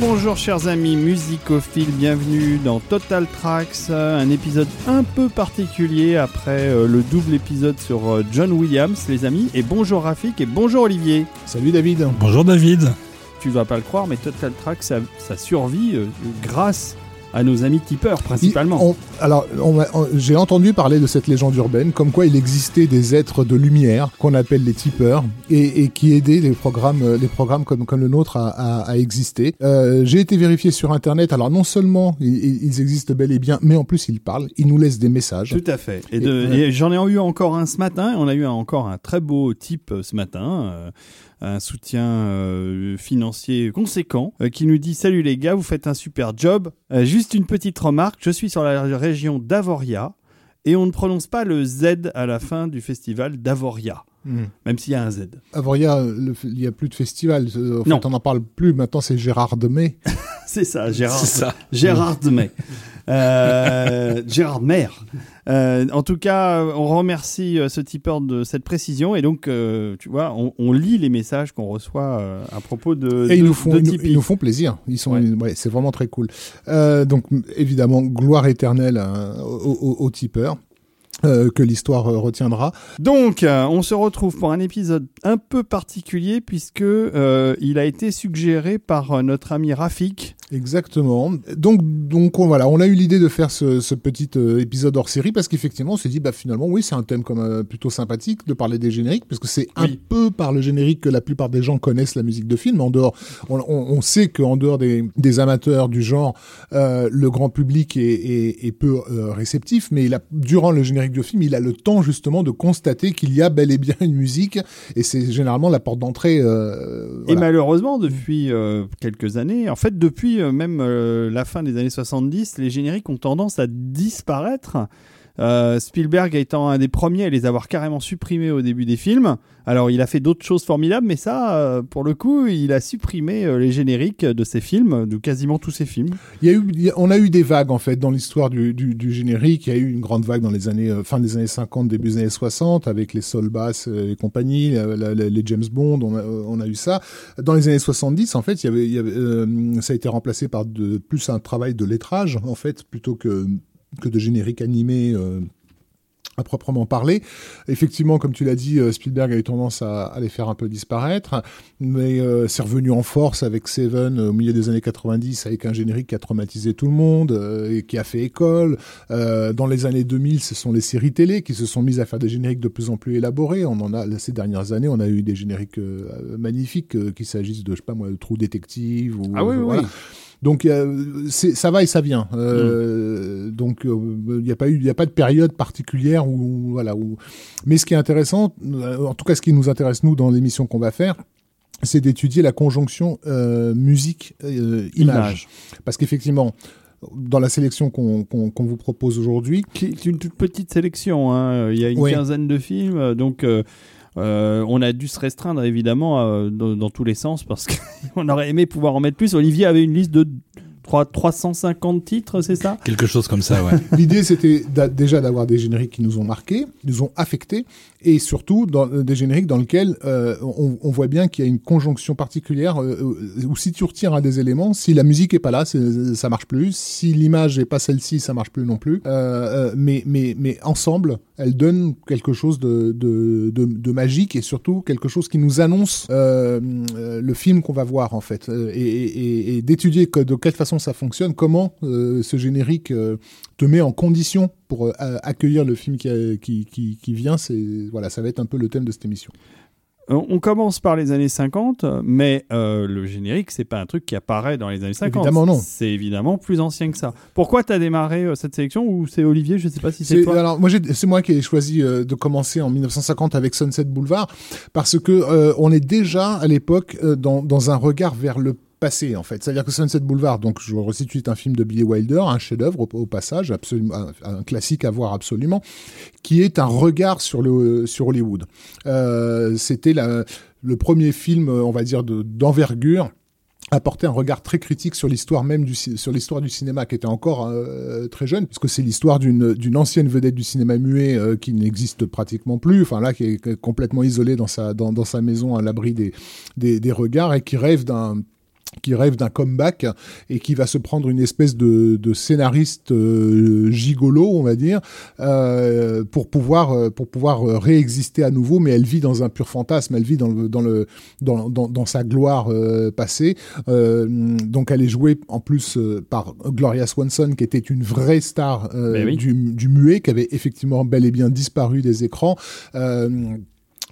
Bonjour, chers amis musicophiles, bienvenue dans Total Tracks, un épisode un peu particulier après euh, le double épisode sur euh, John Williams les amis, et bonjour Rafik et bonjour Olivier. Salut David. Bonjour David. Tu vas pas le croire mais Total Tracks ça, ça survit euh, grâce à nos amis tipeurs principalement. On- alors, j'ai entendu parler de cette légende urbaine, comme quoi il existait des êtres de lumière qu'on appelle les tipeurs et, et qui aidaient les programmes, euh, les programmes comme, comme le nôtre à, à- à exister. Euh, j'ai été vérifié sur Internet. Alors, non seulement ils, ils existent bel et bien, mais en plus ils parlent. Ils nous laissent des messages. Tout à fait. Et, Et- et j'en ai eu encore un ce matin. On a eu un- encore un très beau type ce matin. euh, un soutien euh, financier conséquent euh, qui nous dit Salut les gars, vous faites un super job. Euh, juste une petite remarque je suis sur la région d'Avoria et on ne prononce pas le Z à la fin du festival d'Avoria, Hmm. même s'il y a un Z. Avoria, il n'y a plus de festival. Euh, En fait, Non. on n'en parle plus. Maintenant, c'est Gérard Demey. C'est ça, Gérard. C'est ça. Gérard May. Euh, Gérard Maire. Euh, en tout cas, on remercie ce tipeur de cette précision et donc, euh, tu vois, on, on lit les messages qu'on reçoit à propos de, Et ils de- nous font, de ils nous, Tipeee. ils nous font plaisir. Ils sont, Ouais. ouais, c'est vraiment très cool. Euh, donc évidemment, gloire éternelle hein, aux, aux- aux tipeurs. Euh, que l'histoire euh, retiendra. Donc, euh, on se retrouve pour un épisode un peu particulier puisque il a été suggéré par notre ami Rafik. Exactement. Donc, donc on, voilà, on a eu l'idée de faire ce, ce petit euh, épisode hors série parce qu'effectivement, on s'est dit, bah finalement, oui, c'est un thème comme euh, plutôt sympathique de parler des génériques parce que c'est un peu par le générique que la plupart des gens connaissent la musique de film. En dehors, on, on, on sait qu'en dehors des, des amateurs du genre, euh, le grand public est, est, est peu euh, réceptif, mais il a, durant le générique de film, il a le temps justement de constater qu'il y a bel et bien une musique et c'est généralement la porte d'entrée. Euh, Et voilà. malheureusement, depuis euh, quelques années, en fait, depuis même euh, la fin des années 70, les génériques ont tendance à disparaître. Euh, Spielberg étant un des premiers à les avoir carrément supprimés au début des films. Alors, il a fait d'autres choses formidables, mais ça, euh, pour le coup, il a supprimé euh, les génériques de ses films, de quasiment tous ses films. On a eu des vagues en fait dans l'histoire du, générique. Il y a eu une grande vague dans les années, fin des années 50, début des années 60, avec les Soul Bass et compagnie, les James Bond. On a, eu ça. Dans les années 70, en fait, ça a été remplacé par de, plus un travail de lettrage en fait, plutôt que que de générique animé. euh, à proprement parler. Effectivement, comme tu l'as dit, euh, Spielberg a eu tendance à, à les faire un peu disparaître, mais euh, c'est revenu en force avec Seven euh, au milieu des années 90 avec un générique qui a traumatisé tout le monde euh, et qui a fait école. Dans les années 2000, ce sont les séries télé qui se sont mises à faire des génériques de plus en plus élaborés. On en a ces dernières années, on a eu des génériques magnifiques, qu'il s'agisse de je sais pas moi, de True Detective ou Ah oui, oui, voilà. oui. Donc euh, c'est- ça va et ça vient. Euh, Donc il n'y a pas eu, il a pas de période particulière où voilà. Où... Mais ce qui est intéressant, euh, en tout cas ce qui nous intéresse nous dans l'émission qu'on va faire, c'est d'étudier la conjonction euh, musique euh, image. Image. Parce qu'effectivement, dans la sélection qu'on vous propose aujourd'hui, Qui est une toute petite sélection. hein. Il y a une Oui. quinzaine de films, euh, donc euh, euh, on a dû se restreindre évidemment euh, dans, dans tous les sens parce qu'on aurait aimé pouvoir en mettre plus. Olivier avait une liste de trois- 350 titres, c'est ça? Quelque chose comme ça, ouais. L'idée, c'était déjà d'avoir des génériques qui nous ont marqués, nous ont affectés, et surtout dans, euh, des génériques dans lesquels euh, on, on voit bien qu'il y a une conjonction particulière, euh, euh, où si tu retires un des éléments, si la musique est pas là, c'est- ça marche plus, si l'image est pas celle-ci, ça marche plus non plus, euh, euh, mais, mais, mais ensemble, elles donnent quelque chose de, de, de, magique, et surtout quelque chose qui nous annonce euh, euh, le film qu'on va voir, en fait, Euh, et, et, et d'étudier de quelle façon ça fonctionne, comment euh, ce générique euh, te met en condition pour euh, accueillir le film qui, a- qui, qui, qui vient. Voilà, ça va être un peu le thème de cette émission. Euh, On commence par les années 50, mais euh, le générique, c'est pas un truc qui apparaît dans les années 50. Évidemment, non. C'est évidemment plus ancien que ça. Pourquoi tu as démarré euh, cette sélection ou c'est Olivier Je sais pas si c'est toi. alors moi c'est moi qui ai choisi euh, de commencer en 1950 avec Sunset Boulevard parce que on est déjà à l'époque dans, dans un regard vers le passé en fait. C'est-à-dire que Sunset Boulevard, donc je resitue, est un film de Billy Wilder, un chef-d'œuvre au, passage, absolument un, classique à voir absolument, qui est un regard sur le sur Hollywood. Euh, C'était le premier film, on va dire, de- d'envergure apporter un regard très critique sur l'histoire même du sur l'histoire du cinéma qui était encore euh, très jeune puisque c'est l'histoire d'une d'une ancienne vedette du cinéma muet euh, qui n'existe pratiquement plus enfin là qui est complètement isolée dans sa dans, sa maison à l'abri des des regards et qui rêve d'un qui rêve d'un comeback et qui va se prendre une espèce de, de scénariste euh, gigolo, on va dire, euh, pour pouvoir euh, pour pouvoir euh, réexister à nouveau. Mais elle vit dans un pur fantasme, elle vit dans le dans le dans, dans, dans sa gloire euh, passée. Euh, donc elle est jouée en plus par Gloria Swanson, qui était une vraie star oui. du, du muet, qui avait effectivement bel et bien disparu des écrans.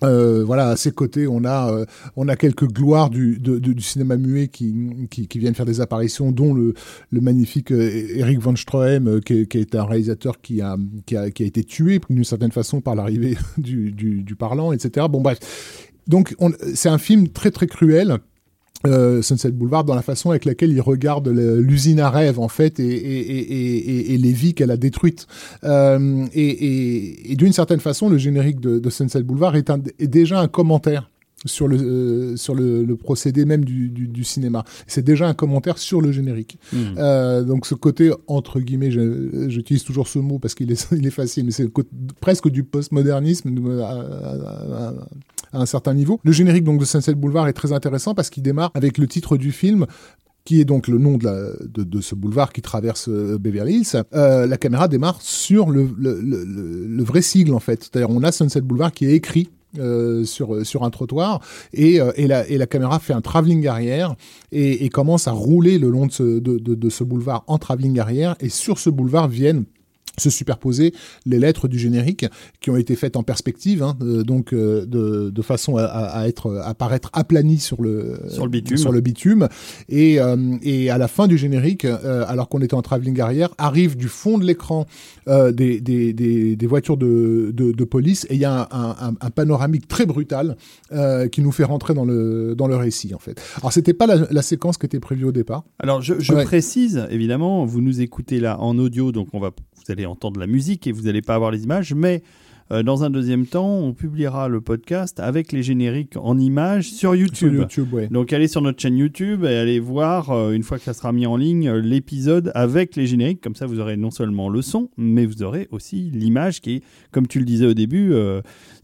Euh, voilà, à ses côtés, on a euh, on a quelques gloires du, du cinéma muet qui, qui, qui viennent faire des apparitions, dont le, le magnifique euh, Eric von Stroheim, euh, qui, qui, est un réalisateur qui a qui a, qui a été tué d'une certaine façon par l'arrivée du, du, du parlant, etc. Bon bref, donc c'est un film très très cruel euh, Sunset Boulevard dans la façon avec laquelle il regarde l'usine à rêve en fait et, et, et, et les vies qu'elle a détruites. Euh, et, d'une certaine façon le générique de, de Sunset Boulevard est, un, est, déjà un commentaire sur le euh, sur le, le, procédé même du, du, du cinéma c'est déjà un commentaire sur le générique mmh. euh, donc ce côté entre guillemets j'utilise toujours ce mot parce qu'il est il est facile mais c'est presque du postmodernisme à, à, à, à un certain niveau. Le générique donc de Sunset Boulevard est très intéressant parce qu'il démarre avec le titre du film qui est donc le nom de, la, de, de ce boulevard qui traverse euh, Beverly Hills, euh, la caméra démarre sur le, le, le, le vrai sigle en fait. C'est-à-dire on a Sunset Boulevard qui est écrit euh, sur un trottoir et, euh, et, la, et la caméra fait un travelling arrière et, commence à rouler le long de ce, de ce boulevard en travelling arrière et sur ce boulevard viennent se superposer les lettres du générique qui ont été faites en perspective, hein, euh, donc euh, de, de, façon à, à, être à paraître aplani sur le sur le bitume, sur le bitume. Et, euh, et à la fin du générique, alors qu'on était en travelling arrière, arrive du fond de l'écran des, des, des, des, voitures de, de, de police et il y a un, un, un, panoramique très brutal qui nous fait rentrer dans le dans le récit en fait. Alors c'était pas la, la, séquence qui était prévue au départ. Alors je, je ouais. précise évidemment, vous nous écoutez là en audio, donc on va vous allez entendre la musique et vous n'allez pas avoir les images, mais euh, dans un deuxième temps, on publiera le podcast avec les génériques en images sur YouTube. Sur YouTube ouais. Donc allez sur notre chaîne YouTube et allez voir, euh, une fois que ça sera mis en ligne, euh, l'épisode avec les génériques. Comme ça, vous aurez non seulement le son, mais vous aurez aussi l'image qui est, comme tu le disais au début,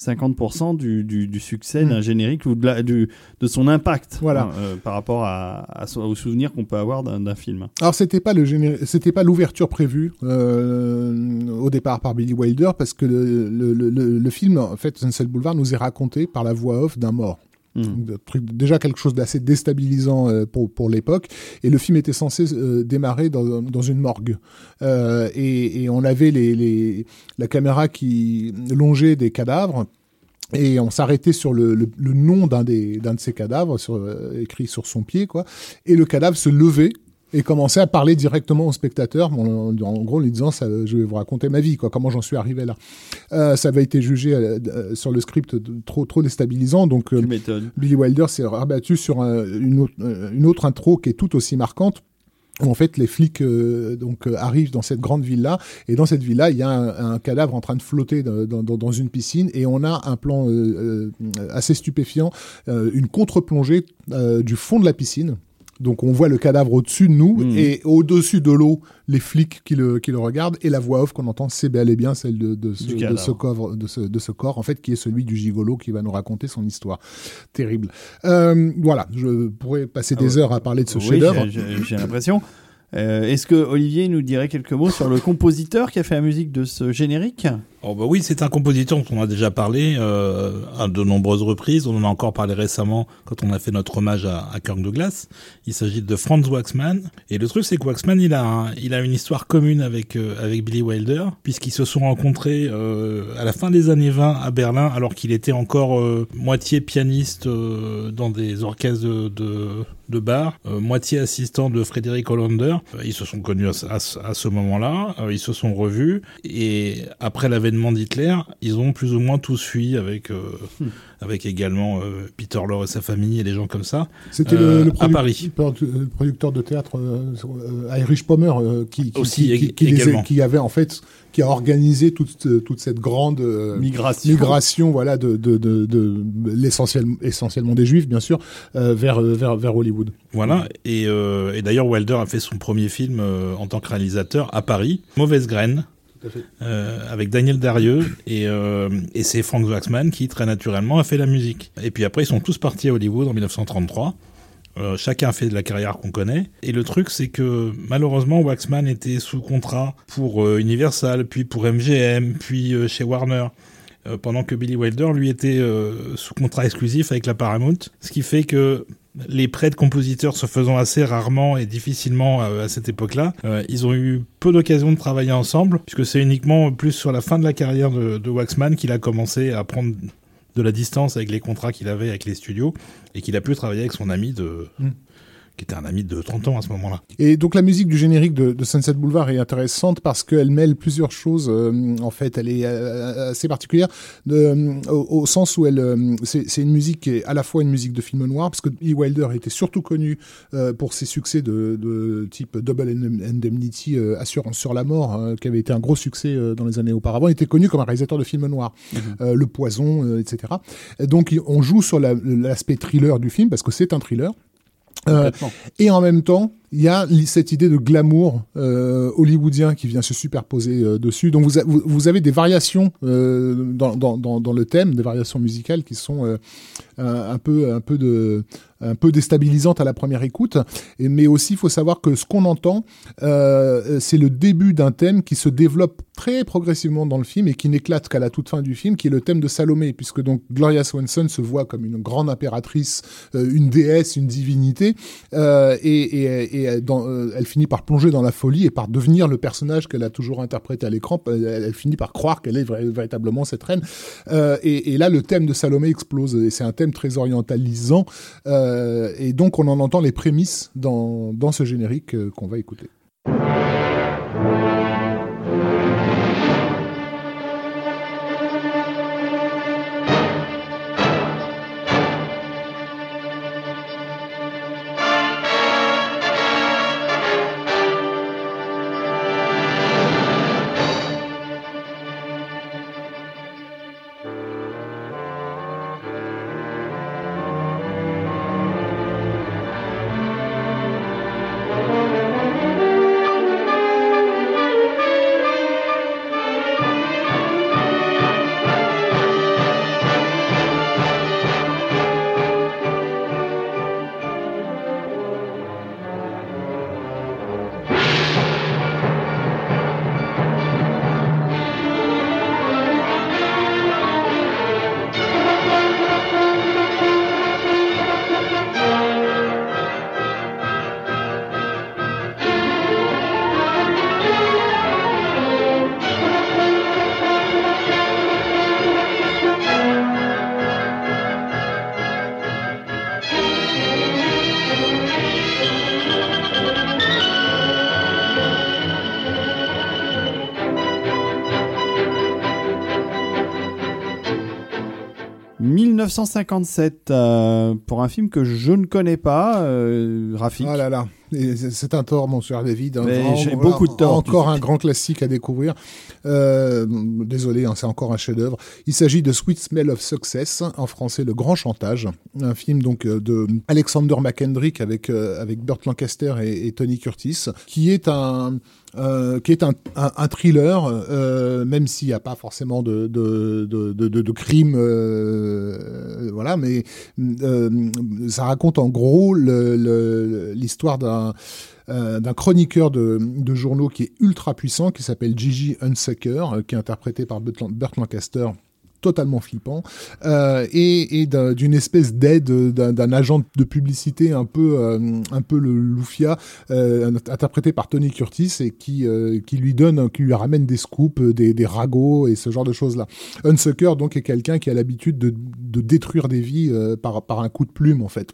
50% du, du, du succès mmh. d'un générique ou de, la, du, de son impact voilà. hein, par rapport à, à, au souvenir qu'on peut avoir d'un film. Alors c'était pas le c'était pas l'ouverture prévue au départ par Billy Wilder parce que le, le le, le, le, film, en fait, Sunset Boulevard nous est raconté par la voix off d'un mort. Mmh. Déjà quelque chose d'assez déstabilisant euh, pour, pour l'époque. Et le film était censé euh, démarrer dans, dans une morgue. Euh, et, on avait les, les, la caméra qui longeait des cadavres. Et on s'arrêtait sur le, le, nom d'un de ces cadavres, écrit sur son pied, quoi. Et le cadavre se levait et commencer à parler directement au spectateur, bon, en gros, en lui disant ça, je vais vous raconter ma vie, quoi, comment j'en suis arrivé là. Euh, ça avait été jugé euh, sur le script de, trop trop déstabilisant, donc euh, Billy Wilder s'est rabattu sur un, une, autre, une autre intro qui est tout aussi marquante où en fait les flics euh, donc euh, arrivent dans cette grande ville là et dans cette ville là il y a un, un cadavre en train de flotter dans, dans, dans, une piscine et on a un plan euh, assez stupéfiant une contre-plongée du fond de la piscine donc on voit le cadavre au-dessus de nous mmh. et au-dessus de l'eau, les flics qui le, qui le regardent et la voix off qu'on entend, c'est bel et bien celle de, de, ce, de, ce corps, de, ce, de ce corps, en fait, qui est celui du gigolo qui va nous raconter son histoire. Terrible. Euh, voilà, je pourrais passer des ah, heures à parler de ce oui, chef-d'œuvre. J'ai l'impression. Euh, Est-ce que Olivier nous dirait quelques mots sur le compositeur qui a fait la musique de ce générique? Oh bah oui, c'est un compositeur dont on a déjà parlé euh, à de nombreuses reprises. On en a encore parlé récemment quand on a fait notre hommage à, à Kirk Douglas. Il s'agit de Franz Waxman. Et le truc, c'est que Waxman, il a, il a une histoire commune avec euh, avec Billy Wilder, puisqu'ils se sont rencontrés euh, à la fin des années 20 à Berlin, alors qu'il était encore euh, moitié pianiste euh, dans des orchestres de, de, de bar, euh, moitié assistant de Frédéric Hollander. Ils se sont connus à, à, à ce moment-là. ils se sont revus et après la d'Hitler, ils ont plus ou moins tous fui avec, euh, hmm. avec également euh, Peter Lorre et sa famille et des gens comme ça. C'était euh, le, le, à Paris. le producteur de théâtre Irish Palmer qui, qui, Aussi, qui, qui, les, qui, avait en fait qui a organisé toute, toute cette grande migration, migration voilà, de, de, de, de l'essentiel, essentiellement des Juifs, bien sûr, vers, vers, vers Hollywood. Voilà, et, et d'ailleurs Wilder a fait son premier film en tant que réalisateur à Paris, Mauvaise graine, euh, avec Daniel Darieux et, euh, et c'est Frank Waxman qui très naturellement a fait la musique. Et puis après ils sont tous partis à Hollywood en 1933. Euh, chacun fait de la carrière qu'on connaît. Et le truc, c'est que malheureusement, Waxman était sous contrat pour Universal, puis pour MGM, puis chez Warner. pendant que Billy Wilder, lui, était sous contrat exclusif avec la Paramount. Ce qui fait que les prêts de compositeurs se faisant assez rarement et difficilement à cette époque-là, ils ont eu peu d'occasions de travailler ensemble, puisque c'est uniquement plus sur la fin de la carrière de, de Waxman qu'il a commencé à prendre de la distance avec les contrats qu'il avait avec les studios et qu'il a pu travailler avec son ami de, mm qui était un ami de 30 ans à ce moment-là. Et donc la musique du générique de, de Sunset Boulevard est intéressante parce qu'elle mêle plusieurs choses. Euh, en fait, elle est euh, assez particulière de, euh, au, sens où elle, c'est une musique qui est à la fois une musique de film noir parce que E. Wilder était surtout connu pour ses succès de, de type Double Indemnity, Assurance sur la mort, hein, qui avait été un gros succès dans les années auparavant. Il était connu comme un réalisateur de films noirs, mm-hmm. Le Poison, etc. donc on joue sur l'aspect thriller du film parce que c'est un thriller. Euh, et en même temps, il y a cette idée de glamour euh, hollywoodien qui vient se superposer euh, dessus. Donc vous, avez des variations euh, dans, le thème, des variations musicales qui sont un peu un à la première écoute. Mais aussi, il faut savoir que ce qu'on entend, c'est le début d'un thème qui se développe très progressivement dans le film et qui n'éclate qu'à la toute fin du film, qui est le thème de Salomé, puisque donc Gloria Swanson se voit comme une grande impératrice, une déesse, une divinité, euh, elle finit par plonger dans la folie et par devenir le personnage qu'elle a toujours interprété à l'écran. Elle, finit par croire qu'elle est véritablement cette reine. Euh, et, là, le thème de Salomé explose. Et c'est un thème très orientalisant. Euh, et donc, on en entend les prémices dans ce générique qu'on va écouter. 1957 euh, pour un film que je ne connais pas, euh, Rafik. Ah là là, c'est un tort, mon cher David. J'ai beaucoup de tort. Encore un grand classique à découvrir. Euh, désolé, hein, c'est encore un chef-d'œuvre. Il s'agit de Sweet Smell of Success, en français Le Grand Chantage, un film donc euh, de Alexander McKendrick avec avec Burt Lancaster et, et, Tony Curtis, qui est un euh, qui est un, un, un thriller, euh, même s'il n'y a pas forcément de, de, de, de, de euh, voilà, mais ça raconte en gros l'histoire d'un d'un chroniqueur de, de, journaux qui est ultra puissant, qui s'appelle Gigi Unsucker, qui est interprété par Burt Lancaster totalement flippant, euh, et, et d'une espèce d'aide d'un agent de publicité un peu, euh, un peu le loufia, euh, interprété par Tony Curtis, et qui, euh, qui lui donne, qui lui ramène des scoops, des, des ragots et ce genre de choses-là. Unsucker, donc, est quelqu'un qui a l'habitude de, de détruire des vies euh, par, par un coup de plume, en fait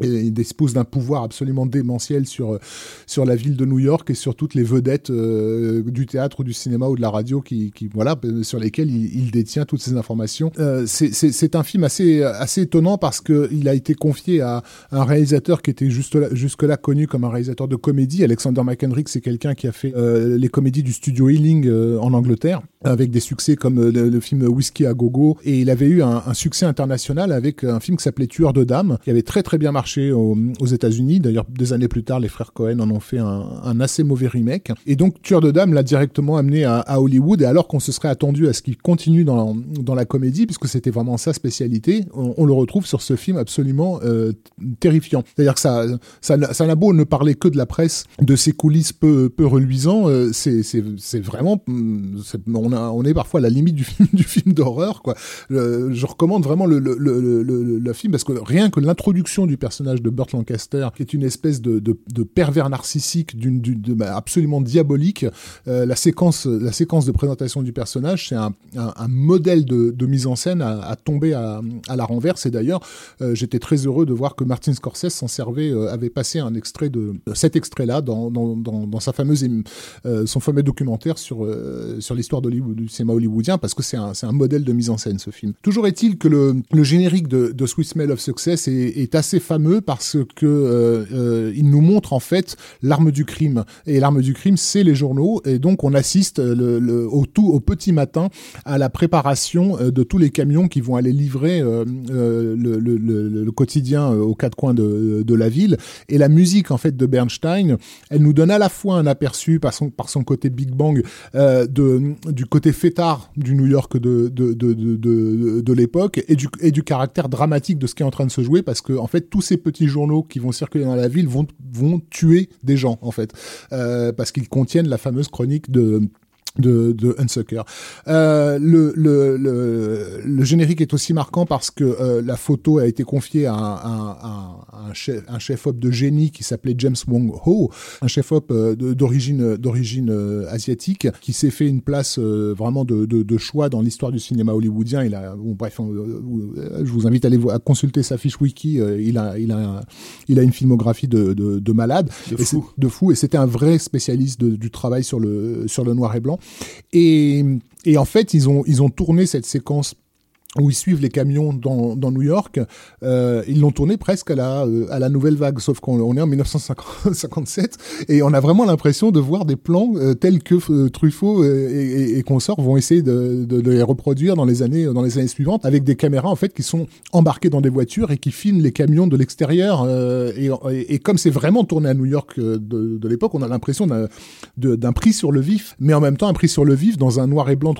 il dispose d'un pouvoir absolument démentiel sur sur la ville de New York et sur toutes les vedettes euh, du théâtre ou du cinéma ou de la radio qui, voilà sur lesquelles il, détient toutes ces informations. Euh, c'est un film assez assez étonnant parce que il a été confié à un réalisateur qui était juste là, jusque là connu comme un réalisateur de comédie. Alexander McHenry, c'est quelqu'un qui a fait euh, les comédies du studio Ealing euh, en Angleterre avec des succès comme euh, le, film Whisky à gogo et il avait eu un, un succès international avec un film qui s'appelait Tueur de dames qui avait très très bien marché aux, aux États-Unis. D'ailleurs, des années plus tard, les frères Cohen en ont fait un, assez mauvais remake. Et donc, Tueur de Dames l'a directement amené à, Hollywood. Et alors qu'on se serait attendu à ce qu'il continue dans, la comédie, puisque c'était vraiment sa spécialité, on, le retrouve sur ce film absolument euh, terrifiant. C'est-à-dire que ça, ça, ça n'a beau ne parler que de la presse, de ses coulisses peu, peu reluisants, euh, c'est, vraiment, c'est, on, a, on est parfois à la limite du film, d'horreur. Le, je recommande vraiment le, le, le, le film parce que rien que l'introduction du personnage de Burt Lancaster, qui est une espèce de, pervers narcissique d'une, bah, absolument diabolique, euh, la séquence, la séquence de présentation du personnage, c'est un, modèle de, mise en scène à, tomber à, la renverse. Et d'ailleurs, euh, j'étais très heureux de voir que Martin Scorsese s'en servait, euh, avait passé un extrait de, cet extrait-là dans, sa fameuse, son fameux documentaire sur, sur l'histoire d'Hollywood, du cinéma hollywoodien, parce que c'est un, modèle de mise en scène, ce film. Toujours est-il que le, générique de, Sweet Smell of Success est assez fameux parce que euh, il nous montre en fait l'arme du crime. Et l'arme du crime, c'est les journaux. Et donc, on assiste le, au tout au petit matin à la préparation de tous les camions qui vont aller livrer euh, le, quotidien aux quatre coins de, la ville. Et la musique en fait de Bernstein, elle nous donne à la fois un aperçu par son, par son côté Big Bang euh, de, du côté fêtard du New York de, de, de, de, de, de l'époque et du, et du caractère dramatique de ce qui est en train de se jouer parce que en fait tous ces petits journaux qui vont circuler dans la ville vont, vont tuer des gens en fait. Euh, parce qu'ils contiennent la fameuse chronique de de, de Unsucker. Euh, le, le, le, le, générique est aussi marquant parce que euh, la photo a été confiée à un, à, un chef, un chef-op de génie qui s'appelait James Wong Ho, un chef-op euh, d'origine d'origine euh, asiatique qui s'est fait une place euh, vraiment de, de, de, choix dans l'histoire du cinéma hollywoodien. Il a, bon, bref, je vous invite à aller à consulter sa fiche wiki. il a, il a, il a une filmographie de, de, de malade, de fou, de fou, et c'était un vrai spécialiste de, du travail sur le sur le noir et blanc. Et, en fait, ils ont tourné cette séquence où ils suivent les camions dans, dans New York, euh, ils l'ont tourné presque à la, euh, à la nouvelle vague, sauf qu'on on est en 1957 et on a vraiment l'impression de voir des plans euh, tels que euh, Truffaut et, et, et consorts vont essayer de, de, de, les reproduire dans les années dans les années suivantes avec des caméras en fait qui sont embarquées dans des voitures et qui filment les camions de l'extérieur euh, et, et, comme c'est vraiment tourné à New York de, de l'époque, on a l'impression d'un prix sur le vif, mais en même temps un prix sur le vif dans un noir et blanc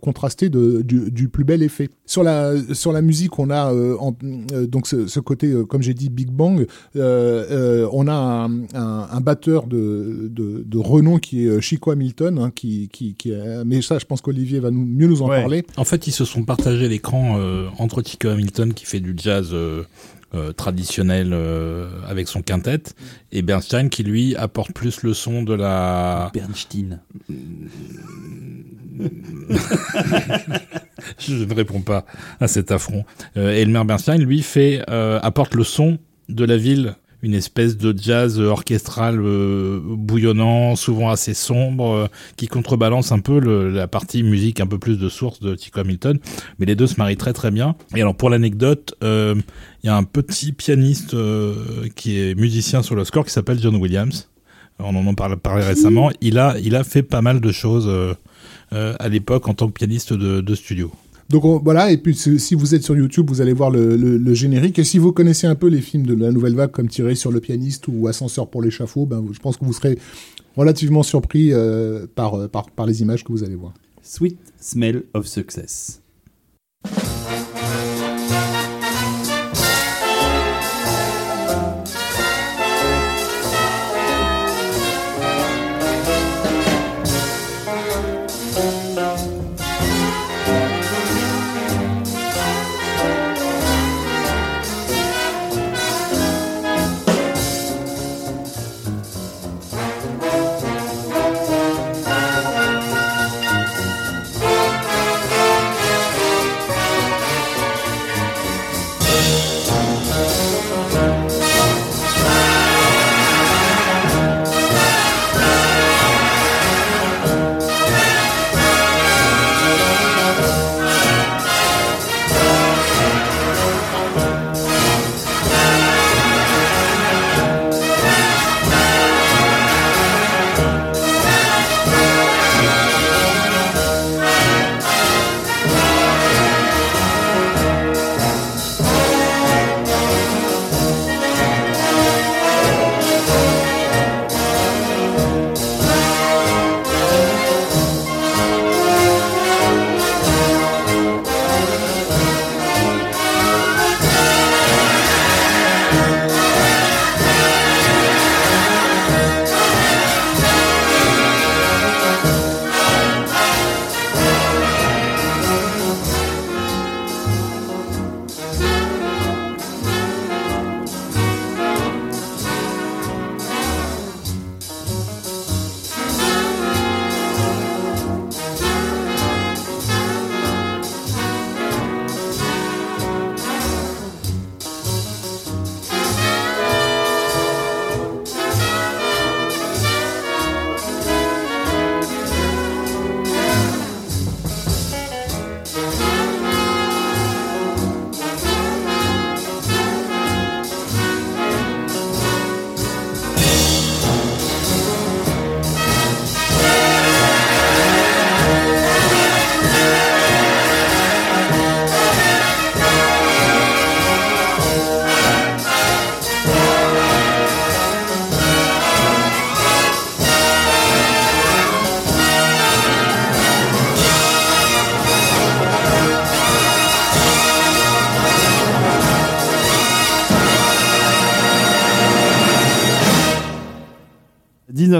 contrasté du, du plus bel effet sur la sur la musique, on a euh, en, euh, donc ce, ce côté, euh, comme j'ai dit, Big Bang. on a un, un, un batteur de, de, de, renom qui est Chico Hamilton, hein, qui, qui, qui mais ça, je pense qu'Olivier va nous, mieux nous en ouais. parler. En fait, ils se sont partagés l'écran entre Chico Hamilton qui fait du jazz. Euh, traditionnel euh, avec son quintet et Bernstein qui lui apporte plus le son de la Bernstein je ne réponds pas à cet affront. Euh, Elmer Bernstein, lui, fait euh, apporte le son de la ville, une espèce de jazz orchestral euh, bouillonnant, souvent assez sombre, euh, qui contrebalance un peu le, la partie musique un peu plus de source de Chico Hamilton. Mais les deux se marient très très bien. Et alors pour l'anecdote, euh, il y a un petit pianiste qui est musicien sur le score qui s'appelle John Williams. On en a parlé, parlé récemment. Il a, il a fait pas mal de choses euh, à l'époque en tant que pianiste de, de studio. Donc on, voilà, et puis si vous êtes sur YouTube, vous allez voir le, générique. Et si vous connaissez un peu les films de la nouvelle vague, comme Tiré sur le pianiste ou Ascenseur pour l'échafaud, ben, je pense que vous serez relativement surpris euh, par, par, par les images que vous allez voir. Sweet Smell of Success.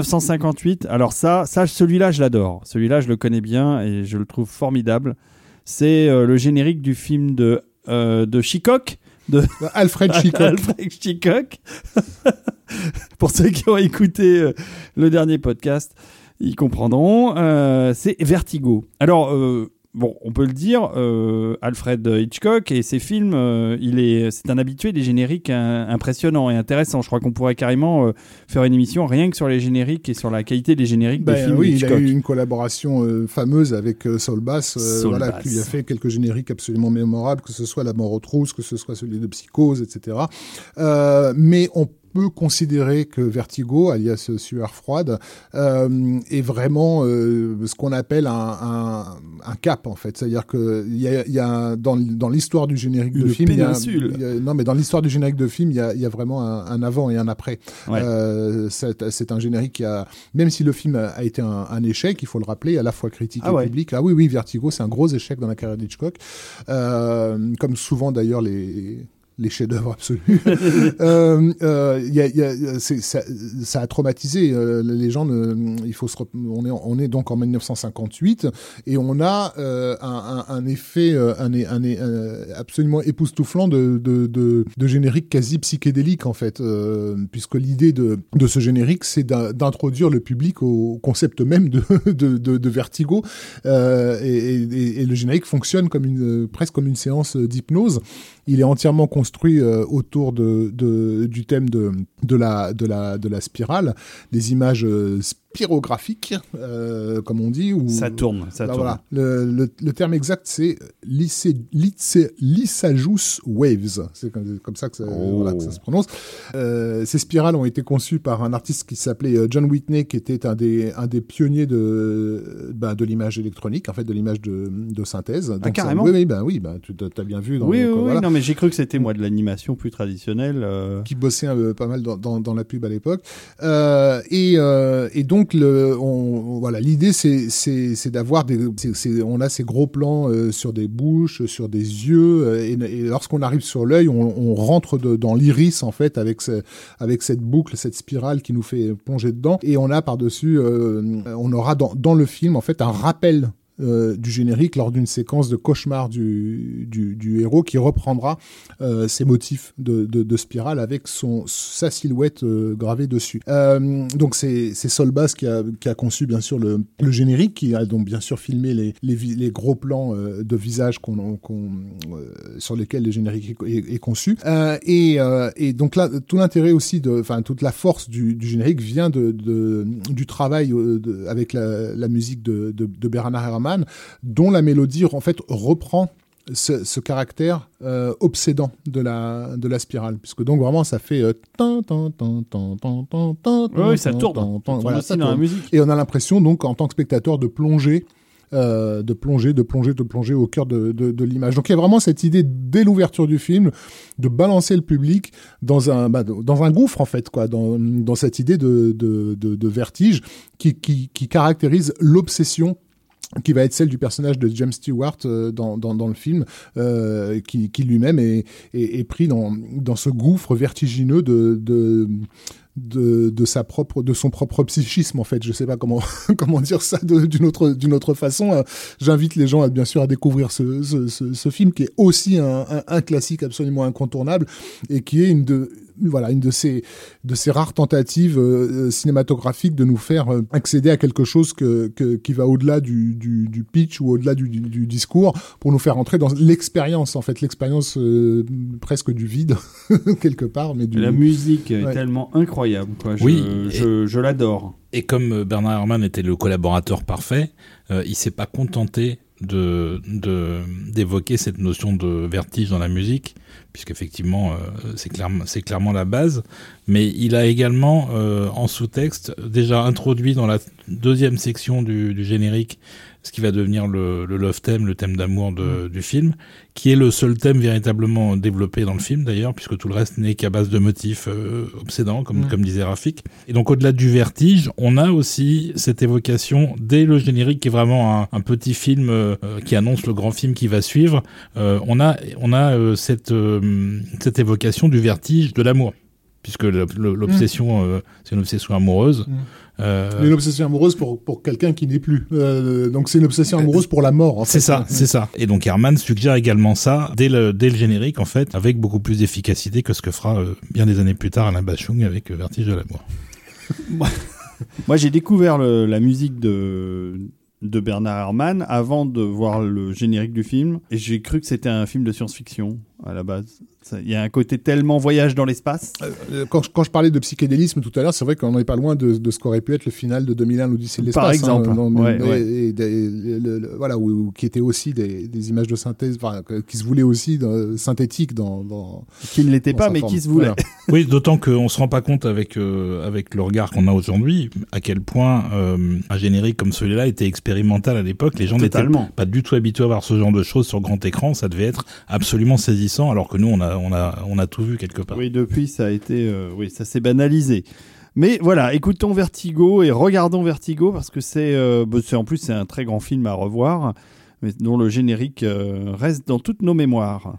1958. Alors ça, ça celui-là, je l'adore. Celui-là, je le connais bien et je le trouve formidable. C'est euh, le générique du film de, euh, de Chicock. De Alfred Hitchcock. Alfred Hitchcock. Pour ceux qui ont écouté euh, le dernier podcast, ils comprendront. Euh, c'est Vertigo. Alors, bon, on peut le dire, euh, Alfred Hitchcock et ses films, euh, il est, c'est un habitué des génériques impressionnants et intéressants. Je crois qu'on pourrait carrément euh, faire une émission rien que sur les génériques et sur la qualité des génériques des Ben films oui, il Hitchcock. a eu une collaboration euh, fameuse avec euh, Saul Bass, euh, Saul voilà, Bass. qui lui a fait quelques génériques absolument mémorables, que ce soit La mort aux trousses, que ce soit celui de Psychose, etc. Euh, mais on peut considérer que Vertigo, alias Sueur froide, euh, est vraiment euh, ce qu'on appelle un, un, un cap en fait. C'est-à-dire que il y a, y a dans, dans l'histoire du générique de film, il y a- péninsule. il y a- non mais dans l'histoire du générique de film, il y a, il y a vraiment un, un avant et un après. Ouais. Euh, c'est un générique qui a, même si le film a, été un, un échec, il faut le rappeler, à la fois critique Ah et ouais. public. Ah oui, oui, Vertigo, c'est un gros échec dans la carrière d'Hitchcock, comme souvent d'ailleurs les les chefs-d'œuvre absolus. ça, a traumatisé euh, les gens. il faut on est, on est donc en 1958 et on a euh, un, effet, euh, absolument époustouflant de, générique quasi psychédélique en fait, puisque l'idée de, ce générique, c'est d'in- d'introduire le public au concept même de, vertigo, et, et- et le générique fonctionne comme une, presque comme une séance d'hypnose. Il est entièrement construit euh, autour de, du thème de, de, la, de, la, de la spirale, des images euh, spirographiques, euh, comme on dit. Ou, Ça tourne, ça Là, tourne. voilà. le, le, le terme exact, c'est Lyssagius Waves. C'est comme, comme ça que ça, Oh. voilà, que ça se prononce. Euh, ces spirales ont été conçues par un artiste qui s'appelait euh, John Whitney, qui était un des, un des pionniers de, ben, de l'image électronique, en fait, de l'image de, de synthèse. Donc, ça- Ah, carrément Oui, oui, ben, oui ben, tu as bien vu. Dans, Oui, oui, donc, oui, voilà non, mais j'ai cru que c'était moi de l'animation plus traditionnelle. euh. qui bossait pas mal dans, dans, dans la pub à l'époque. Et, et donc, le, on, voilà, l'idée, c'est, c'est, c'est d'avoir des, c'est, on a ces gros plans euh, sur des bouches, sur des yeux, euh, et, et lorsqu'on arrive sur l'œil, on, on rentre de- dans l'iris en fait avec ce, avec cette boucle, cette spirale qui nous fait plonger dedans, et on a par-dessus, euh, on aura dans, dans le film en fait un rappel euh, du générique lors d'une séquence de cauchemar du, du, héros qui reprendra euh, ses motifs de, de, spirale avec son, sa silhouette euh, gravée dessus. Euh, donc c'est c'est Sol Bass qui a, qui a conçu bien sûr le, le générique, qui a donc bien sûr filmé les, les, gros plans de visage qu'on euh, sur lesquels le générique est, conçu. Et, et donc là, tout l'intérêt aussi, enfin toute la force du, générique vient de, du travail avec la, la musique de, de, de Bernard Herrmann, dont la mélodie en fait reprend ce, ce caractère euh, obsédant de la, de la spirale. Puisque donc vraiment ça fait... euh, Oui, ça tourne. Ça dans la musique. Et on a l'impression donc en tant que spectateur de plonger euh, de plonger, de plonger, de plonger au cœur de, de, de l'image. Donc il y a vraiment cette idée dès l'ouverture du film de balancer le public dans un bah, dans un gouffre en fait quoi, dans, dans cette idée de, de, de, de vertige qui, qui, qui caractérise l'obsession qui va être celle du personnage de James Stewart euh, dans, dans, le film, euh, qui, lui-même est, est, pris dans, dans ce gouffre vertigineux de, de, de, sa propre de son propre psychisme en fait. Je sais pas comment comment dire ça d'une autre d'une autre façon. Euh, j'invite les gens à bien sûr à découvrir ce, ce, film qui est aussi un, un classique absolument incontournable et qui est une de voilà une de ces de ces rares tentatives euh, cinématographiques de nous faire euh, accéder à quelque chose que, que qui va au-delà du, du, du pitch ou au-delà du, du, du discours pour nous faire entrer dans l'expérience en fait l'expérience euh, presque du vide quelque part mais du La musique est tellement incroyable. Quoi. Je, Oui, je, je l'adore. Et comme euh, Bernard Herrmann était le collaborateur parfait, euh, il s'est pas contenté de de- d'évoquer cette notion de vertige dans la musique, puisqu'effectivement euh, c'est clairement clairement la base. Mais il a également euh, en sous-texte déjà introduit dans la deuxième section du, du générique ce qui va devenir le, le love theme, le thème d'amour de- du film, qui est le seul thème véritablement développé dans le film d'ailleurs, puisque tout le reste n'est qu'à base de motifs euh, obsédants, comme, Mm. comme disait Rafik. Et donc au-delà du vertige, on a aussi cette évocation dès le générique, qui est vraiment un, un petit film euh, euh, qui annonce le grand film qui va suivre. Euh, on a, on a cette, cette évocation du vertige de l'amour. puisque l'obsession, euh, c'est une obsession amoureuse. Mm. Euh, Une obsession amoureuse pour, pour quelqu'un qui n'est plus. Euh, donc c'est une obsession amoureuse pour la mort. en C'est ça, c'est ça. Et donc Herman suggère également ça dès le, dès le générique, en fait, avec beaucoup plus d'efficacité que ce que fera euh, bien des années plus tard Alain Bachung avec euh, Vertige de l'amour. Moi, j'ai découvert le- la musique de, de Bernard Herrmann avant de voir le générique du film. Et j'ai cru que c'était un film de science-fiction à la base. Il y a un côté tellement voyage dans l'espace. Euh, Quand, je- quand je parlais de psychédélisme tout à l'heure, c'est vrai qu'on n'est pas loin de, de ce qu'aurait pu être le final de 2001, l'Odyssée de l'espace. Par exemple, hein, dans- ouais, et- ouais. et des- le- le- voilà, où, où- qui étaient aussi des, des images de synthèse, enfin, qui se voulaient aussi synthétiques dans. dans Qui ne l'était dans pas, mais forme. qui se voulait. Voilà. Oui, d'autant qu'on se rend pas compte avec euh, avec le regard qu'on a aujourd'hui à quel point euh, un générique comme celui-là était expérimental à l'époque. Les gens n'étaient pas du tout habitués à voir ce genre de choses sur grand écran. Ça devait être absolument saisissant, alors que nous on a on a on a tout vu quelque part. Oui, depuis, ça a été, euh, oui, ça s'est banalisé. Mais voilà, écoutons Vertigo et regardons Vertigo parce que c'est, euh, bah, en plus c'est un très grand film à revoir, mais dont le générique euh, reste dans toutes nos mémoires.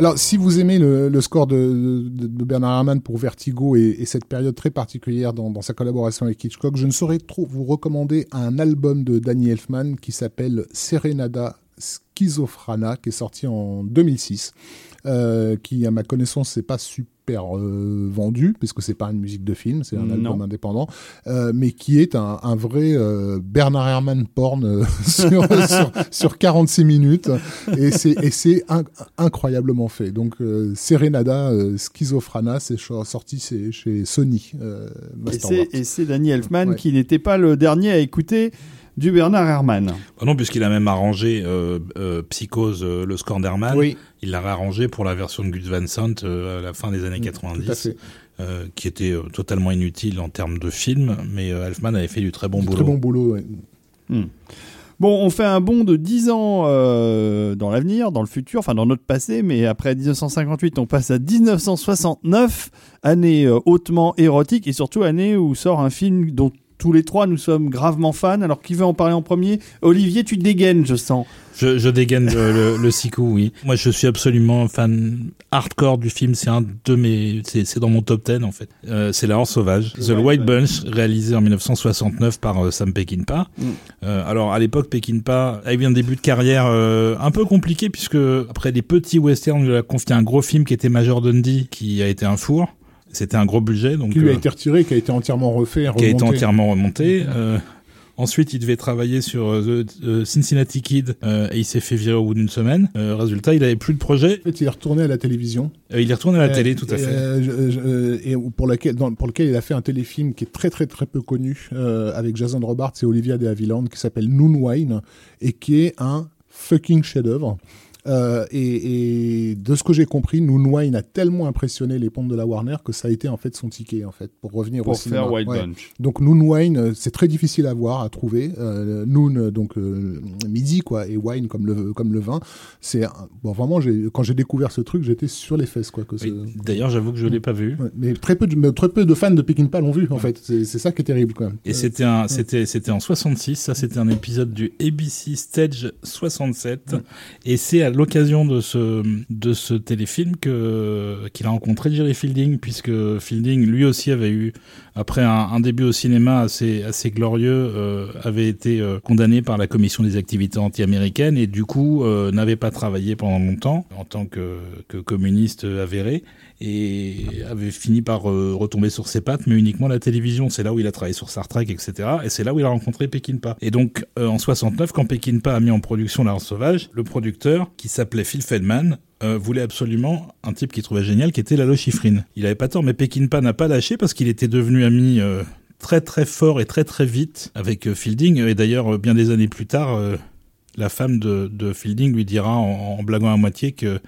Alors, si vous aimez le, score de, Bernard Herrmann pour Vertigo et, et cette période très particulière dans, dans, sa collaboration avec Hitchcock, je ne saurais trop vous recommander un album de Danny Elfman qui s'appelle Serenada Schizophrana, qui est sorti en 2006, euh, qui, à ma connaissance, n'est pas super euh, vendu, puisque c'est pas une musique de film, c'est un Non. album indépendant, euh, mais qui est un, un vrai euh, Bernard Herrmann porn euh, sur, sur, sur 46 minutes, et c'est et c'est in- incroyablement fait. Donc, euh, Serenada Schizophrana, c'est sorti c'est chez Sony. euh, Et c'est- Et c'est Danny Elfman Ouais. qui n'était pas le dernier à écouter du Bernard Herrmann. Bah non, puisqu'il a même arrangé euh, euh, Psychose, euh, le score d'Herrmann. Oui, Il l'a réarrangé pour la version de Gus Van Sant à la fin des années Mm, tout à 90, fait. euh, qui était totalement inutile en termes de film, mais Elfman avait fait du très bon boulot. Très bon boulot. ouais. Bon, on fait un bond de 10 ans euh, dans l'avenir, dans le futur, enfin dans notre passé, mais après 1958, on passe à 1969, année hautement érotique et surtout année où sort un film dont tous les trois nous sommes gravement fans. Alors qui veut en parler en premier? Olivier, tu dégaines, je sens. Je, je dégaine le, le, le Siku, oui. Moi, je suis absolument fan hardcore du film. C'est un de mes, c'est c'est dans mon top 10 en fait. Euh, c'est La Horde Sauvage, The White Bunch, réalisé en 1969 par euh, Sam Peckinpah. Mm. Euh, alors à l'époque, Peckinpah a eu un début de carrière euh, un peu compliqué puisque après des petits westerns, on lui a confié un gros film qui était Major Dundee, qui a été un four. C'était un gros budget, donc Qui lui a euh, été retiré, qui a été entièrement refait, qui a été remonté. entièrement remonté. Euh, ensuite, il devait travailler sur euh, The Cincinnati Kid euh, et il s'est fait virer au bout d'une semaine. Euh, résultat, il avait plus de projet. En fait, il est retourné à la télévision. Euh, il est retourné à la télé, tout à fait. je- je- et pour, laquelle, dans- pour lequel il a fait un téléfilm qui est très très très peu connu avec Jason Robards et Olivia de Havilland qui s'appelle Noon Wine et qui est un fucking chef-d'œuvre. Euh, et, et de ce que j'ai compris, Noon Wine a tellement impressionné les pompes de la Warner que ça a été en fait son ticket en fait pour revenir au Pour cinéma. faire White Ouais. Bunch. Donc Noon Wine, euh, c'est très difficile à voir, à trouver. Euh, noon, donc euh, midi quoi, et wine comme le comme le vin. C'est bon vraiment. Quand j'ai découvert ce truc, j'étais sur les fesses quoi. Oui. D'ailleurs, j'avoue que je l'ai pas vu. Ouais, mais très peu de très peu de fans de Peckinpah l'ont vu en fait. C'est ça qui est terrible quand même. Et Euh, c'était un, c'était, c'était en 66. Ça, c'était un épisode du ABC Stage 67. Et c'est l'occasion de ce, de ce téléfilm qu'il a rencontré Jerry Fielding, puisque Fielding, lui aussi, avait eu, après un, un début au cinéma assez, assez glorieux, euh, avait été euh, condamné par la commission des activités anti-américaines et du coup, euh, n'avait pas travaillé pendant longtemps en tant que, que communiste avéré et avait fini par euh, retomber sur ses pattes, mais uniquement la télévision. C'est là où il a travaillé sur Star Trek, etc. Et c'est là où il a rencontré Peckinpah. Et donc, euh, en 69, quand Peckinpah a mis en production La Horde Sauvage, le producteur, qui s'appelait Phil Feldman, euh, voulait absolument un type qu'il trouvait génial, qui était Lalo Schifrin. Il avait pas tort, mais Peckinpah n'a pas lâché parce qu'il était devenu ami euh, très très fort et très très vite avec Fielding. Et d'ailleurs, bien des années plus tard, la femme de, de Fielding lui dira en blaguant à moitié que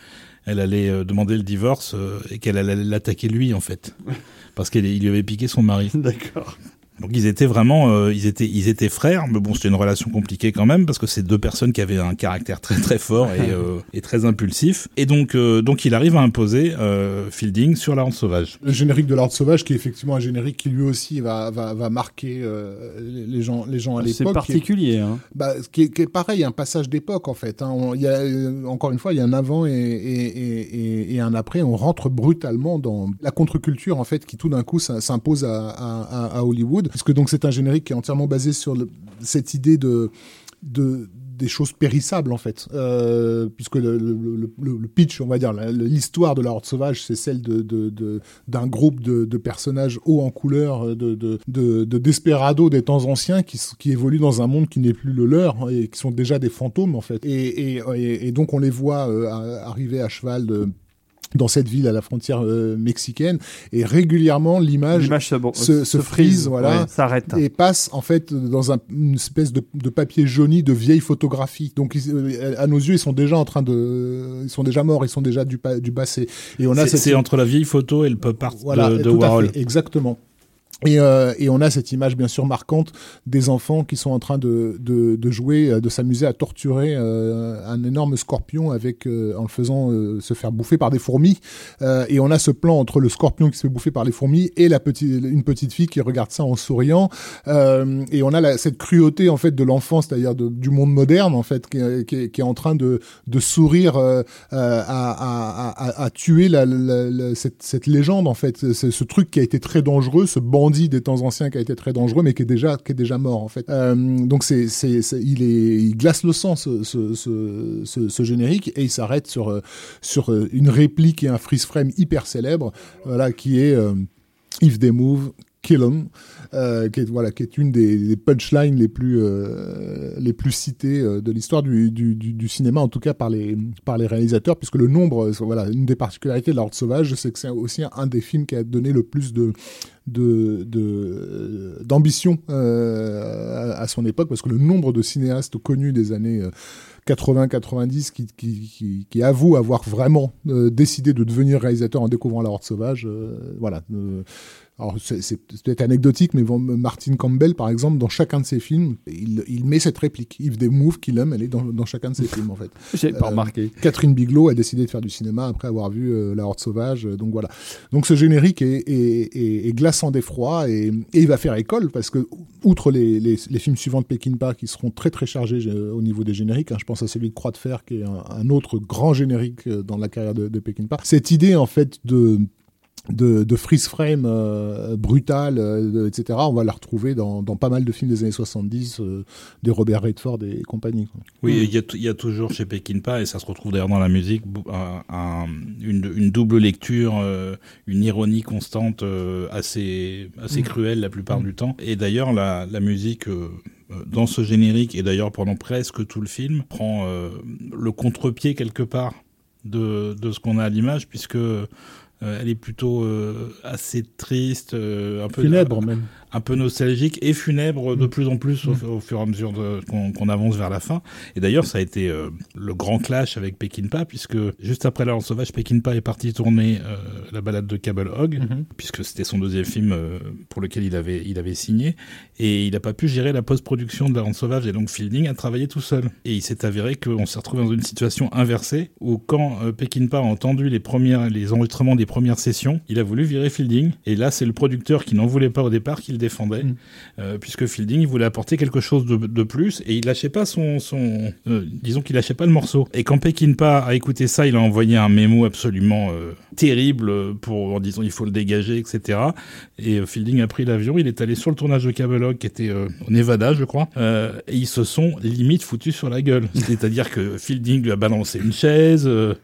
elle allait euh, demander le divorce euh, et qu'elle allait l'attaquer lui en fait parce qu'il lui avait piqué son mari. D'accord. Donc ils étaient vraiment, euh, ils étaient, ils étaient frères, mais bon c'était une relation compliquée quand même parce que c'est deux personnes qui avaient un caractère très très fort et, euh, et très impulsif. Et donc euh, donc il arrive à imposer euh, Fielding sur la Horde sauvage. Le générique de l'Ordre Sauvage, qui est effectivement un générique qui lui aussi va, va, va marquer euh, les gens, les gens à C'est l'époque. qui est- particulier. Hein. Bah, ce qui est, qui est pareil, un passage d'époque en fait. Hein. On- y a, encore une fois, il y a un avant et, et, et, et- et un après. On rentre brutalement dans la contre-culture en fait qui tout d'un coup s'im- s'impose à, à, à- à Hollywood. Parce que donc c'est un générique qui est entièrement basé sur cette idée de, de des choses périssables en fait, euh, puisque le, pitch, on va dire, l'histoire de la Horde sauvage, c'est celle d'un groupe de, personnages hauts en couleur, de, de, de, de desperados des temps anciens qui, qui évoluent dans un monde qui n'est plus le leur hein, et qui sont déjà des fantômes en fait. Et, et, donc on les voit euh, arriver à cheval de dans cette ville à la frontière euh, mexicaine et régulièrement l'image L'image se, se- se frise, voilà. ouais, s'arrête. et passe en fait dans un- une espèce de, de papier jauni de vieilles photographies. Donc ils- euh, à nos yeux, ils sont déjà en train de, ils sont déjà morts, ils sont déjà du, du passé. Et on a C'est cette c'est entre la vieille photo et le pop art voilà, de, de tout à Warhol. fait, exactement. Et, euh, et on a cette image bien sûr marquante des enfants qui sont en train de, de, de jouer, euh, de s'amuser à torturer euh, un énorme scorpion avec euh, en le faisant euh, se faire bouffer par des fourmis. Euh, et on a ce plan entre le scorpion qui se fait bouffer par les fourmis et la petite, une petite fille qui regarde ça en souriant. Et on a la, cette cruauté en fait de l'enfance, c'est-à-dire du monde moderne en fait, qui, qui, qui est en train de, de sourire à, à, à, à tuer la, la- cette, cette légende en fait, ce truc qui a été très dangereux, ce bandit des temps anciens qui a été très dangereux, mais qui est déjà qui est déjà mort en fait. Euh, donc c'est c'est il glace le sang ce ce, ce, générique et il s'arrête sur euh, sur euh, une réplique et un freeze frame hyper célèbre, voilà qui est If they move, Kill 'em, euh, qui est voilà, qui est une des, punchlines les plus euh, les plus citées euh, de l'histoire du, du, du, du cinéma, en tout cas par les par les réalisateurs, puisque le nombre, euh, voilà, une des particularités de La Horde sauvage, c'est que c'est aussi un des films qui a donné le plus de de d'ambition euh, à, son époque, parce que le nombre de cinéastes connus des années euh, 80-90 qui, qui, qui, qui avouent avoir vraiment euh, décidé de devenir réalisateur en découvrant La Horde sauvage, euh, voilà. Alors c'est peut-être anecdotique, mais Martin Campbell, par exemple, dans chacun de ses films, il, il met cette réplique. If they move, kill them, elle est dans, dans chacun de ses films, en fait. J'ai pas Euh, remarqué. Catherine Bigelow a décidé de faire du cinéma après avoir vu euh, La Horde Sauvage, euh, donc voilà. Donc ce générique est, est, est, est glaçant d'effroi et, et il va faire école parce que, outre les, les, les films suivants de Peckinpah qui seront très très chargés au niveau des génériques, hein, je pense à celui de Croix de Fer qui est un, un autre grand générique dans la carrière de, de Peckinpah, cette idée en fait de de, de freeze frame euh, brutal, euh, de- etc. On va la retrouver dans, dans pas mal de films des années 70, euh, des Robert Redford et compagnie. quoi. Oui, il y, a t- il y a toujours chez Peckinpah, et ça se retrouve d'ailleurs dans la musique, bou- un- un- une, une double lecture, euh, une ironie constante euh, assez, assez Mm. cruelle la plupart Mm. du temps. Et d'ailleurs, la, la musique dans ce générique, et d'ailleurs pendant presque tout le film, prend euh, le contre-pied quelque part de, de ce qu'on a à l'image, puisque euh, elle est plutôt euh, assez triste, euh, un peu Funèbre même. Un peu nostalgique et funèbre de Mm. plus en plus au, au fur et à mesure qu'on avance vers la fin. Et d'ailleurs, ça a été euh, le grand clash avec Peckinpah, puisque juste après La Lance Sauvage, Peckinpah est parti tourner euh, la balade de Cable Hog, Mhm. puisque c'était son deuxième film euh, pour lequel il avait, il avait signé, et il n'a pas pu gérer la post-production de La Lance Sauvage, et donc Fielding a travaillé tout seul. Et il s'est avéré qu'on s'est retrouvé dans une situation inversée, où quand Peckinpah a entendu les, premières, les enregistrements des premières sessions, il a voulu virer Fielding, et là c'est le producteur qui n'en voulait pas au départ qui le défendait, Mm. euh, puisque Fielding il voulait apporter quelque chose de, de plus, et il lâchait pas son... son euh, disons qu'il lâchait pas le morceau. Et quand Peckinpah a écouté ça, il a envoyé un mémo absolument euh, terrible pour, en disant il faut le dégager, etc. Et Fielding a pris l'avion, il est allé sur le tournage de Cable Log, qui était au Nevada, je crois, et ils se sont limite foutus sur la gueule. C'est-à-dire que Fielding lui a balancé une chaise, euh,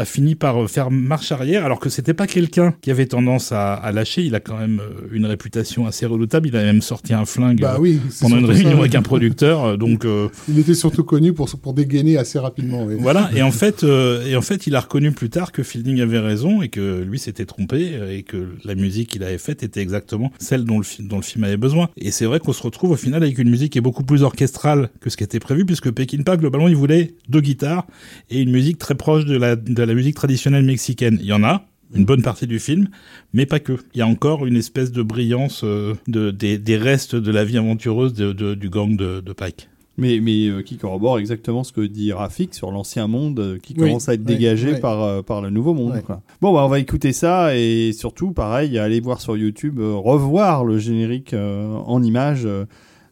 a fini par faire marche arrière, alors que c'était pas quelqu'un qui avait tendance à, à lâcher. Il a quand même une réputation assez redoutable. Il a même sorti un flingue Bah oui. pendant une réunion ça. avec un producteur. euh, donc euh, Il était surtout connu pour, pour dégainer assez rapidement. oui. voilà. Et en fait, euh, et en fait, il a reconnu plus tard que Fielding avait raison et que lui s'était trompé euh, et que la musique qu'il avait faite était exactement celle dont le, dont le film avait besoin. Et c'est vrai qu'on se retrouve au final avec une musique qui est beaucoup plus orchestrale que ce qui était prévu, puisque Peckinpah globalement il voulait deux guitares et une musique très proche de la de la musique traditionnelle mexicaine. Il y en a. Une bonne partie du film, mais pas que. Il y a encore une espèce de brillance euh, de, des, des restes de la vie aventureuse de, de- du gang de, de Pike. Mais, mais euh, qui corrobore exactement ce que dit Rafik sur l'ancien monde euh, qui Oui, commence à être ouais, dégagé ouais. Par, euh, par le nouveau monde. Ouais. quoi. Bon, bah, on va écouter ça et surtout, pareil, aller voir sur YouTube, euh, revoir le générique euh, en images euh,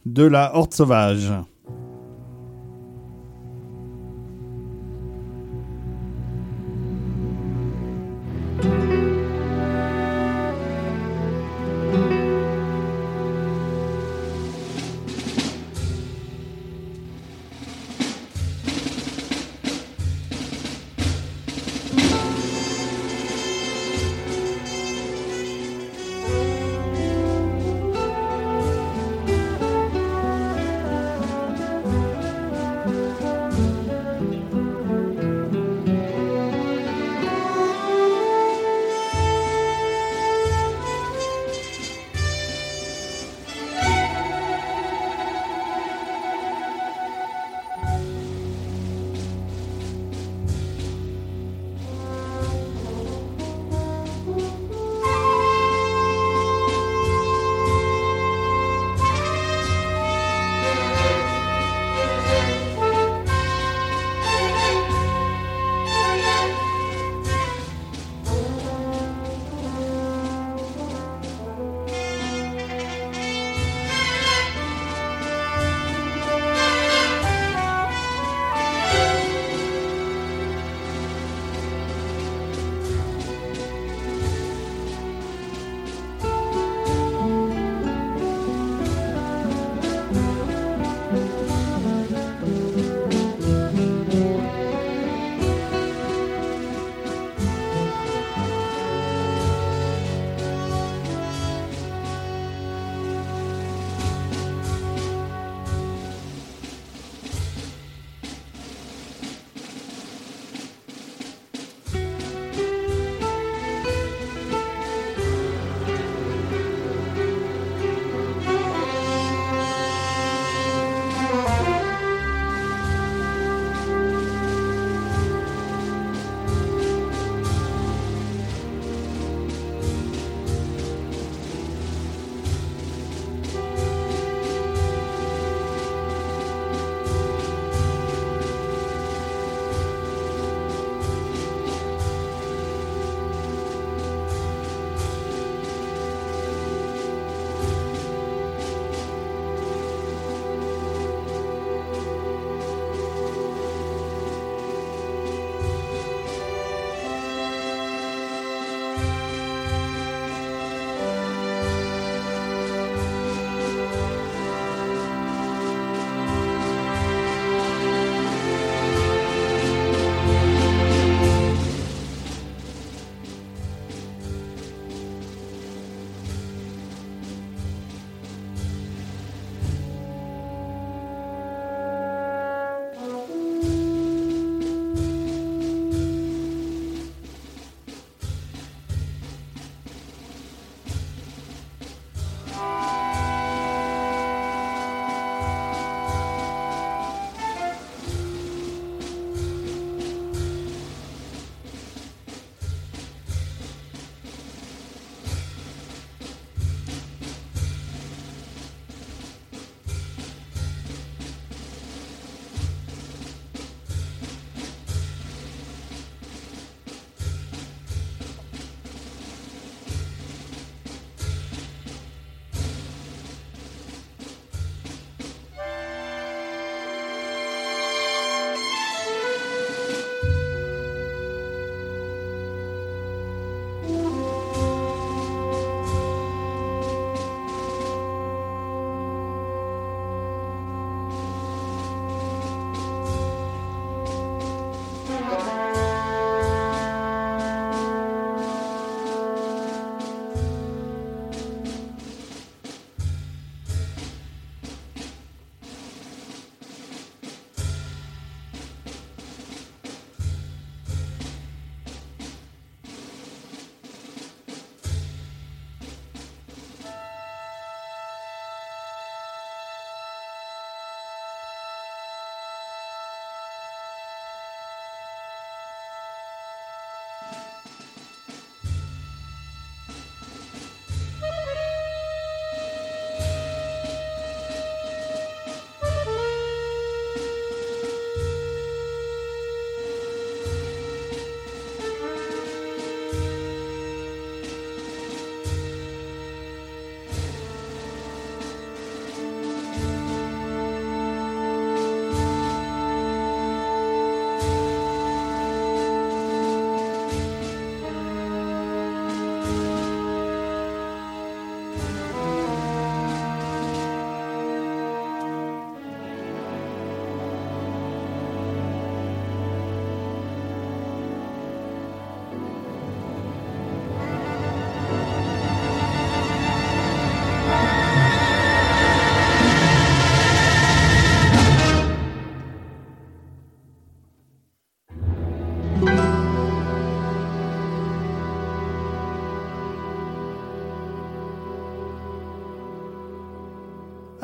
de la Horde Sauvage.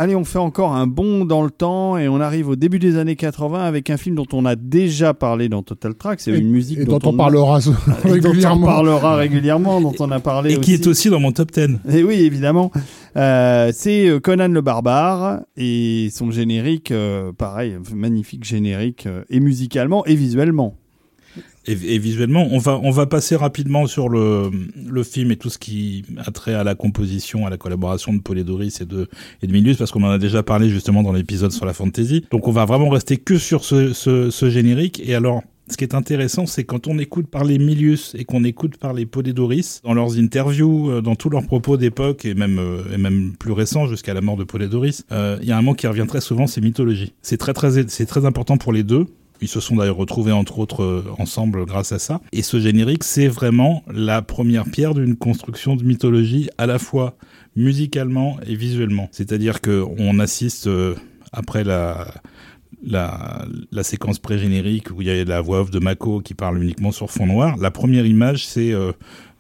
Allez, on fait encore un bond dans le temps et on arrive au début des années 80 avec un film dont on a déjà parlé dans Total Track. C'est Et- une musique et dont, dont on parlera et dont on régulièrement. parlera régulièrement, dont on a parlé Et qui est aussi dans mon top 10. Et oui, évidemment. Euh, c'est euh, Conan le barbare et son générique, euh, pareil, magnifique générique, euh, et musicalement et visuellement. Et, visuellement, on va, on va passer rapidement sur le, le film et tout ce qui a trait à la composition, à la collaboration de Paul et de, et de Milius, parce qu'on en a déjà parlé justement dans l'épisode sur la fantasy. Donc on va vraiment rester que sur ce, ce, générique. Et alors, ce qui est intéressant, c'est quand on écoute parler Milius et qu'on écoute et Doris, dans leurs interviews, euh, dans tous leurs propos d'époque et même, euh, et même plus récents jusqu'à la mort de Paul et Doris, euh, il y a un mot qui revient très souvent, c'est mythologie. C'est très, très, c'est très important pour les deux. Ils se sont d'ailleurs retrouvés entre autres euh, ensemble grâce à ça. Et ce générique, c'est vraiment la première pierre d'une construction de mythologie à la fois musicalement et visuellement. C'est-à-dire que on assiste euh, après la la, séquence pré-générique où il y a la voix off de Mako qui parle uniquement sur fond noir. La première image, c'est euh,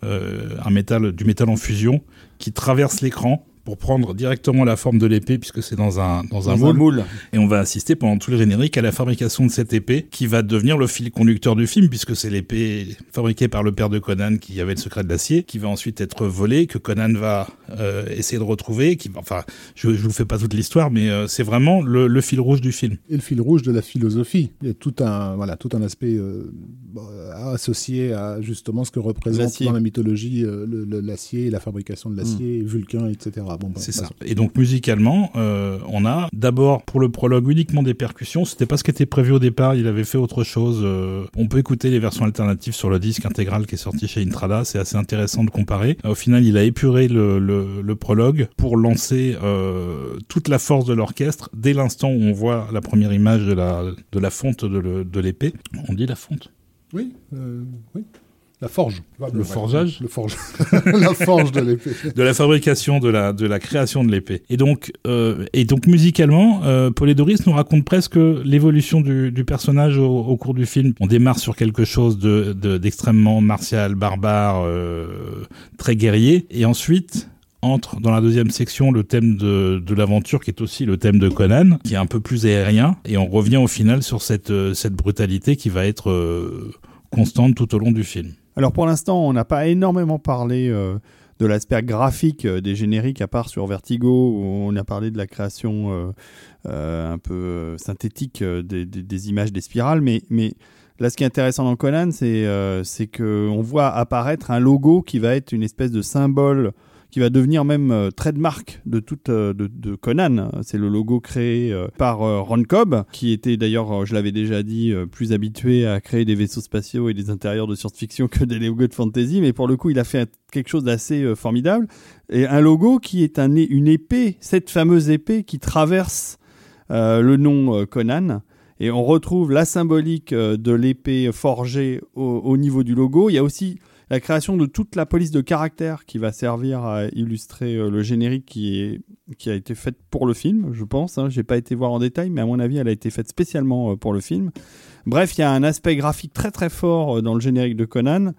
un métal, du métal en fusion qui traverse l'écran pour prendre directement la forme de l'épée puisque c'est dans un dans, un moule. moule. Et on va assister pendant tout le générique à la fabrication de cette épée qui va devenir le fil conducteur du film puisque c'est l'épée fabriquée par le père de Conan qui avait le secret de l'acier qui va ensuite être volée, que Conan va euh, essayer de retrouver. Qui, enfin, je, je vous fais pas toute l'histoire, mais euh, c'est vraiment le, le fil rouge du film. Et le fil rouge de la philosophie. Il y a tout un, voilà, tout un aspect euh, associé à justement ce que représente dans la mythologie euh, l'acier, la fabrication de l'acier, Vulcain, etc. Bon, bah, C'est bah, ça. Et donc musicalement, euh, on a d'abord pour le prologue uniquement des percussions. C'était pas ce qui était prévu au départ. Il avait fait autre chose. euh, on peut écouter les versions alternatives sur le disque intégral qui est sorti chez Intrada. C'est assez intéressant de comparer. Au final, il a épuré le, le, le prologue pour lancer euh, toute la force de l'orchestre dès l'instant où on voit la première image de la de la fonte de l'épée. On dit la fonte. Oui, oui. La forge. Le forgeage Le forge. la forge de l'épée. de la fabrication, de la, de la création de l'épée. Et donc, euh, et donc musicalement, euh, Paul et Doris nous raconte presque l'évolution du, du personnage au, au cours du film. On démarre sur quelque chose de, de- d'extrêmement martial, barbare, euh, très guerrier, et ensuite entre dans la deuxième section le thème de, de l'aventure qui est aussi le thème de Conan qui est un peu plus aérien et on revient au final sur cette, euh, cette brutalité qui va être euh, constante tout au long du film. Alors pour l'instant, on n'a pas énormément parlé euh, de l'aspect graphique euh, des génériques, à part sur Vertigo, où on a parlé de la création euh, un peu synthétique des, images des spirales. Mais, là, ce qui est intéressant dans Conan, c'est c'est qu'on voit apparaître un logo qui va être une espèce de symbole qui va devenir même euh, trait de toute euh, de, Conan. C'est le logo créé euh, par Ron Cobb, qui était d'ailleurs, je l'avais déjà dit, plus habitué à créer des vaisseaux spatiaux et des intérieurs de science-fiction que des logos de fantasy. Mais pour le coup, il a fait quelque chose d'assez formidable. Et un logo qui est un, une épée, cette fameuse épée qui traverse le nom Conan. Et on retrouve la symbolique de l'épée forgée au niveau du logo. Il y a aussi la création de toute la police de caractère qui va servir à illustrer euh, le générique qui, est, qui a été faite pour le film, je pense. Hein. J'ai pas été voir en détail, mais à mon avis, elle a été faite spécialement euh, pour le film. Bref, il y a un aspect graphique très très fort euh, dans le générique de Conan.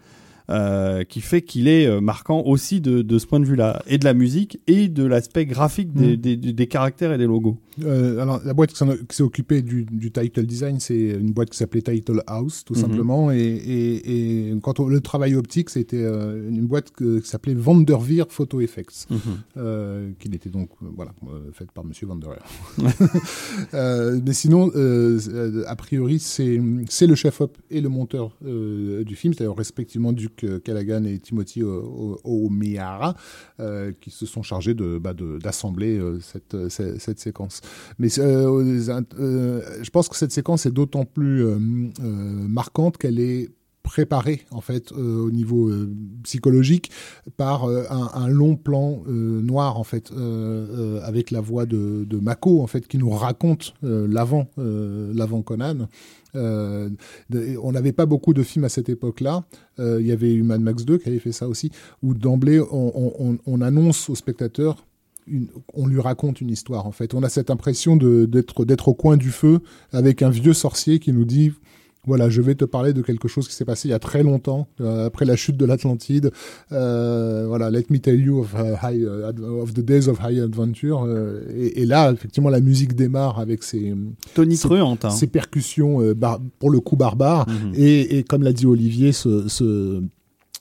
euh, qui fait qu'il est marquant aussi de, de ce point de vue-là, et de la musique, et de l'aspect graphique des, Mm. des- des- des caractères et des logos. Euh, alors, la boîte qui s'est occupée du, du, title design, c'est une boîte qui s'appelait Title House, tout mhm. simplement. Et, et, et, quand on, le travail optique, c'était euh, une boîte qui s'appelait Vanderveer Photo Effects, mhm. euh, qui était donc voilà faite par Monsieur Vanderveer. mais sinon, a priori, c'est le chef-op et le monteur du film, c'est-à-dire respectivement Duke Callaghan et Timothy O'Meara, qui se sont chargés de bah, d'assembler cette, cette, cette séquence. Mais euh, euh, je pense que cette séquence est d'autant plus euh, marquante qu'elle est préparée en fait au niveau psychologique par un, long plan noir en fait avec la voix de, Mako en fait qui nous raconte l'avant l'avant Conan. on n'avait pas beaucoup de films à cette époque-là. Il y avait eu Mad Max 2 qui avait fait ça aussi, où d'emblée on, on, annonce au spectateur on lui raconte une histoire en fait. On a cette impression d'être d'être au coin du feu avec un vieux sorcier qui nous dit voilà, je vais te parler de quelque chose qui s'est passé il y a très longtemps, euh, après la chute de l'Atlantide. Euh, voilà, let me tell you of, uh, uh, the days of high adventure. Euh, et, là, effectivement, la musique démarre avec ses, Tony ses, hein. percussions pour le coup barbare. Mhm. et, comme l'a dit Olivier, ce, ce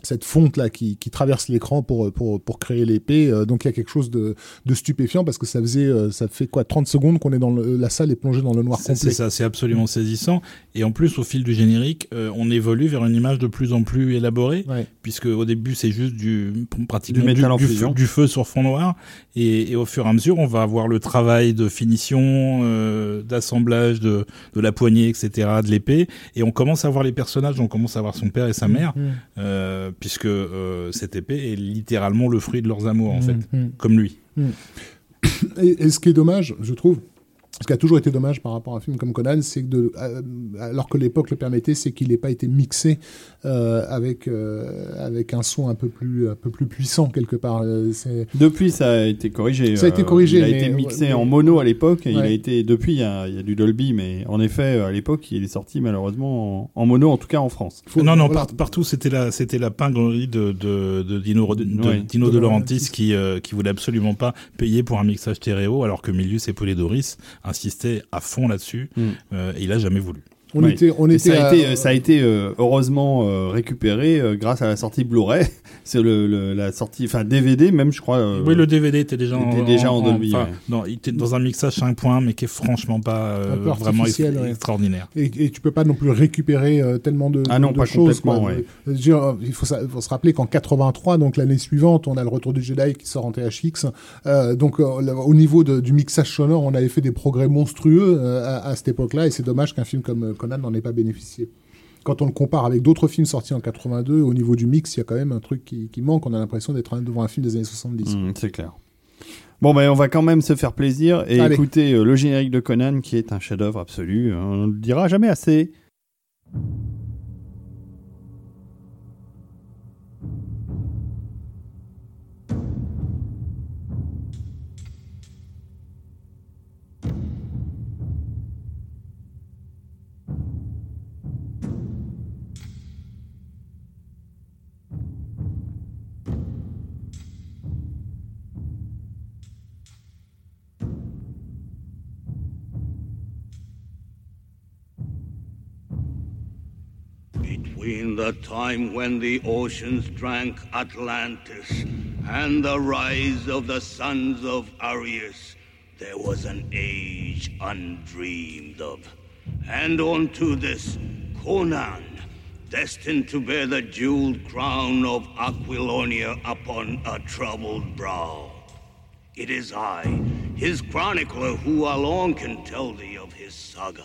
cette fonte là qui, qui traverse l'écran pour, pour, pour créer l'épée. Euh, donc il y a quelque chose de, de stupéfiant parce que ça faisait euh, ça fait quoi 30 secondes qu'on est dans la salle et plongé dans le noir complet. C'est ça, c'est absolument saisissant. Et en plus au fil du générique, euh, on évolue vers une image de plus en plus élaborée, puisque au début c'est juste du pratiquement du, du, du, feu sur fond noir, et, et, au fur et à mesure on va avoir le travail de finition, d'assemblage de, de la poignée, etc., de l'épée, et on commence à voir les personnages, on commence à voir son père et sa mère. Mmh puisque euh, cette épée est littéralement le fruit de leurs amours, en mmh, fait, mmh. comme lui. Mmh. et, ce qui est dommage, je trouve, ce qui a toujours été dommage par rapport à un film comme Conan, c'est que euh, alors que l'époque le permettait, c'est qu'il n'ait pas été mixé euh, avec euh, avec un son un peu plus un peu plus puissant quelque part. Depuis, ça a été corrigé. Ça a été corrigé. il a été mixé en mono à l'époque. Il a été depuis, il y, a, il y, a, du Dolby, mais en effet, à l'époque, il est sorti malheureusement en, mono, en tout cas en France. non, non, partout, c'était la c'était la pinglerie de, de, de Dino de, Dino de Laurentiis qui qui voulait absolument pas payer pour un mixage stéréo, alors que Milius et Doris insistait à fond là-dessus mm. euh, et il a jamais voulu. On était, on était ça, a été, ça a été euh, heureusement euh, récupéré euh, grâce à la sortie Blu-ray. C'est le, le, la sortie, enfin DVD même, je crois. oui, le DVD était déjà, en, déjà en, Dolby. Non, il était dans un mixage 5 points, mais qui est franchement pas vraiment extraordinaire. Et, et, tu peux pas non plus récupérer tellement de, ah non, pas choses. Ouais. Dire, il faut, faut, se rappeler qu'en 83, donc l'année suivante, on a le Retour du Jedi qui sort en THX. donc au niveau de, du mixage sonore, on avait fait des progrès monstrueux à, à, cette époque-là, et c'est dommage qu'un film comme Conan n'en ait pas bénéficié. Quand on le compare avec d'autres films sortis en 82, au niveau du mix, il y a quand même un truc qui, manque. On a l'impression d'être devant un film des années 70. Mmh, c'est clair. Bon, ben, on va quand même se faire plaisir et écouter euh, le générique de Conan, qui est un chef-d'œuvre absolu. On ne le dira jamais assez. Between the time when the oceans drank Atlantis and the rise of the sons of Arius, there was an age undreamed of. And unto this, Conan, destined to bear the jeweled crown of Aquilonia upon a troubled brow. It is I, his chronicler, who alone can tell thee of his saga.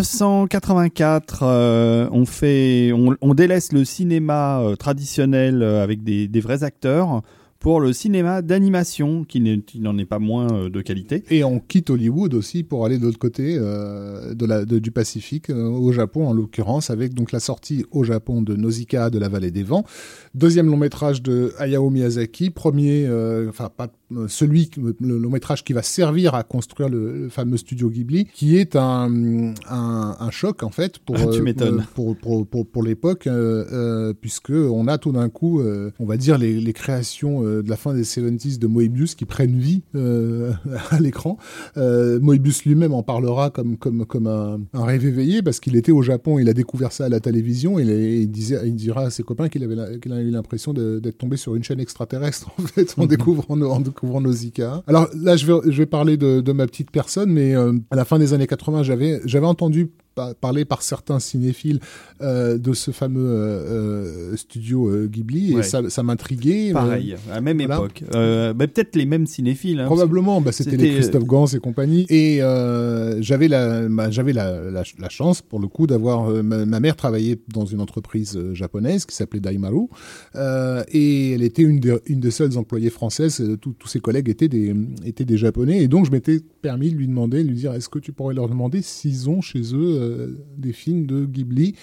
1984, euh, on fait, on, délaisse le cinéma euh, traditionnel euh, avec des vrais acteurs pour le cinéma d'animation qui n'en est pas moins euh, de qualité. Et on quitte Hollywood aussi pour aller de l'autre côté euh, de la, de- du Pacifique, euh, au Japon en l'occurrence, avec donc la sortie au Japon de Nausicaa de la Vallée des Vents, deuxième long métrage de Hayao Miyazaki, premier, euh, enfin pas celui, le long métrage qui va servir à construire le, le fameux studio Ghibli, qui est un, un, un choc en fait pour tu m'étonnes. pour pour pour, pour l'époque, puisque on a tout d'un coup, on va dire les, les créations de la fin des 70s de Moebius qui prennent vie euh, à l'écran. Euh, Moebius lui-même en parlera comme comme comme un, un rêve éveillé parce qu'il était au Japon, il a découvert ça à la télévision, et il, il disait, il dira à ses copains qu'il avait qu'il a eu l'impression d'être tombé sur une chaîne extraterrestre en fait en découvrant en découvrant Nausicaa. Alors là, je vais je vais parler de, de ma petite personne, mais euh, à la fin des années 80, j'avais j'avais entendu pa- parler par certains cinéphiles euh, de ce fameux euh, euh, studio euh, Ghibli Ouais. et ça, ça m'intriguait. Pareil, à la même voilà. époque. Bah, Peut-être les mêmes cinéphiles. hein, Probablement, bah, c'était les Christophe Gans et compagnie. Et j'avais la, bah, j'avais la, la, la chance, pour le coup, d'avoir ma, ma mère travaillait dans une entreprise japonaise qui s'appelait Daimaru, et elle était une des, une des seules employées françaises. Tous ses collègues étaient des, étaient des japonais, et donc je m'étais permis de lui demander, de lui dire, est-ce que tu pourrais leur demander s'ils ont chez eux des films de Ghibli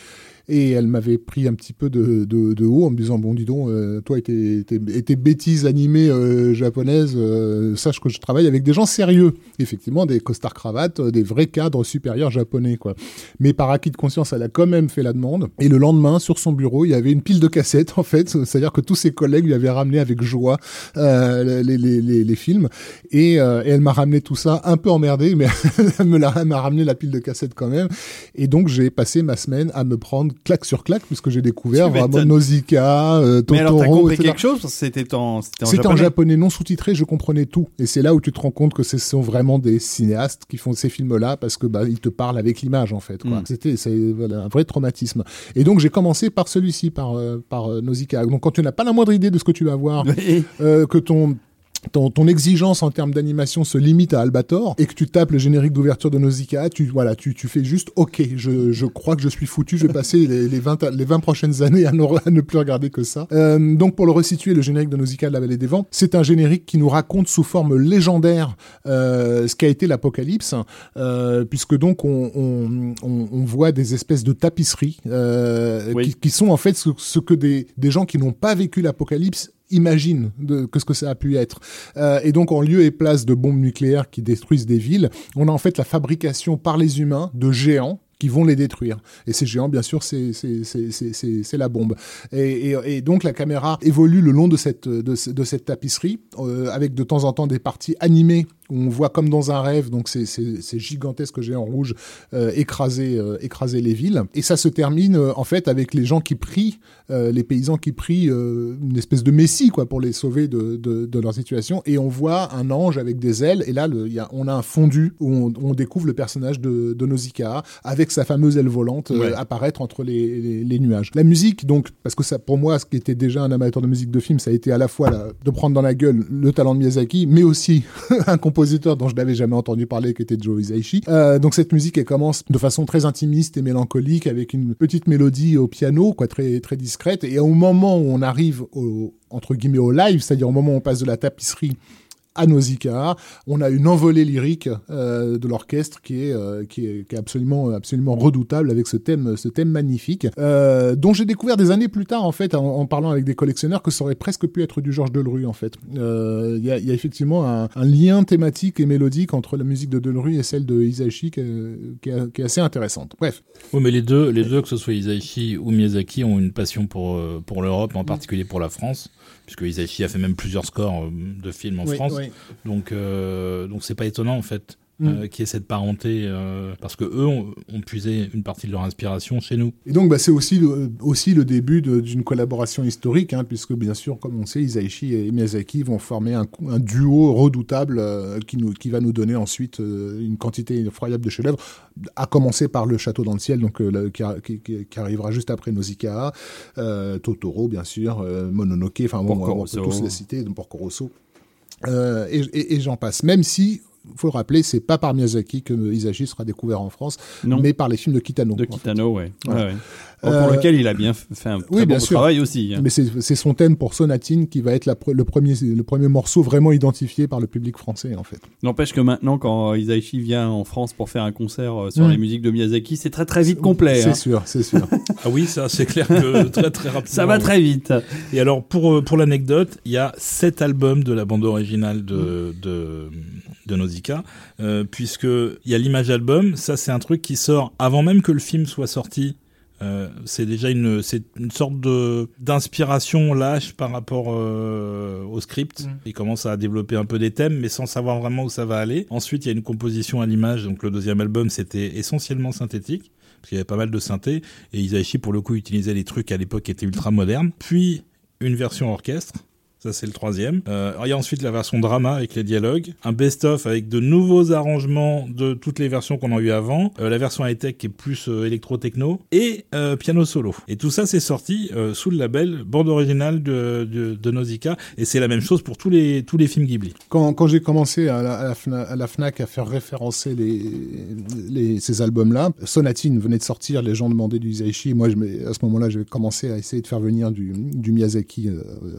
et elle m'avait pris un petit peu de, de, de haut en me disant bon dis donc euh, toi et tes, tes, bêtises animées euh, japonaises euh, sache que je travaille avec des gens sérieux. Effectivement des costards cravates euh, des vrais cadres supérieurs japonais quoi. Mais par acquis de conscience elle a quand même fait la demande. Et le lendemain sur son bureau il y avait une pile de cassettes en fait. C'est à dire que tous ses collègues lui avaient ramené avec joie euh, les, les, les, les films. Et, et elle m'a ramené tout ça un peu emmerdé mais elle m'a ramené la pile de cassettes quand même. Et donc j'ai passé ma semaine à me prendre claque sur claque puisque j'ai découvert vraiment. Nausicaa, euh, Mais alors, t'as Totoro, compris etc. quelque chose C'était en, c'était en japonais. non sous-titré, je comprenais tout. Et c'est là où tu te rends compte que ce sont vraiment des cinéastes qui font ces films-là parce que bah ils te parlent avec l'image en fait. quoi. Mm. C'était c'est voilà, un vrai traumatisme. Et donc j'ai commencé par celui-ci, par euh, par euh, Nausicaa. Donc quand tu n'as pas la moindre idée de ce que tu vas voir, Oui. euh, que ton ton, ton exigence en termes d'animation se limite à Albator et que tu tapes le générique d'ouverture de Nausicaa, tu voilà, tu, tu fais juste OK, je, je crois que je suis foutu, je vais passer les, les 20 les 20 prochaines années à ne, à ne plus regarder que ça. Euh, donc pour le resituer, le générique de Nausicaa de la Vallée des Vents, c'est un générique qui nous raconte sous forme légendaire euh, ce qu'a été l'apocalypse, euh, puisque donc on, on, on, on voit des espèces de tapisseries euh, Oui. qui, qui sont en fait ce, ce que des, des gens qui n'ont pas vécu l'apocalypse imaginent de que ce que ça a pu être. Euh, et donc en lieu et place de bombes nucléaires qui détruisent des villes, on a en fait la fabrication par les humains de géants qui vont les détruire. Et ces géants, bien sûr, c'est la bombe. Et, et, donc la caméra évolue le long de cette de, de cette tapisserie euh, avec de temps en temps des parties animées où on voit comme dans un rêve donc ces ces, ces gigantesques géants rouges euh, écraser euh, écraser les villes. Et ça se termine euh, en fait avec les gens qui prient, euh, les paysans qui prient euh, une espèce de messie quoi pour les sauver de, de, de leur situation. Et on voit un ange avec des ailes. Et là, le, y a, on a un fondu où on, on découvre le personnage de, de Nausicaa avec sa fameuse aile volante euh, Ouais. apparaître entre les, les, les nuages. La musique, donc, parce que ça, pour moi, ce qui était déjà un amateur de musique de film, ça a été à la fois la- de prendre dans la gueule le talent de Miyazaki, mais aussi un compositeur dont je n'avais jamais entendu parler, qui était Joe Hisaishi. Euh, donc cette musique, elle commence de façon très intimiste et mélancolique, avec une petite mélodie au piano, quoi, très très discrète. Et au moment où on arrive au entre guillemets au live, c'est-à-dire au moment où on passe de la tapisserie à Nausicaa. On a une envolée lyrique euh, de l'orchestre qui est euh, qui est, qui est absolument absolument redoutable avec ce thème ce thème magnifique euh, dont j'ai découvert des années plus tard en fait en, parlant avec des collectionneurs que ça aurait presque pu être du Georges Delru en fait. Il y, a, effectivement un, lien thématique et mélodique entre la musique de Delru et celle de Hisaishi qui qui est- assez intéressante. Bref, Oui, mais les deux, les deux, que ce soit Isaichi ou Miyazaki, ont une passion pour, pour l'Europe, en particulier pour la France, puisque Isaichi a fait même plusieurs scores euh, de films en Oui, France. oui. Donc, euh, donc c'est pas étonnant en fait. Mm. euh, qu'il y ait cette parenté euh, parce que eux ont, ont puisé une partie de leur inspiration chez nous. Et donc, bah, c'est aussi le, aussi le début d'une collaboration historique, hein, puisque bien sûr, comme on sait, Isaichi et Miyazaki vont former un, duo redoutable euh, qui, nous, qui va nous donner ensuite euh, une quantité effroyable de chefs-d'œuvre, à commencer par le Château dans le ciel, donc euh, le- qui, qui- qui- qui arrivera juste après Nausicaa, euh, Totoro, bien sûr, euh, Mononoke, enfin bon, on peut tous les citer, donc Porco Rosso. Euh, et, et- et j'en passe. Même si faut le rappeler, c'est pas par Miyazaki que Isashi sera découvert en France, Non. mais par les films de Kitano. De. Kitano, ouais. Voilà. Ouais, ouais. Bon, Euh, pour lequel il a bien fait un très oui, bien bon sûr. travail aussi. hein. Mais c'est c'est son thème pour Sonatine qui va être la pre- le, premier, le premier morceau vraiment identifié par le public français, en fait. N'empêche que maintenant, quand Isaichi vient en France pour faire un concert euh, sur Mm. les musiques de Miyazaki, c'est très très vite complet. C'est hein. sûr, c'est sûr. Ah oui, ça c'est clair que très très rapidement. Ça va oui. très vite. Et alors, pour, euh, pour l'anecdote, il y a sept albums de la bande originale de, de, de Nausicaa, euh, puisque il y a l'image album, ça c'est un truc qui sort avant même que le film soit sorti. Euh, c'est déjà une, c'est une sorte de d'inspiration lâche par rapport euh, au script. Mm. Il commence à développer un peu des thèmes, mais sans savoir vraiment où ça va aller. Ensuite, il y a une composition à l'image. Donc le deuxième album, c'était essentiellement synthétique parce qu'il y avait pas mal de synthé et Isaichi pour le coup utilisait des trucs à l'époque qui étaient ultra modernes. Puis une version orchestre. Ça, c'est le troisième. Euh, il y a ensuite la version drama avec les dialogues. Un best-of avec de nouveaux arrangements de toutes les versions qu'on a eu avant. Euh, la version high-tech qui est plus euh, électro-techno. Et euh, piano solo. Et tout ça, c'est sorti sous le label bande originale de, de, Nausicaa. Et c'est la même chose pour tous les, tous les films Ghibli. Quand, quand j'ai commencé à la, FNAC à faire référencer les, les, ces albums-là, Sonatine venait de sortir, les gens demandaient du Isaichi. Moi, je, à ce moment-là, j'avais commencé à essayer de faire venir du, Miyazaki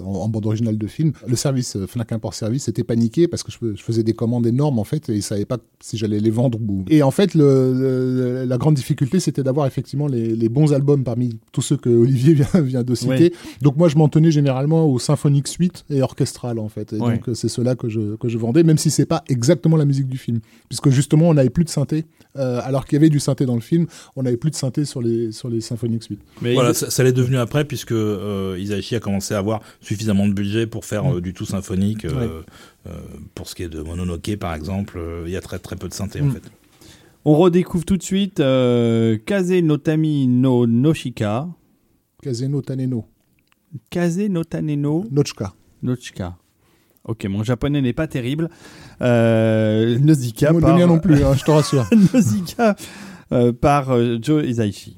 en bande originale de film. Le service euh, FNAC Import Service était paniqué parce que je, je faisais des commandes énormes en fait et ils savaient pas si j'allais les vendre ou. Et en fait, le, le- la grande difficulté, c'était d'avoir effectivement les, les bons albums parmi tous ceux que Olivier vient, vient de citer. Ouais. Donc moi, je m'en tenais généralement au symphonique suite et orchestral en fait. Et Ouais. donc c'est cela que je que je vendais, même si c'est pas exactement la musique du film, puisque justement on n'avait plus de synthé, euh, alors qu'il y avait du synthé dans le film, on n'avait plus de synthé sur les sur les symphoniques suite. Mais Voilà, il- ça, ça l'est devenu après puisque euh, Isaichi a commencé à avoir suffisamment de budget pour faire euh, du tout symphonique. euh, Ouais. euh, pour ce qui est de Mononoke, par exemple, euh, il y a très très peu de synthé en Mm. fait. on redécouvre tout de suite euh, Kaze no Tami no Noshika. Kazeno Taneno, Kaze no Taneno Nochka. Nochika. Ok, mon japonais n'est pas terrible. Euh, Nausicaa Moi, par... Non plus, hein, je te rassure. Euh, par euh, Joe Isaichi. «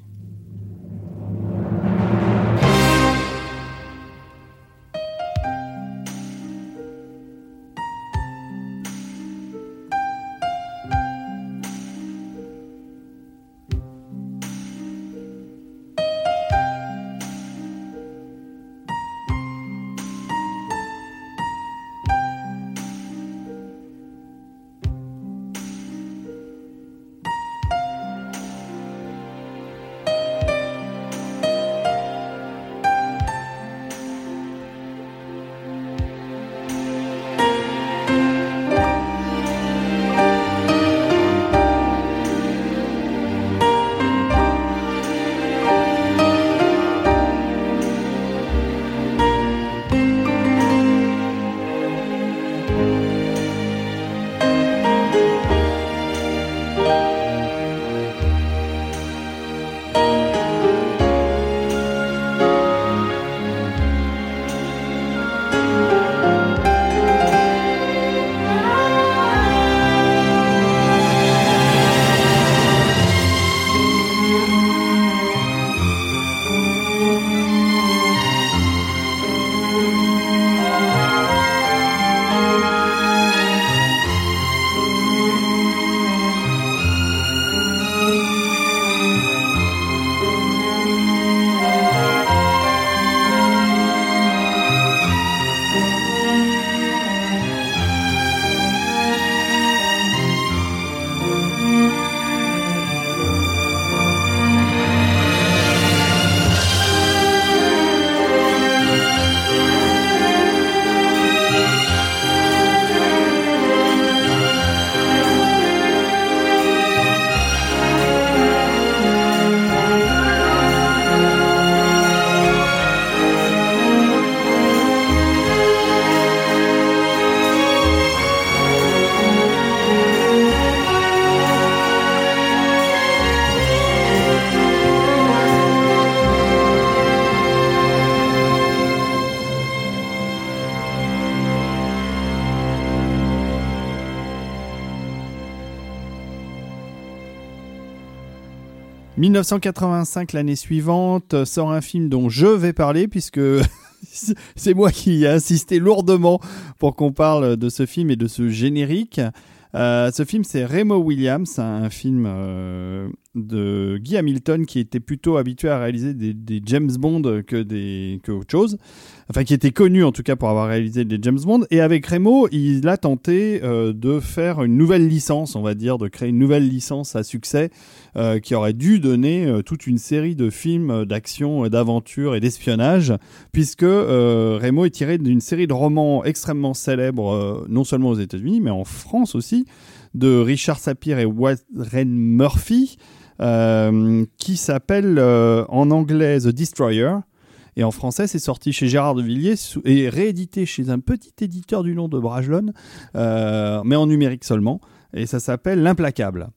1985, l'année suivante, euh, sort un film dont je vais parler puisque c'est moi qui ai insisté lourdement pour qu'on parle de ce film et de ce générique. Euh, ce film, c'est Remo Williams, un film euh, de Guy Hamilton qui était plutôt habitué à réaliser des, James Bond que, des, que autre chose. Enfin, qui était connu en tout cas pour avoir réalisé des James Bond. Et avec Remo, il a tenté euh, de faire une nouvelle licence, on va dire, de créer une nouvelle licence à succès euh, qui aurait dû donner euh, toute une série de films d'action, d'aventure et d'espionnage, puisque Remo est tiré d'une série de romans extrêmement célèbres, non seulement aux États-Unis, mais en France aussi, de Richard Sapir et Warren Murphy. Qui s'appelle en anglais The Destroyer, et en français, c'est sorti chez Gérard de Villiers et réédité chez un petit éditeur du nom de Bragelonne, euh, mais en numérique seulement. Et ça s'appelle L'Implacable.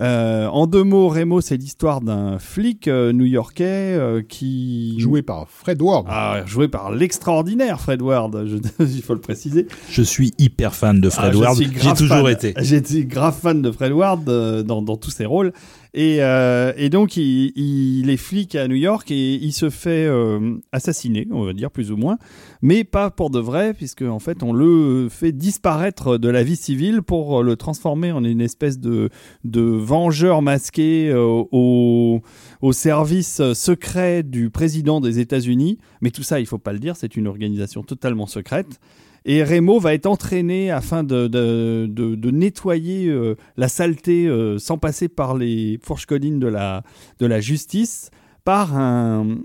Euh, en deux mots, Remo, c'est l'histoire d'un flic euh, new-yorkais qui joué par Fred Ward. Ah, joué par l'extraordinaire Fred Ward. il faut le préciser. Je suis hyper fan de Fred ah, Ward. J'ai toujours été. J'ai été grave fan de Fred Ward dans, dans, tous ses rôles. Et, euh, et donc, il, il, est flic à New York et il se fait euh, assassiner, on va dire plus ou moins, mais pas pour de vrai, puisque en fait, on le fait disparaître de la vie civile pour le transformer en une espèce de, de vengeur masqué euh, au, au service secret du président des États-Unis. Mais tout ça, il faut pas le dire, c'est une organisation totalement secrète. Et Remo va être entraîné afin de, nettoyer euh, la saleté euh, sans passer par les fourches collines de la, justice par un,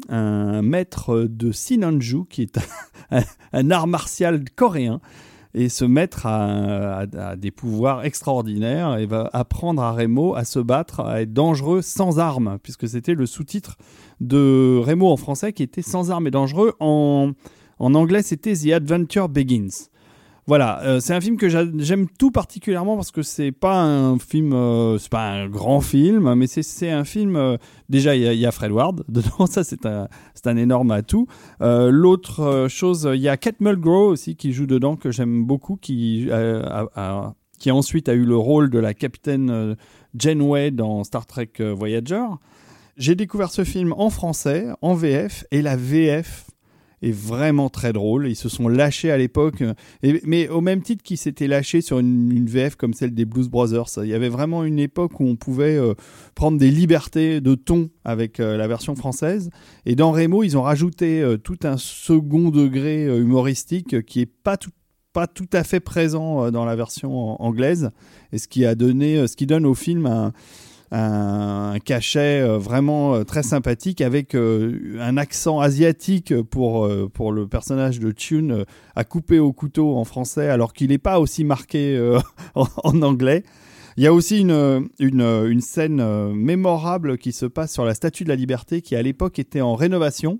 maître de Sinanju, qui est un, un, art martial coréen. Et ce maître a, a, des pouvoirs extraordinaires et va apprendre à Remo à se battre, à être dangereux sans armes, puisque c'était le sous-titre de Remo en français qui était sans armes et dangereux. En, en anglais, c'était The Adventure Begins. Voilà, euh, c'est un film que j'aime tout particulièrement parce que c'est pas un film, euh, c'est pas un grand film, mais c'est un film. Euh, déjà, il y, a Fred Ward dedans, ça c'est un, un énorme atout. L'autre chose, il y a Kate Mulgrew aussi qui joue dedans que j'aime beaucoup, qui a, qui ensuite a eu le rôle de la capitaine Janeway dans Star Trek Voyager. J'ai découvert ce film en français, en VF, et la VF est vraiment très drôle. Ils se sont lâchés à l'époque, mais au même titre qu'ils s'étaient lâchés sur une, VF comme celle des Blues Brothers. Il y avait vraiment une époque où on pouvait euh, prendre des libertés de ton avec euh, la version française. Et dans Remo, ils ont rajouté euh, tout un second degré humoristique qui est pas tout pas tout à fait présent dans la version anglaise et ce qui a donné ce qui donne au film un, un cachet euh, vraiment euh, très sympathique avec euh, un accent asiatique pour, pour le personnage de Tune à couper au couteau en français alors qu'il n'est pas aussi marqué en, anglais. Il y a aussi une, une, une, scène mémorable qui se passe sur la Statue de la Liberté qui à l'époque était en rénovation.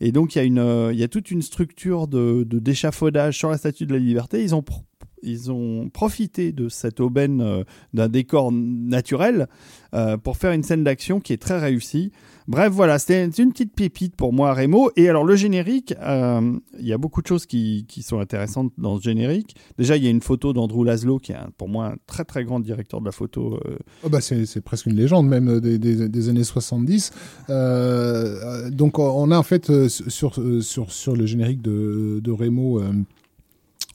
Et donc il y, a une, il y a toute une structure de d'échafaudage sur la Statue de la Liberté. Ils ont ils ont profité de cette aubaine euh, d'un décor naturel euh, pour faire une scène d'action qui est très réussie. Bref, voilà, c'était une petite pépite pour moi, Remo. Et alors, le générique, euh, il y a beaucoup de choses qui, sont intéressantes dans ce générique. Déjà, il y a une photo d'Andrew Laszlo, qui est pour moi un très très grand directeur de la photo. Oh bah c'est presque une légende, même des, années 70. donc, on a en fait sur, sur, sur le générique de, de Remo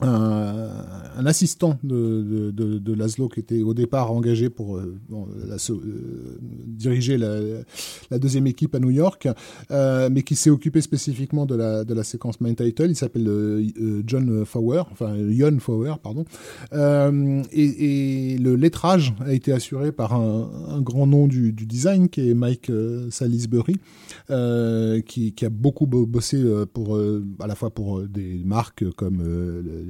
un, assistant de, de, de, Laszlo qui était au départ engagé pour euh, la, euh, diriger la, la, deuxième équipe à New York, euh, mais qui s'est occupé spécifiquement de la, de la séquence main title. Il s'appelle John Fowler, enfin Jon Fowler, pardon. Et, et, le lettrage a été assuré par un, un grand nom du, du, design qui est Mike Salisbury, qui, qui, a beaucoup bossé pour à la fois pour des marques comme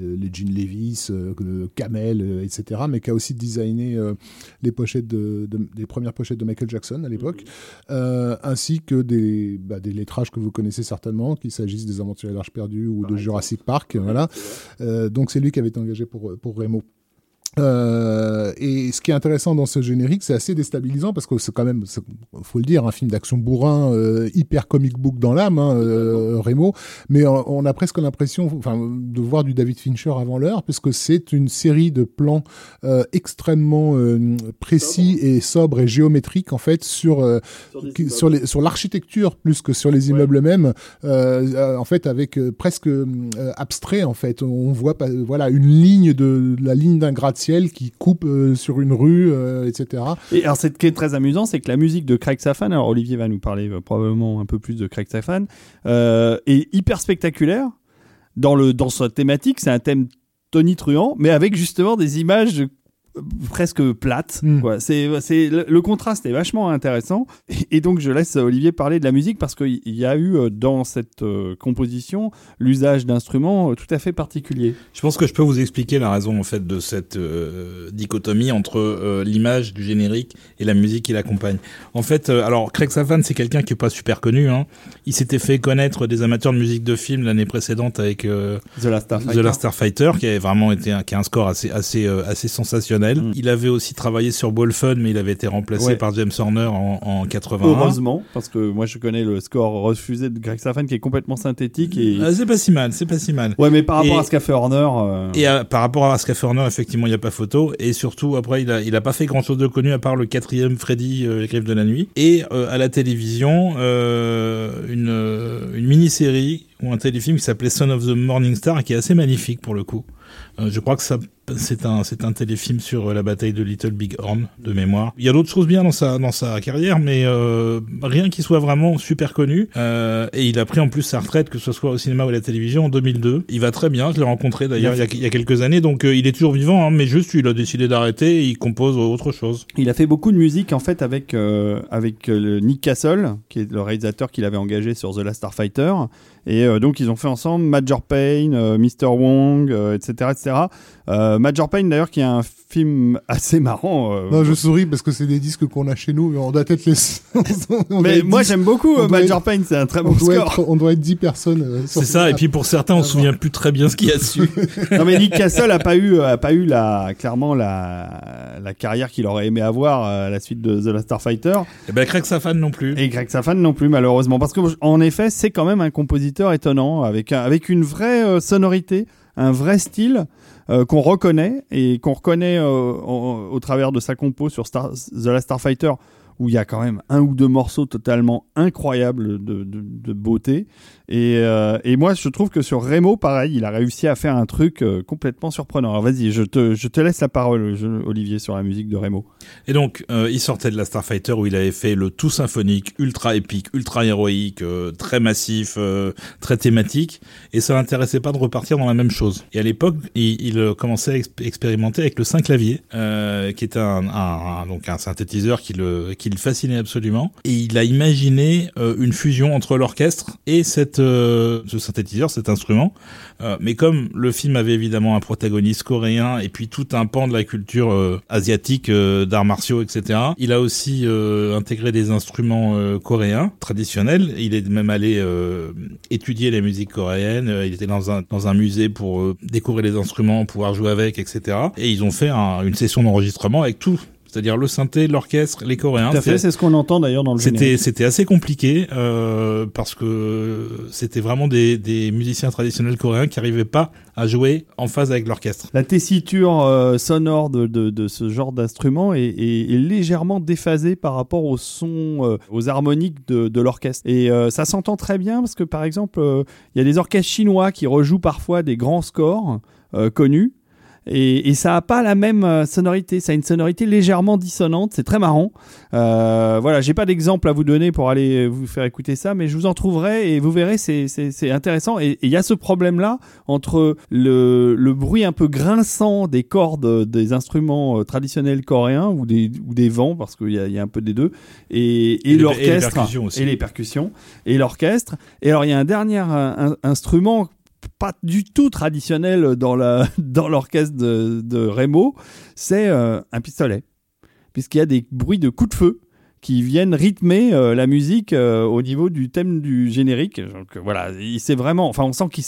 les jeans Levis, euh, Camel, euh, etc., mais qui a aussi designé euh, les pochettes de, des premières pochettes de Michael Jackson à l'époque, mhm. ainsi que des, bah, des lettrages que vous connaissez certainement, qu'il s'agisse des Aventuriers de l'Arche perdue ou de Jurassic Park, voilà. donc c'est lui qui avait été engagé pour pour Remo. Euh, et ce qui est intéressant dans ce générique, c'est assez déstabilisant parce que c'est quand même, faut le dire, un film d'action bourrin, euh, hyper comic book dans l'âme, hein, euh, Remo. Mais on, a presque l'impression, enfin, de voir du David Fincher avant l'heure, puisque c'est une série de plans euh, extrêmement précis et sobres et géométriques en fait sur sur, les, sur l'architecture plus que sur les immeubles mêmes. en fait, avec presque abstrait en fait, on voit voilà une ligne de la ligne d'un gratte qui coupe euh, sur une rue, euh, etc. Et alors, ce qui est très amusant, c'est que la musique de Craig Safan, alors Olivier va nous parler euh, probablement un peu plus de Craig Safan, est hyper spectaculaire dans le dans sa thématique. C'est un thème tonitruant, mais avec justement des images presque. Mm. quoi. C'est c'est le, le contraste est vachement intéressant. Et, et donc je laisse Olivier parler de la musique parce qu'il y a eu euh, dans cette euh, composition l'usage d'instruments euh, tout à fait particuliers. Je pense que je peux vous expliquer la raison en fait de cette euh, dichotomie entre euh, l'image du générique et la musique qui l'accompagne. En fait, euh, alors Craig Safan c'est quelqu'un qui est pas super connu. Hein. Il s'était fait connaître des amateurs de musique de film l'année précédente avec euh, The Last Starfighter. The Last Starfighter, qui avait vraiment été un, qui a un score assez assez euh, assez sensationnel. Mm. Il avait aussi travaillé sur Ball Fun, mais il avait été remplacé Ouais. par James Horner en, en 81. Heureusement, parce que moi je connais le score refusé de Greg Safan qui est complètement synthétique et Ah, c'est pas si mal, c'est pas si mal. ouais, mais par rapport Et- à ce qu'a fait Horner, euh, Et par rapport à ce qu'a fait Horner, effectivement, il n'y a pas photo. Et surtout, après, il a, il a pas fait grand chose de connu à part le quatrième Freddy, euh, les griffes de la nuit. Et euh, à la télévision, euh, une, une mini-série ou un téléfilm qui s'appelait Son of the Morning Star, qui est assez magnifique pour le coup. Je crois que ça, c'est un, téléfilm sur euh, la bataille de Little Big Horn de mémoire. Il y a d'autres choses bien dans sa, carrière, mais euh, rien qui soit vraiment super connu. Euh, et il a pris en plus sa retraite, que ce soit au cinéma ou à la télévision, en 2002. Il va très bien. Je l'ai rencontré d'ailleurs il, y a- quelques années, donc il est toujours vivant, hein, mais juste il a décidé d'arrêter. et Il compose autre chose. il a fait beaucoup de musique en fait avec avec Nick Castle, qui est le réalisateur qu'il avait engagé sur The Last Starfighter. Et donc ils ont fait ensemble Major Payne, Mr Wong, etc., etc. Euh, Major Payne d'ailleurs qui est un film assez marrant. euh, Non, je souris parce que c'est des disques qu'on a chez nous, mais on doit être les. on mais moi 10 j'aime beaucoup on euh, Major être- Payne, c'est un très on bon doit, score. être, on doit être 10 personnes. euh, sur C'est ce- ça. Et puis pour certains, on se souvient plus très bien ce qu'il y a dessus. non mais Nick Castle a pas eu a pas eu la clairement la la carrière qu'il aurait aimé avoir à la suite de The Last Starfighter et ben Craig Safan non plus. et Greg Safan non plus malheureusement parce que en effet c'est quand même un compositeur étonnant avec un- avec une vraie euh, sonorité un vrai style euh, qu'on reconnaît et qu'on reconnaît euh, au travers de sa compo sur Star- The Last Starfighter où il y a quand même un ou deux morceaux totalement incroyables de, beauté. Et, euh, et moi, je trouve que sur Remo, pareil, il a réussi à faire un truc euh, complètement surprenant. Alors vas-y, je te, je te laisse la parole, Olivier, sur la musique de Remo. Et donc, euh, il sortait de la Starfighter où il avait fait le tout symphonique, ultra épique, ultra héroïque, très massif, très thématique, et ça l'intéressait pas de repartir dans la même chose. Et à l'époque, il, commençait à exp- expérimenter avec le 5 clavier, euh, qui un, un- un- donc un synthétiseur qui le, qui le fascinait absolument. Et il a imaginé euh, une fusion entre l'orchestre et euh, ce synthétiseur, cet instrument. Euh, mais comme le film avait évidemment un protagoniste coréen et puis tout un pan de la culture asiatique, d'arts martiaux, etc., il a aussi intégré des instruments coréens traditionnels. Il est même allé étudier la musique coréenne. Euh, Il était dans un, dans un musée pour découvrir les instruments, pouvoir jouer avec, etc. Et ils ont fait un- une session d'enregistrement avec tout. C'est-à-dire le synthé, l'orchestre, les Coréens. Tout à fait, C'est- ce qu'on entend d'ailleurs dans le c'était c'était assez compliqué euh, parce que c'était vraiment des, des musiciens traditionnels coréens qui arrivaient pas à jouer en phase avec l'orchestre. La tessiture euh, sonore de, de, de ce genre d'instrument est, est- est légèrement déphasée par rapport au son, euh, aux harmoniques de, de l'orchestre. Et euh, ça s'entend très bien parce que, par exemple, euh, il y a des orchestres chinois qui rejouent parfois des grands scores euh, connus. Et, et ça a pas la même euh, sonorité, ça a une sonorité légèrement dissonante, c'est très marrant. Euh, voilà, j'ai pas d'exemple à vous donner pour aller vous faire écouter ça, mais je vous en trouverai et vous verrez, c'est- intéressant. Et il y a ce problème-là entre le, le bruit un peu grinçant des cordes des instruments euh, traditionnels coréens ou des, ou des vents, parce qu'il y y a un peu des deux, et, et, Et l'orchestre et les percussions et l'orchestre. Et alors il y a un dernier euh, un- instrument pas du tout traditionnel dans la dans l'orchestre de, de c'est euh, un pistolet, puisqu'il y a des bruits de coups de feu qui viennent rythmer euh, la musique euh, au niveau du thème du générique. Donc voilà, il s'est vraiment, enfin on sent qu'il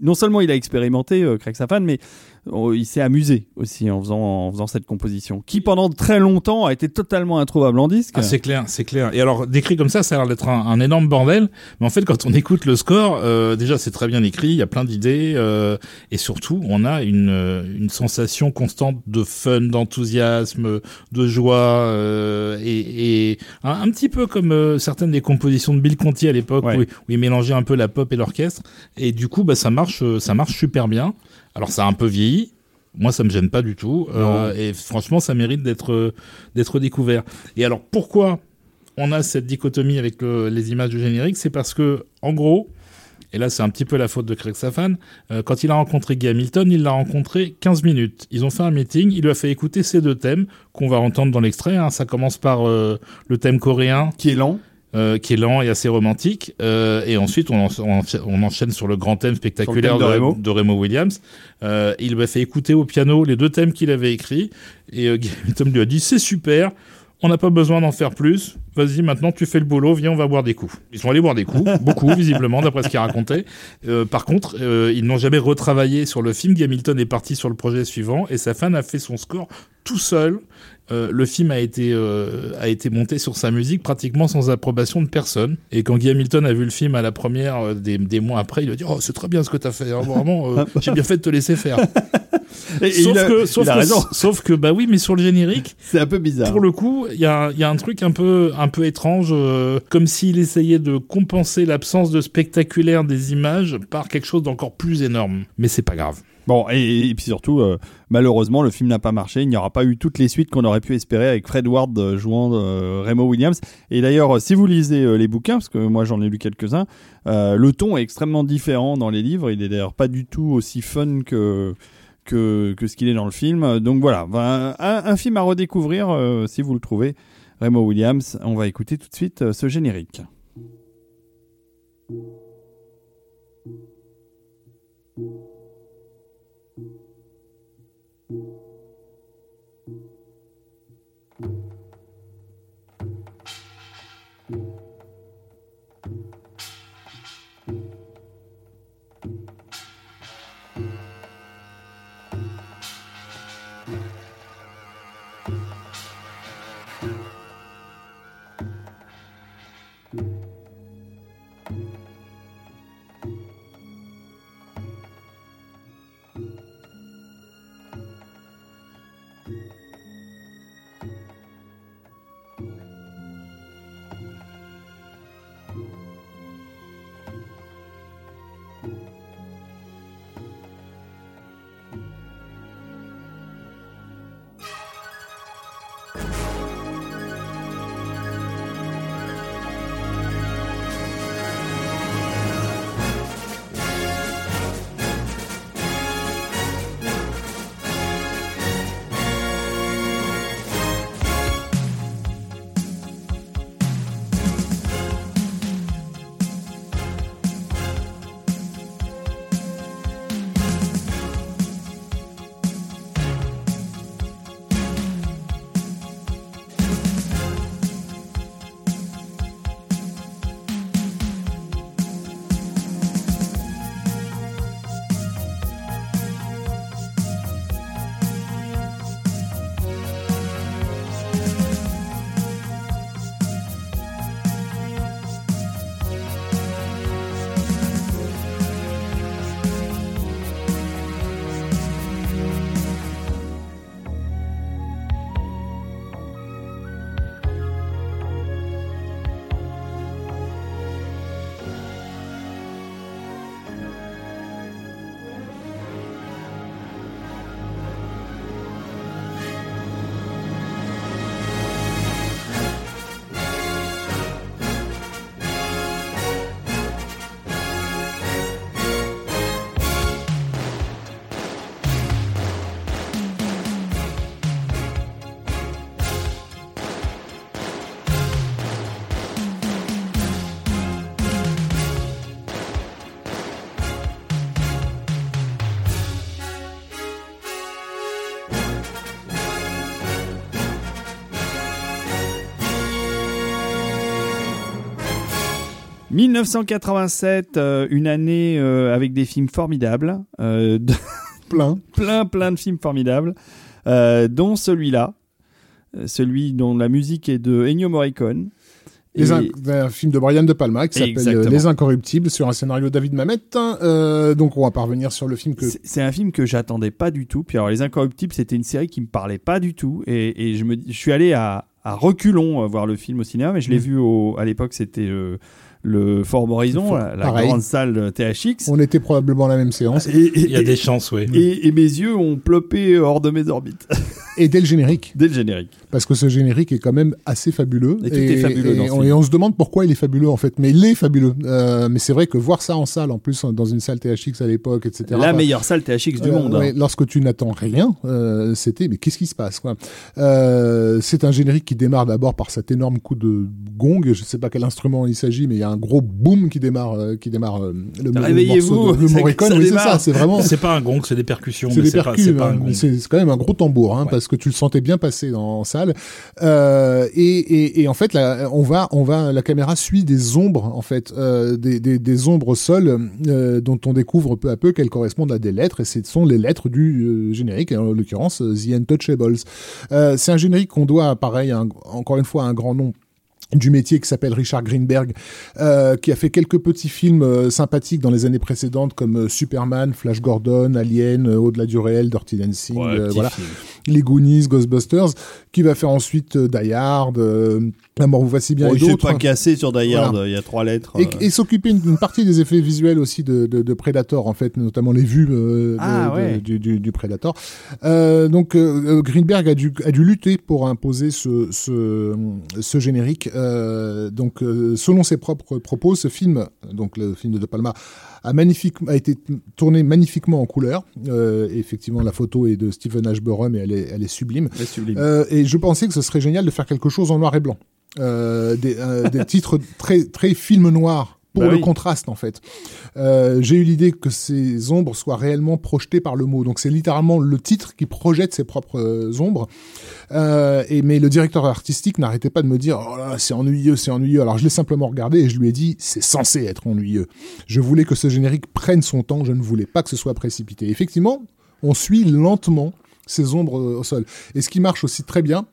non seulement il a expérimenté Craig Safan, mais il s'est amusé aussi en faisant en faisant cette composition, qui pendant très longtemps a été totalement introuvable en disque. Ah, c'est clair, c'est clair. Et alors, décrit comme ça, ça a l'air d'être un, un énorme bordel. Mais en fait, quand on écoute le score, euh, déjà, c'est très bien écrit, il y a plein d'idées. euh, et surtout, on a une, euh, une sensation constante de fun, d'enthousiasme, de joie. euh, et et un, un petit peu comme euh, certaines des compositions de Bill Conti à l'époque, Ouais. où, où il mélangeait un peu la pop et l'orchestre. Et du coup, bah, ça marche, euh, ça marche super bien. Alors, ça a un peu vieilli. Moi, ça me gêne pas du tout. Euh, et franchement, ça mérite d'être d'être découvert. Et alors, pourquoi on a cette dichotomie avec les images du générique? C'est parce que, en gros, et là c'est un petit peu la faute de Craig Safan, euh, quand il a rencontré Guy Hamilton, il l'a rencontré 15 minutes. Ils ont fait un meeting, il lui a fait écouter ces deux thèmes qu'on va entendre dans l'extrait. Hein. Ça commence par euh, le thème coréen. Qui est lent. Euh, qui est lent et assez romantique. Euh, et ensuite, on, on, enchaîne sur le grand thème spectaculaire de, Remo. de, Remo. Williams. Euh, il m'a fait écouter au piano les deux thèmes qu'il avait écrits. Et euh, Hamilton lui a dit, c'est super, on n'a pas besoin d'en faire plus. Vas-y, maintenant tu fais le boulot, viens, on va boire des coups. Ils sont allés boire des coups, beaucoup visiblement, d'après ce qu'il racontait. Euh, par contre, euh, ils n'ont jamais retravaillé sur le film. Hamilton est parti sur le projet suivant et sa fan a fait son score tout seul. Euh, le film a été euh, a été monté sur sa musique pratiquement sans approbation de personne. Et quand Guy Hamilton a vu le film à la première euh, des, des, mois après, il a dit oh c'est très bien ce que t'as fait, hein, vraiment j'ai bien fait de te laisser faire. Sauf que sauf que, sauf que bah oui mais sur le générique c'est un peu bizarre. Pour le coup il y a il y a un truc un peu un peu étrange comme s'il essayait de compenser l'absence de spectaculaire des images par quelque chose d'encore plus énorme. Mais c'est pas grave. Bon, et, puis surtout, euh, malheureusement, le film n'a pas marché. Il n'y aura pas eu toutes les suites qu'on aurait pu espérer avec Fred Ward euh, jouant euh, Remo Williams. Et d'ailleurs, si vous lisez les bouquins, parce que moi j'en ai lu quelques-uns, le ton est extrêmement différent dans les livres. Il est d'ailleurs pas du tout aussi fun que, que, ce qu'il est dans le film. Donc voilà, un, film à redécouvrir si vous le trouvez. Remo Williams, on va écouter tout de suite ce générique. 1987, euh, une année euh, avec des films formidables. Euh, plein. plein, plein de films formidables, dont celui-là, celui dont la musique est de Ennio Morricone. Les un film de Brian De Palma qui s'appelle Les Incorruptibles sur un scénario de David Mamet. donc on va parvenir sur le film que c'est un film que j'attendais pas du tout. Puis alors Les Incorruptibles c'était une série qui me parlait pas du tout et, et je me je suis allé à, à reculons voir le film au cinéma mais je l'ai mm. vu au, à l'époque c'était le Fort Horizon, la, grande salle THX. On était probablement à la même séance. Et, et- Il y a et- des chances, oui. et- et mes yeux ont plopé hors de mes orbites Et dès le générique. dès le générique. Parce que ce générique est quand même assez fabuleux. Et tout est fabuleux et dans ce on, film. et on se demande pourquoi il est fabuleux en fait. Mais il est fabuleux. Euh, mais c'est vrai que voir ça en salle, en plus dans une salle THX à l'époque, etc. La meilleure salle THX du Euh, monde. hein. lorsque tu n'attends rien, euh, c'était mais qu'est-ce qui se passe quoi? Euh, C'est un générique qui démarre d'abord par cet énorme coup de gong. Je sais pas quel instrument il s'agit, mais il y a un gros boom qui démarre, euh, qui démarre euh, le, le Réveillez-vous, morceau de, Morricone. ça Oui, c'est démarre. ça. C'est vraiment C'est pas un gong, c'est des percussions, c'est des percus, c'est hein, c'est quand même un gros tambour, hein, Ouais. parce que tu le sentais bien passer dans, en salle. Euh, et, en fait, on va, on va, la caméra suit des ombres, en fait, euh, des, ombres au sol, euh, dont on découvre peu à peu qu'elles correspondent à des lettres, et ce sont les lettres du générique, en l'occurrence The Untouchables. C'est un générique qu'on doit, pareil, encore une fois, à un grand nom du métier qui s'appelle Richard Greenberg, euh, qui a fait quelques petits films euh, sympathiques dans les années précédentes comme euh, Superman, Flash Gordon, Alien, Au-delà du réel, Dirty Dancing, Ouais, petit voilà, film. les Goonies, Ghostbusters, qui va faire ensuite Die Hard, La mort vous si bien Bon, et il s'est d'autres. pas cassé sur Die Hard, Voilà. il y a trois lettres. Et, et s'occuper une, une partie des effets visuels aussi de, de, de Predator, en fait, notamment les vues de- Ah, ouais. du, du, du Predator. Donc, Greenberg a dû, a dû lutter pour imposer ce, ce, ce générique. Euh, donc, euh, selon ses propres propos, ce film, donc le film de De Palma, a, magnifique, a été tourné magnifiquement en couleur. Euh, effectivement, la photo est de Stephen Ashburn et elle est, elle est sublime. Et je pensais que ce serait génial de faire quelque chose en noir et blanc. Euh, des, euh, des titres très, très film noir pour Bah le oui. contraste en fait. Euh, J'ai eu l'idée que ces ombres soient réellement projetées par le mot. Donc c'est littéralement le titre qui projette ses propres euh, ombres. Euh, et mais le directeur artistique n'arrêtait pas de me dire oh là c'est ennuyeux, c'est ennuyeux. Alors je l'ai simplement regardé et je lui ai dit c'est censé être ennuyeux. Je voulais que ce générique prenne son temps. Je ne voulais pas que ce soit précipité. Effectivement, on suit lentement ces ombres euh, au sol. Et ce qui marche aussi très bien,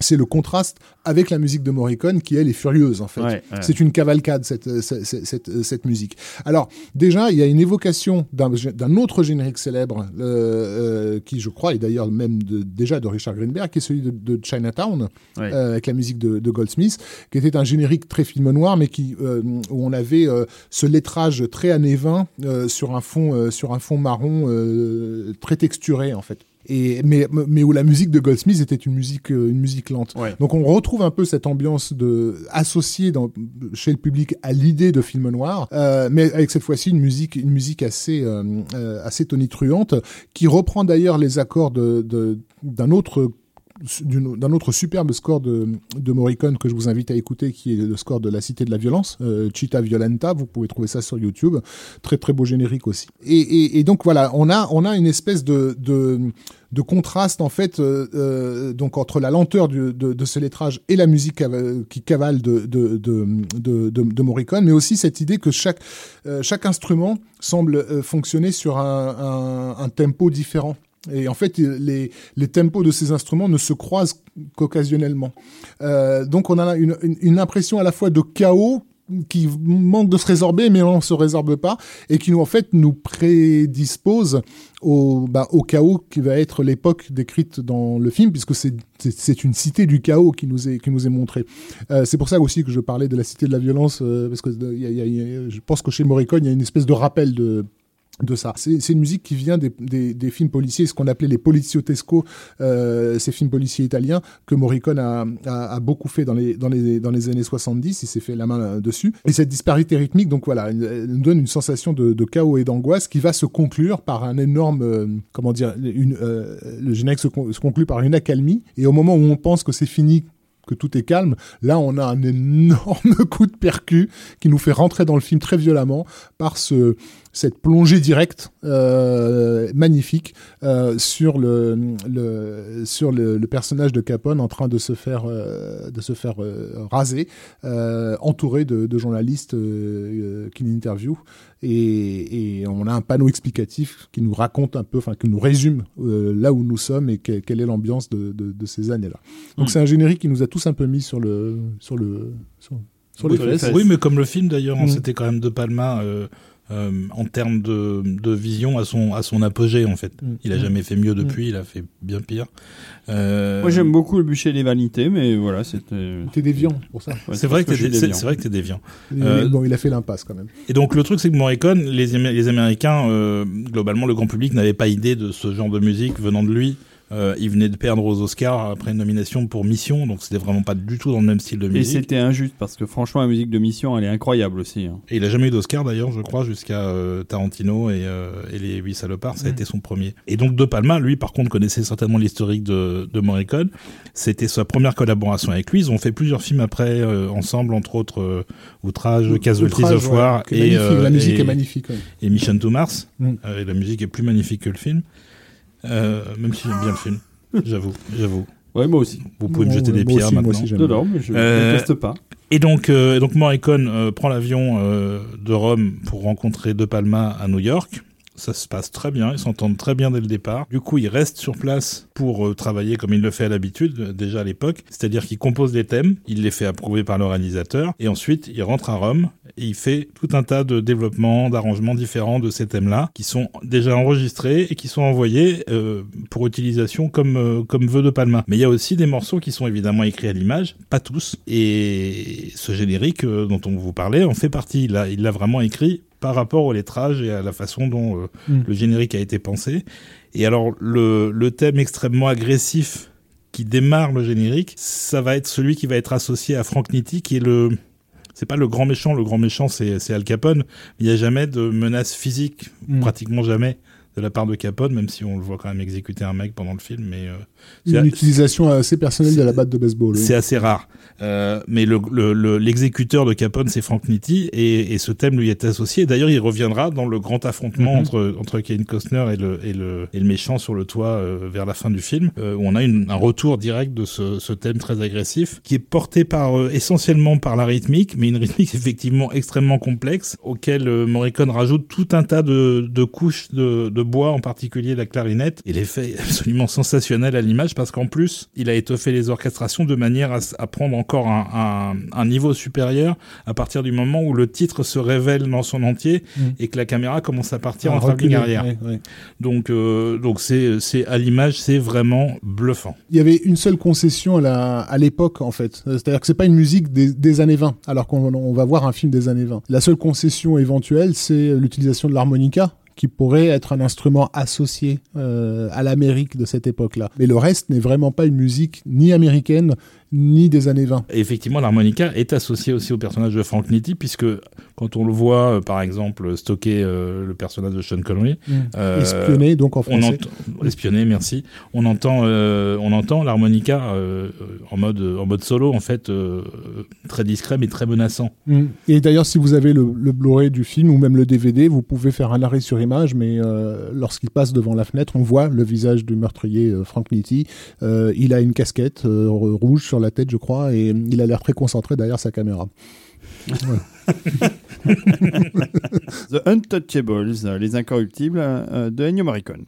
c'est le contraste avec la musique de Morricone qui elle est furieuse en fait. Ouais, ouais. C'est une cavalcade cette, euh, cette, cette, cette, musique. Alors déjà il y a une évocation d'un autre générique célèbre euh, euh, qui je crois est d'ailleurs même de, déjà de Richard Greenberg qui est celui de, de Chinatown Ouais. euh, avec la musique de, de Goldsmith qui était un générique très film noir mais qui euh, où on avait euh, ce lettrage très années 20 euh, sur un fond euh, sur un fond marron euh, très texturé en fait. Et, mais, mais où la musique de Goldsmith était une musique, euh, une musique lente. Ouais. Donc on retrouve un peu cette ambiance de associée dans, chez le public à l'idée de film noir, euh, mais avec cette fois-ci une musique, une musique assez, euh, euh, assez tonitruante, qui reprend d'ailleurs les accords de, de- d'un autre d'un autre superbe score de, de Morricone que je vous invite à écouter, qui est le score de La Cité de la Violence, euh, Chita Violenta. Vous pouvez trouver ça sur YouTube. Très très beau générique aussi. Et, et, et donc voilà, on a on a une espèce de de, de contraste en fait, euh, euh, donc entre la lenteur du, de, de ce lettrage et la musique qui cavale de de, de, de, de, de Morricone, mais aussi cette idée que chaque euh, chaque instrument semble euh, fonctionner sur un, un, un tempo différent. Et en fait, les, les tempos de ces instruments ne se croisent qu'occasionnellement. Euh, donc on a une, une, une impression à la fois de chaos qui manque de se résorber, mais on ne se résorbe pas, et qui nous en fait nous prédispose au, bah, au chaos qui va être l'époque décrite dans le film, puisque c'est une cité du chaos qui nous est montrée. Euh, c'est pour ça aussi que je parlais de la cité de la violence, euh, parce que euh, je pense que chez Morricone il y a une espèce de rappel de de ça. C'est une musique qui vient des, des, des films policiers, ce qu'on appelait les poliziotesco, euh, ces films policiers italiens que Morricone a, a, a beaucoup fait dans les, dans, les, dans les années 70, il s'est fait la main euh, dessus. Et cette disparité rythmique, donc voilà, nous donne une sensation de, de chaos et d'angoisse qui va se conclure par un énorme, euh, comment dire, une, euh, le générique se, se conclut par une accalmie, et au moment où on pense que c'est fini, que tout est calme, là on a un énorme coup de percu qui nous fait rentrer dans le film très violemment par ce, cette plongée directe euh, magnifique euh, sur le, le sur le, le personnage de Capone en train de se faire euh, de se faire raser, entouré de, de journalistes euh, euh, qui l'interviewent et, et on a un panneau explicatif qui nous raconte un peu, enfin qui nous résume là où nous sommes et que- quelle est l'ambiance de, de, de ces années-là. Donc Mm. c'est un générique qui nous a tous un peu mis sur le sur le sur, sur les oui, fesses. oui, mais comme le film d'ailleurs, on Mm. c'était quand même De Palma euh, en termes de, de vision à son à son apogée en fait. Mm. Il a Mm. jamais fait mieux depuis, il a fait bien pire. Euh, Moi, j'aime beaucoup le bûcher des vanités, mais voilà, c'était. T'es déviant pour ça. Ouais, c'est vrai que suis c'est- déviant. c'est vrai que t'es déviant. Euh, bon, il a fait l'impasse quand même. Et donc le truc c'est que Morricone, les, les Américains, euh, globalement le grand public n'avait pas idée de ce genre de musique venant de lui. Euh, il venait de perdre aux Oscars après une nomination pour Mission, donc c'était vraiment pas du tout dans le même style de Et musique. c'était injuste parce que franchement, la musique de mission, elle est incroyable aussi. hein. Et il a jamais eu d'Oscar d'ailleurs, je crois, jusqu'à euh, Tarantino et, euh, et les Huit Salopards, ça a Mm. été son premier. Et donc De Palma, lui, par contre, connaissait certainement l'historique de, de Morricone. C'était sa première collaboration avec lui. Ils ont fait plusieurs films après euh, ensemble, entre autres euh, Outrage, Casualties of ouais, War et, euh, la musique et- est magnifique. ouais. et Mission to Mars. Mm. Euh, et la musique est plus magnifique que le film. Euh, même si j'aime bien le film. J'avoue, j'avoue. Ouais, moi aussi. Vous pouvez me jeter des pierres aussi, moi maintenant. aussi, Non, non, mais je Euh, ne teste pas. Et donc, euh, et donc Morricone euh, prend l'avion euh, de Rome pour rencontrer De Palma à New York. Ça se passe très bien, ils s'entendent très bien dès le départ. Du coup, il reste sur place pour euh, travailler comme il le fait à l'habitude, euh, déjà à l'époque. C'est-à-dire qu'il compose des thèmes, il les fait approuver par le réalisateur, et ensuite il rentre à Rome et il fait tout un tas de développements, d'arrangements différents de ces thèmes-là, qui sont déjà enregistrés et qui sont envoyés euh, pour utilisation comme comme veut De Palma. Mais il y a aussi des morceaux qui sont évidemment écrits à l'image, pas tous. Et ce générique dont on vous parlait en fait partie. Il l'a vraiment écrit par rapport au lettrage et à la façon dont euh, Mm. le générique a été pensé. Et alors le, le thème extrêmement agressif qui démarre le générique, ça va être celui qui va être associé à Frank Nitti, qui est le c'est pas le grand méchant, le grand méchant c'est c'est Al Capone. Il n'y a jamais de menace physique, Mm. pratiquement jamais de la part de Capone, même si on le voit quand même exécuter un mec pendant le film, mais euh, Une utilisation assez personnelle de la batte de baseball. oui. c'est assez rare. Euh, mais le- le- le- l'exécuteur de Capone, c'est Frank Nitti, et, et ce thème lui est associé. D'ailleurs, il reviendra dans le grand affrontement Mhm. entre, entre Kevin Costner et le, et, le, et le méchant sur le toit euh, vers la fin du film, euh, où on a une- un retour direct de ce, ce thème très agressif, qui est porté par essentiellement par la rythmique, mais une rythmique effectivement extrêmement complexe, auquel Morricone rajoute tout un tas de, de couches de, de bois, en particulier la clarinette, et l'effet est absolument sensationnel à l'image, parce qu'en plus, il a étoffé les orchestrations de manière à, prendre encore un, un- un niveau supérieur à partir du moment où le titre se révèle dans son entier Mm. et que la caméra commence à partir Ah, en travelling arrière. ouais, ouais. Donc, euh, donc c'est, c'est à l'image, c'est vraiment bluffant. Il y avait une seule concession à la- à l'époque en fait. C'est-à-dire que c'est pas une musique des, des années 20, alors qu'on on va voir un film des années 20. La seule concession éventuelle, c'est l'utilisation de l'harmonica qui pourrait être un instrument associé euh, à l'Amérique de cette époque-là. Mais le reste n'est vraiment pas une musique ni américaine ni des années 20. Et effectivement, l'harmonica est associé aussi au personnage de Frank Nitti, puisque quand on le voit, euh, par exemple, stocker euh, le personnage de Sean Connery, euh, Espionné donc en on français. entend espionner, merci. On entend, euh, on entend l'harmonica en mode en mode solo, en fait, très discret mais très menaçant. Mm. Et d'ailleurs, si vous avez le, le Blu-ray du film ou même le DVD, vous pouvez faire un arrêt sur image, mais lorsqu'il passe devant la fenêtre, on voit le visage du meurtrier Frank Nitti. Il a une casquette rouge sur la tête, je crois, et il a l'air très concentré derrière sa caméra. The Untouchables, les incorruptibles euh, de Ennio Morricone.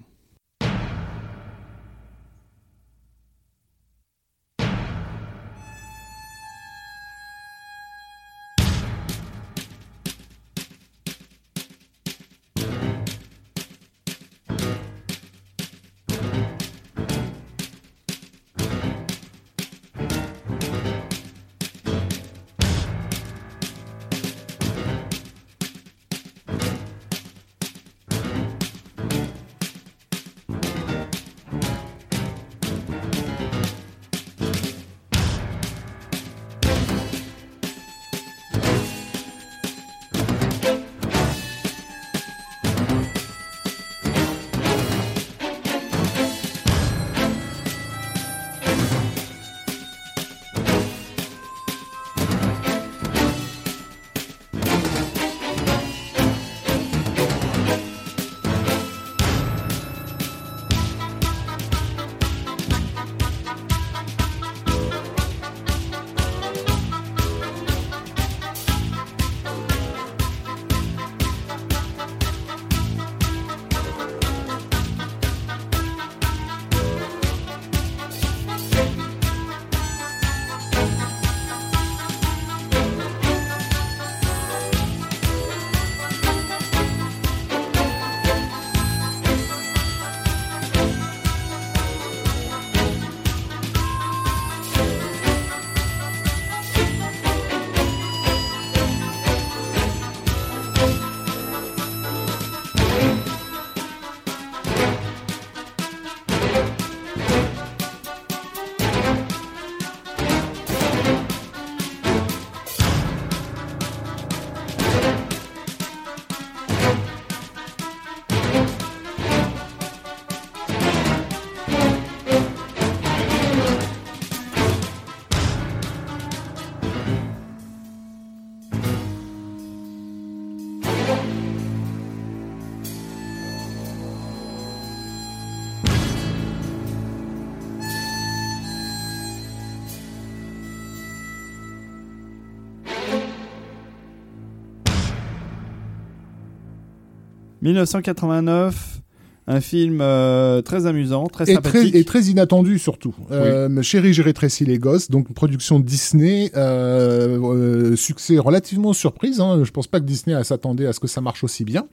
1989, un film euh, très amusant, très et sympathique. très, et très inattendu surtout. Euh, Chérie, j'ai rétréci les gosses, donc production Disney, euh, succès relativement surprise. Hein. Je pense pas que Disney s'attendait à ce que ça marche aussi bien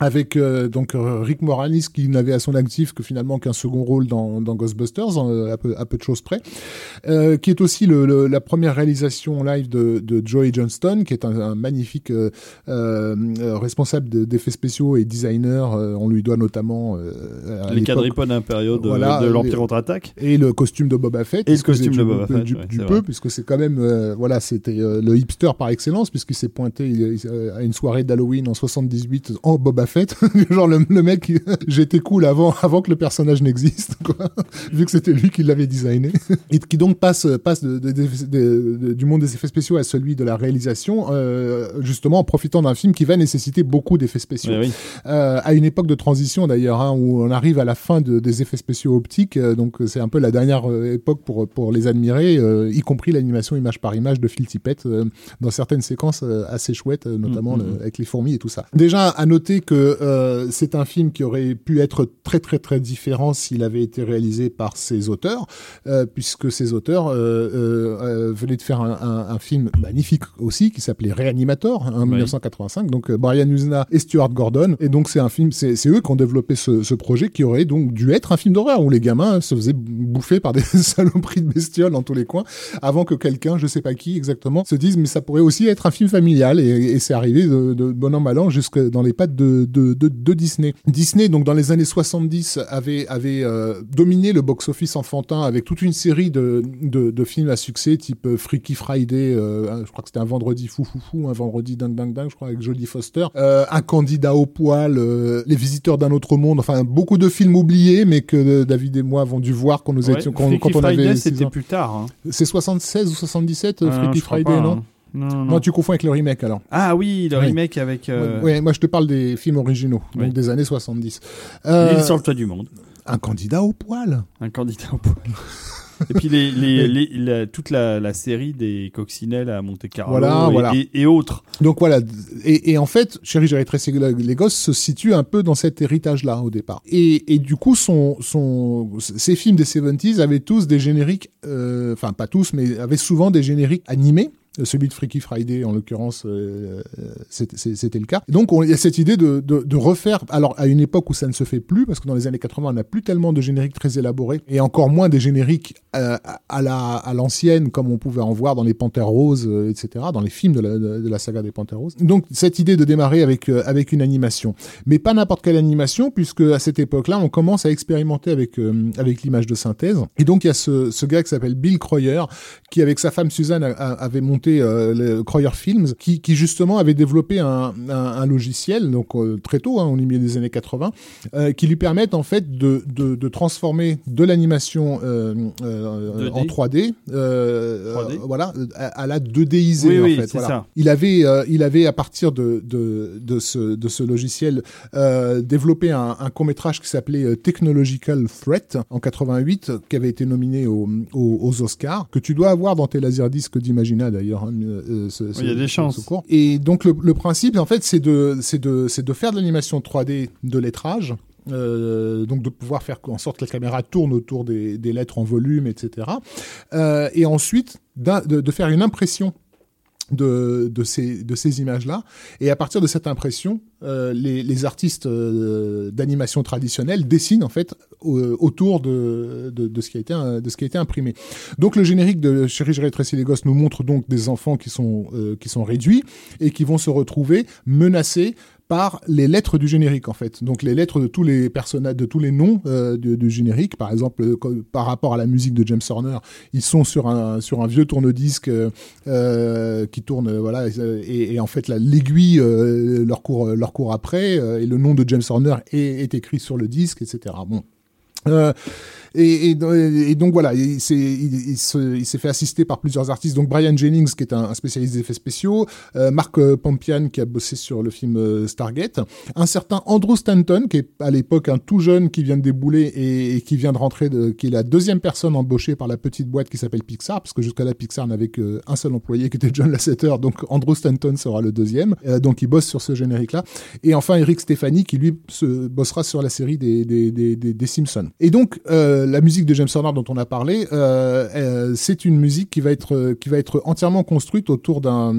avec euh, donc euh, Rick Moranis qui n'avait à son actif que finalement qu'un second rôle dans, dans Ghostbusters à, peu, à peu de choses près, euh, qui est aussi le, le, la première réalisation live de, de Joey Johnston, qui est un, un magnifique euh, euh responsable d'effets spéciaux et designer. on lui doit notamment les quadripodes impériaux de, voilà, de l'Empire contre-attaque et le costume de Boba Fett et le costume de Boba Fett du, ouais, du peu, puisque c'est quand même voilà c'était le hipster par excellence puisqu'il s'est pointé à une soirée d'Halloween en 78 en Boba fait. Genre le, le mec, j'étais cool avant, avant que le personnage n'existe, quoi. Vu que c'était lui qui l'avait designé. Et qui donc passe, passe de, de, de, du monde des effets spéciaux à celui de la réalisation, euh, justement en profitant d'un film qui va nécessiter beaucoup d'effets spéciaux. Oui. Euh, à une époque de transition d'ailleurs, hein, où on arrive à la fin des effets spéciaux optiques, euh, donc c'est un peu la dernière époque pour, pour les admirer, euh, y compris l'animation image par image de Phil Tippett dans certaines séquences assez chouettes, notamment mm -hmm. le, avec les fourmis et tout ça. Déjà à noter que euh, c'est un film qui aurait pu être très très très différent s'il avait été réalisé par ses auteurs, euh, puisque ses auteurs euh, venaient de faire un, un, un, film magnifique aussi qui s'appelait Reanimator en oui. 1985. Donc Brian Usna et Stuart Gordon. Et donc c'est un film, c'est eux qui ont développé ce, ce, projet qui aurait donc dû être un film d'horreur où les gamins se faisaient bouffer par des saloperies de bestioles dans tous les coins, avant que quelqu'un, je sais pas qui exactement, se dise mais ça pourrait aussi être un film familial. Et, et c'est arrivé de, de bon an mal an jusque dans les pattes de, de, de, de Disney. Disney, donc dans les années 70, avait, avait euh, dominé le box-office enfantin avec toute une série de, de, films à succès, type euh, Freaky Friday, euh, je crois que c'était un vendredi fou fou fou, un vendredi dingue dingue dingue, je crois, avec Jodie Foster, euh, un candidat au poil, Les visiteurs d'un autre monde, enfin beaucoup de films oubliés, mais que David et moi avons dû voir quand nous ouais, étions, quand, quand on Friday, avait. C'était plus tard. Hein. C'est 76 ou 77, Ah, Freaky Friday, pas, non hein. Non, non, non, tu confonds avec le remake alors. Ah oui, le Oui. remake avec euh, Ouais, moi je te parle des films originaux, Oui. donc des années 70. Euh, L'île sur le toit du monde. un candidat au poil. Un candidat au poil. Et puis les, les, les, la- toute la, la série des coccinelles à Monte Carlo Voilà, et, voilà. et- et autres. Donc voilà, et, et en fait, Chérie, j'ai rétréci les gosses se situe un peu dans cet héritage-là au départ. Et, du coup, son, son, ces films des 70s avaient tous des génériques, euh, enfin pas tous, mais avaient souvent des génériques animés. Celui de Freaky Friday, en l'occurrence, euh, c'était c'était le cas. Donc, on- il y a cette idée de, de, de refaire, alors à une époque où ça ne se fait plus, parce que dans les années 80, on n'a plus tellement de génériques très élaborés, et encore moins des génériques euh, à la à l'ancienne, comme on pouvait en voir dans les Panthères Roses, euh, etc., dans les films de la, de, la saga des Panthères Roses. Donc, cette idée de démarrer avec, euh, avec une animation. Mais pas n'importe quelle animation, puisque à cette époque-là, on commence à expérimenter avec, euh, avec l'image de synthèse. Et donc, il y a ce, ce gars qui s'appelle Bill Croyer, qui, avec sa femme Suzanne, avait monté euh, le Croyer Films, qui, qui justement avait développé un, un, un logiciel, donc euh, très tôt, hein, au milieu des années 80, euh, qui lui permettent en fait de, de, de transformer de l'animation 2D. en 3D, euh, 3D. euh, voilà, à, à la 2Disée Oui, en oui, fait. c'est voilà. ça. Il avait, il avait à partir de, de, de, ce, de ce logiciel développé un, un court métrage qui s'appelait Technological Threat en 88, qui avait été nominé au- au- aux Oscars, que tu dois avoir dans tes laserdiscs d'Imagina d'ailleurs. Euh, ce- ce- il y a des ce- chances. ce. Et donc le, le principe, en fait, c'est de, faire de l'animation 3D de lettrage. Euh, donc de pouvoir faire en sorte que la caméra tourne autour des, des lettres en volume, etc. Euh, et ensuite de faire une impression de, ces, images-là. Et à partir de cette impression, euh, les, artistes euh, d'animation traditionnelle dessinent en fait au- autour de, ce qui a été, imprimé. Donc le générique de Chérie, j'ai rétréci les nous montre donc des enfants euh, qui sont réduits et qui vont se retrouver menacés par les lettres du générique en fait. Donc les lettres de tous les personnages, de tous les noms euh, du, générique, par exemple euh, par rapport à la musique de James Horner, ils sont sur un vieux tourne-disque euh, qui tourne, voilà, et, en fait la- l'aiguille leur court leur court après et le nom de James Horner est, est écrit sur le disque, etc. Bon. Et, et, et donc voilà, il s'est il, fait assister par plusieurs artistes, donc Brian Jennings qui est un, spécialiste des effets spéciaux, euh, Marc euh, Pompian qui a bossé sur le film euh, Stargate, un certain Andrew Stanton qui est à l'époque un tout jeune qui vient de débouler et, et qui vient de rentrer, de, qui est la deuxième personne embauchée par la petite boîte qui s'appelle Pixar, parce que jusqu'à là Pixar n'avait qu'un seul employé qui était John Lasseter, donc Andrew Stanton sera le deuxième, Euh, donc il bosse sur ce générique-là. Et enfin Eric Stéphanie qui lui se bossera sur la série des, des, des, des Simpsons. Et donc euh, la musique de James Horner dont on a parlé, euh, euh, c'est une musique qui va être euh, qui va être entièrement construite autour d'un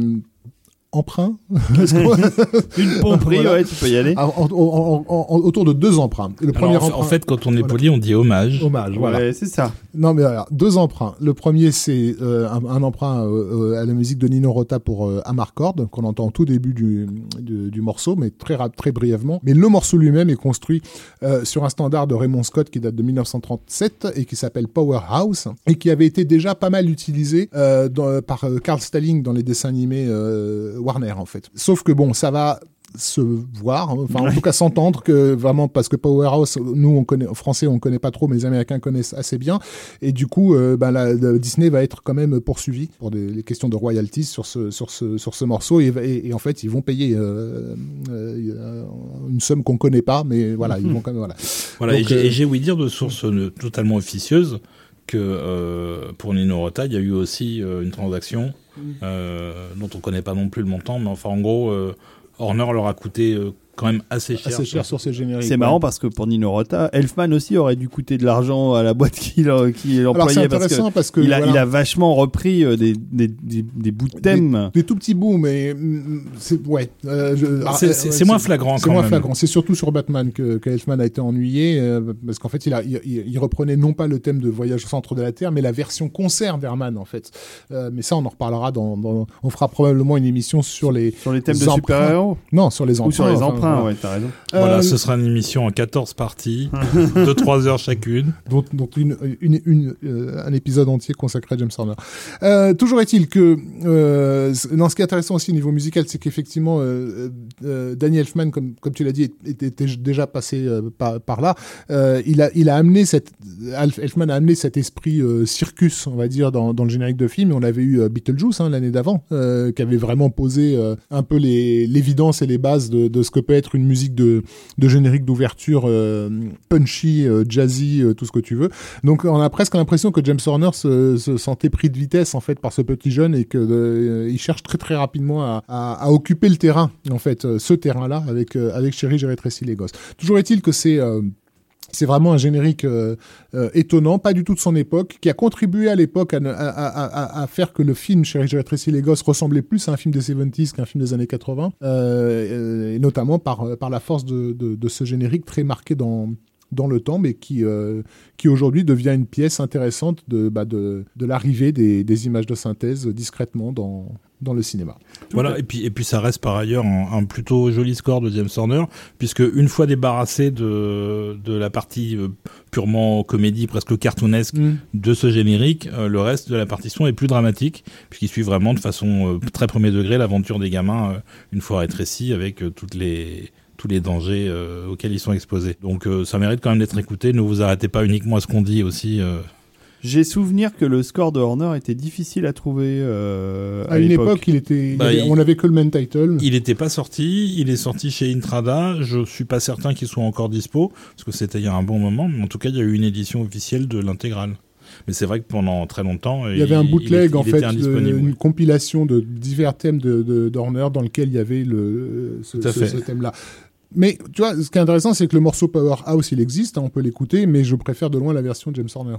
emprunt Une pomperie, Voilà. ouais, tu peux y aller. en- en- en- en- en- autour de deux emprunts. Le premier Alors, en, fait- emprunt, en fait, quand on est Voilà. poli, on dit hommage. hommage. Voilà. Ouais, c'est ça. Non mais alors, deux emprunts. Le premier c'est euh, un, un emprunt euh, euh, à la musique de Nino Rota pour euh, Amarcord qu'on entend au tout début du, du, du morceau, mais très très brièvement. Mais le morceau lui-même est construit euh, sur un standard de Raymond Scott qui date de 1937 et qui s'appelle Powerhouse et qui avait été déjà pas mal utilisé euh, dans- par euh, Carl Stalling dans les dessins animés euh, Warner en fait. Sauf que bon, ça va se voir, hein, enfin en tout cas s'entendre que vraiment parce que Powerhouse, nous on connaît, en français on connaît pas trop, mais les Américains connaissent assez bien, et du coup euh, ben, la, la- Disney va être quand même poursuivi pour des les questions de royalties sur ce sur ce sur ce morceau, et, et- et en fait ils vont payer euh, euh, une somme qu'on connaît pas, mais voilà ils vont quand même voilà. Voilà, Donc, et j'ai- ouï dire de sources totalement officieuses que pour Nino Rota, il y a eu aussi une transaction dont on connaît pas non plus le montant, mais enfin en gros, euh, Horner leur a coûté euh, quand même assez cher. assez cher sur ces génériques. C'est marrant parce que pour Nino Rota, Elfman aussi aurait dû coûter de l'argent à la boîte qui l'en- qui l'employait parce que parce que il a, voilà. il a vachement repris euh, des, des, des, des bouts de thème. Des tout petits bouts, mais c'est ouais. euh, ouais, moins flagrant C'est moins même. flagrant. C'est surtout sur Batman que, que Elfman a été ennuyé euh, parce qu'en fait il, a, il, il- il reprenait non pas le thème de Voyage au centre de la Terre, mais la version concert d'Herman en fait. Euh, mais ça on en reparlera dans, dans- on fera probablement une émission sur les Sur les thèmes de super-héros non sur les emprunts. Ou sur les emprunts, voilà. ouais, t'as raison. Voilà, Euh, ce sera une émission en 14 parties, de 3 heures chacune. dont, dont une, une, une, euh, un épisode entier consacré à James Horner. Euh, toujours est-il que, euh, non, ce qui est intéressant aussi au niveau musical, c'est qu'effectivement, euh, euh, Danny Elfman, comme, comme tu l'as dit, était, déjà passé euh, par, par là. Euh, il a, il a amené cette, Alf- Elfman a amené cet esprit euh, circus, on va dire, dans, dans le générique de film. Et on avait eu euh, Beetlejuice hein, l'année d'avant, euh, qui avait vraiment posé euh, un peu les, l'évidence et les bases de, de ce que peut être une musique de, de générique d'ouverture euh, punchy, euh, jazzy, euh, tout ce que tu veux. Donc on a presque l'impression que James Horner se, se sentait pris de vitesse en fait par ce petit jeune et que il cherche très très rapidement à, occuper le terrain en fait, ce terrain-là avec avec Chérie j'ai les gosses. Toujours est-il que c'est c'est vraiment un générique euh, euh, étonnant, pas du tout de son époque, qui a contribué à l'époque à, faire que le film Chérie, j'ai rétréci les gosses ressemblait plus à un film des 70s qu'un film des années 80, euh, notamment par, la force de, ce générique très marqué dans, le temps, mais qui, aujourd'hui devient une pièce intéressante de, bah, l'arrivée des images de synthèse discrètement dans, dans le cinéma. Voilà, et puis, et puis ça reste par ailleurs un, un plutôt joli score de James Horner, puisque une fois débarrassé de, de la partie euh, purement comédie, presque cartoonesque de ce générique, euh, le reste de la partition est plus dramatique, puisqu'il suit vraiment de façon euh, très premier degré l'aventure des gamins, euh, une fois rétrécis, avec euh, toutes les tous les dangers euh, auxquels ils sont exposés. Donc euh, ça mérite quand même d'être écouté, ne vous arrêtez pas uniquement à ce qu'on dit aussi. euh. J'ai souvenir que le score de Horner était difficile à trouver euh, à, À, une époque, il était, il Bah, avait- il- on avait que le main title. Il n'était pas sorti, il est sorti chez Intrada. Je suis pas certain qu'il soit encore dispo parce que c'était il y a un bon moment. Mais en tout cas, il y a eu une édition officielle de l'intégrale. Mais c'est vrai que pendant très longtemps, Il y avait un bootleg il, en il fait, une compilation de divers thèmes de, de d'Horner dans lequel il y avait le ce, ce- fait. ce thème-là. Mais tu vois, ce qui est intéressant, c'est que le morceau Powerhouse, il existe, hein, on peut l'écouter, mais je préfère de loin la version de James Horner.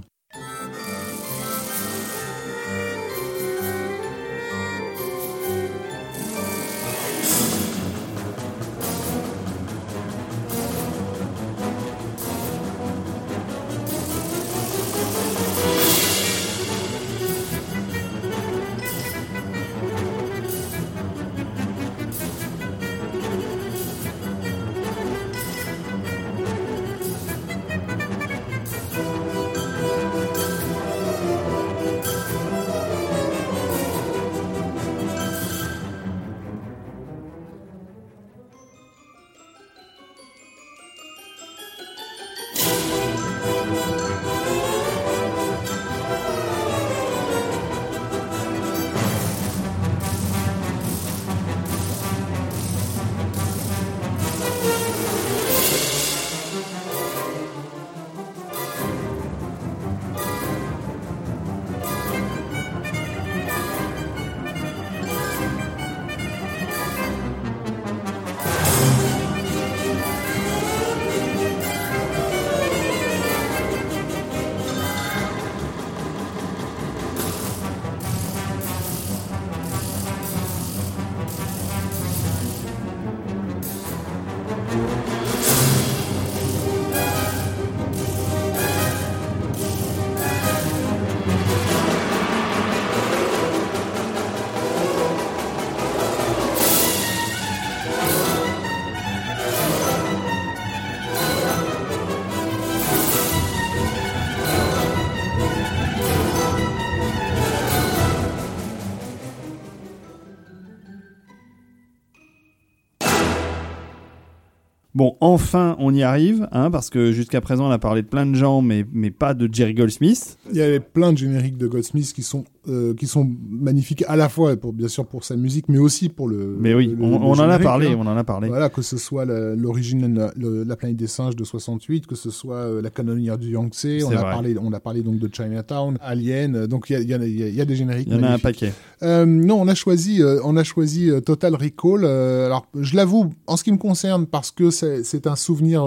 Enfin, on y arrive, hein, parce que jusqu'à présent, on a parlé de plein de gens, mais, mais pas de Jerry Goldsmith. Il y avait plein de génériques de Goldsmith qui sont euh, qui sont magnifiques à la fois pour bien sûr pour sa musique, mais aussi pour le. Mais oui, le- on, le on en a parlé, hein. on en a parlé. Voilà, que ce soit l'origine, la, la planète des singes de 68, que ce soit euh, la canonnière du Yangtze, on a parlé, on a parlé donc de Chinatown, Alien, donc il y a, il y, a, il y a- il y a des génériques. Il y en a un paquet. Euh, non, on a choisi, euh, on a choisi Total Recall. alors, je l'avoue, en ce qui me concerne, parce que c'est c'est un souvenir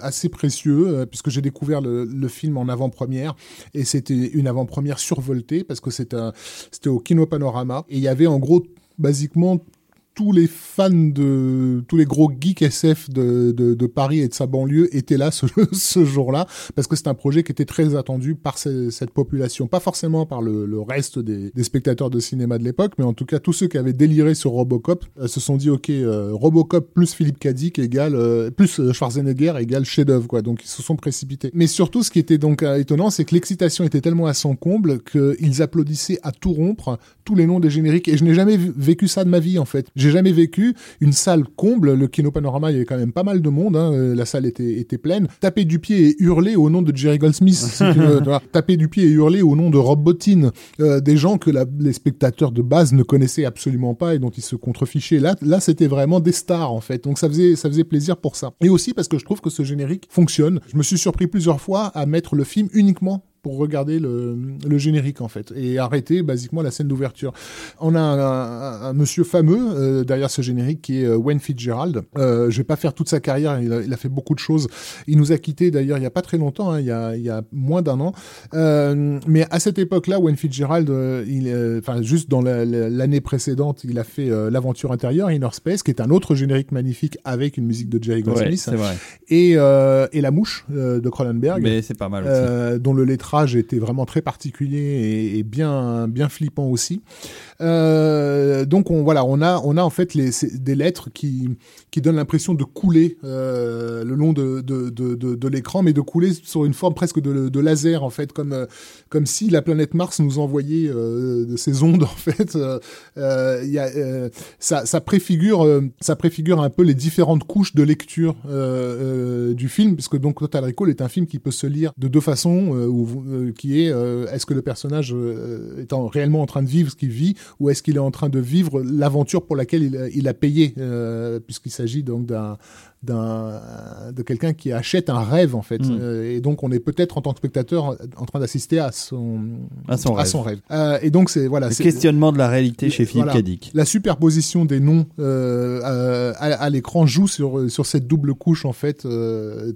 assez précieux, puisque j'ai découvert le, le film en avant-première, et c'était une avant-première survoltée, parce que un- c'était au Kino Panorama, et il y avait en gros, basiquement, tous les fans de tous les gros geeks SF de, de, de Paris et de sa banlieue étaient là ce, ce jour-là parce que c'est un projet qui était très attendu par ce- cette population, pas forcément par le, le reste des, des spectateurs de cinéma de l'époque, mais en tout cas tous ceux qui avaient déliré sur Robocop euh, se sont dit ok euh, Robocop plus Philippe Cadic égale euh, plus euh, Schwarzenegger égale chef-d'œuvre quoi, donc ils se sont précipités. Mais surtout ce qui était donc étonnant, c'est que l'excitation était tellement à son comble qu'ils applaudissaient à tout rompre tous les noms des génériques et je n'ai jamais vécu ça de ma vie en fait. Jamais vécu une salle comble, le Kino Panorama, il y avait quand même pas mal de monde, hein, euh, la salle était, était pleine, taper du pied et hurler au nom de Jerry Goldsmith, si tu veux, tu vois. taper du pied et hurler au nom de Rob Bottin, euh, des gens que la- les spectateurs de base ne connaissaient absolument pas et dont ils se contrefichaient. Là, là c'était vraiment des stars en fait, donc ça faisait, ça faisait plaisir pour ça. Et aussi parce que je trouve que ce générique fonctionne. Je me suis surpris plusieurs fois à mettre le film uniquement pour regarder le, le générique en fait et arrêter basiquement la scène d'ouverture. On a un, un- un monsieur fameux euh, derrière ce générique qui est euh, Wayne Fitzgerald. Euh, je vais pas faire toute sa carrière, il a, il a fait beaucoup de choses. Il nous a quittés d'ailleurs il y a pas très longtemps, hein, il, y a, il y a moins d'un an. Euh, mais à cette époque-là, Wayne Fitzgerald, il, enfin juste dans la- la- l'année précédente, il a fait l'aventure intérieure, Inner Space, qui est un autre générique magnifique avec une musique de Jerry Goldsmith et, et la mouche de Cronenberg. Mais c'est pas mal aussi. Dont le lettrage était vraiment très particulier et, bien bien flippant aussi. Euh, donc on voilà, on a on a en fait les, des lettres qui qui donnent l'impression de couler euh, le long de de, de, l'écran, mais de couler sur une forme presque de, laser en fait, comme euh, comme si la planète Mars nous envoyait de ces ondes en fait. Ça, ça préfigure ça préfigure un peu les différentes couches de lecture du film, puisque donc Total Recall est un film qui peut se lire de deux façons, où qui est euh, est-ce que le personnage euh, est en- réellement en train de vivre ce qu'il vit, ou est-ce qu'il est en train de vivre l'aventure pour laquelle il, a- payé, euh, puisqu'il s'agit donc d'un d'un de quelqu'un qui achète un rêve en fait Mm. Euh, et donc on est peut-être en tant que spectateur en train d'assister à son À son rêve. rêve Euh, et donc c'est voilà Le questionnement de la réalité chez Philippe Voilà. Cadic. la superposition des noms euh, à, l'écran joue sur, sur cette double couche en fait,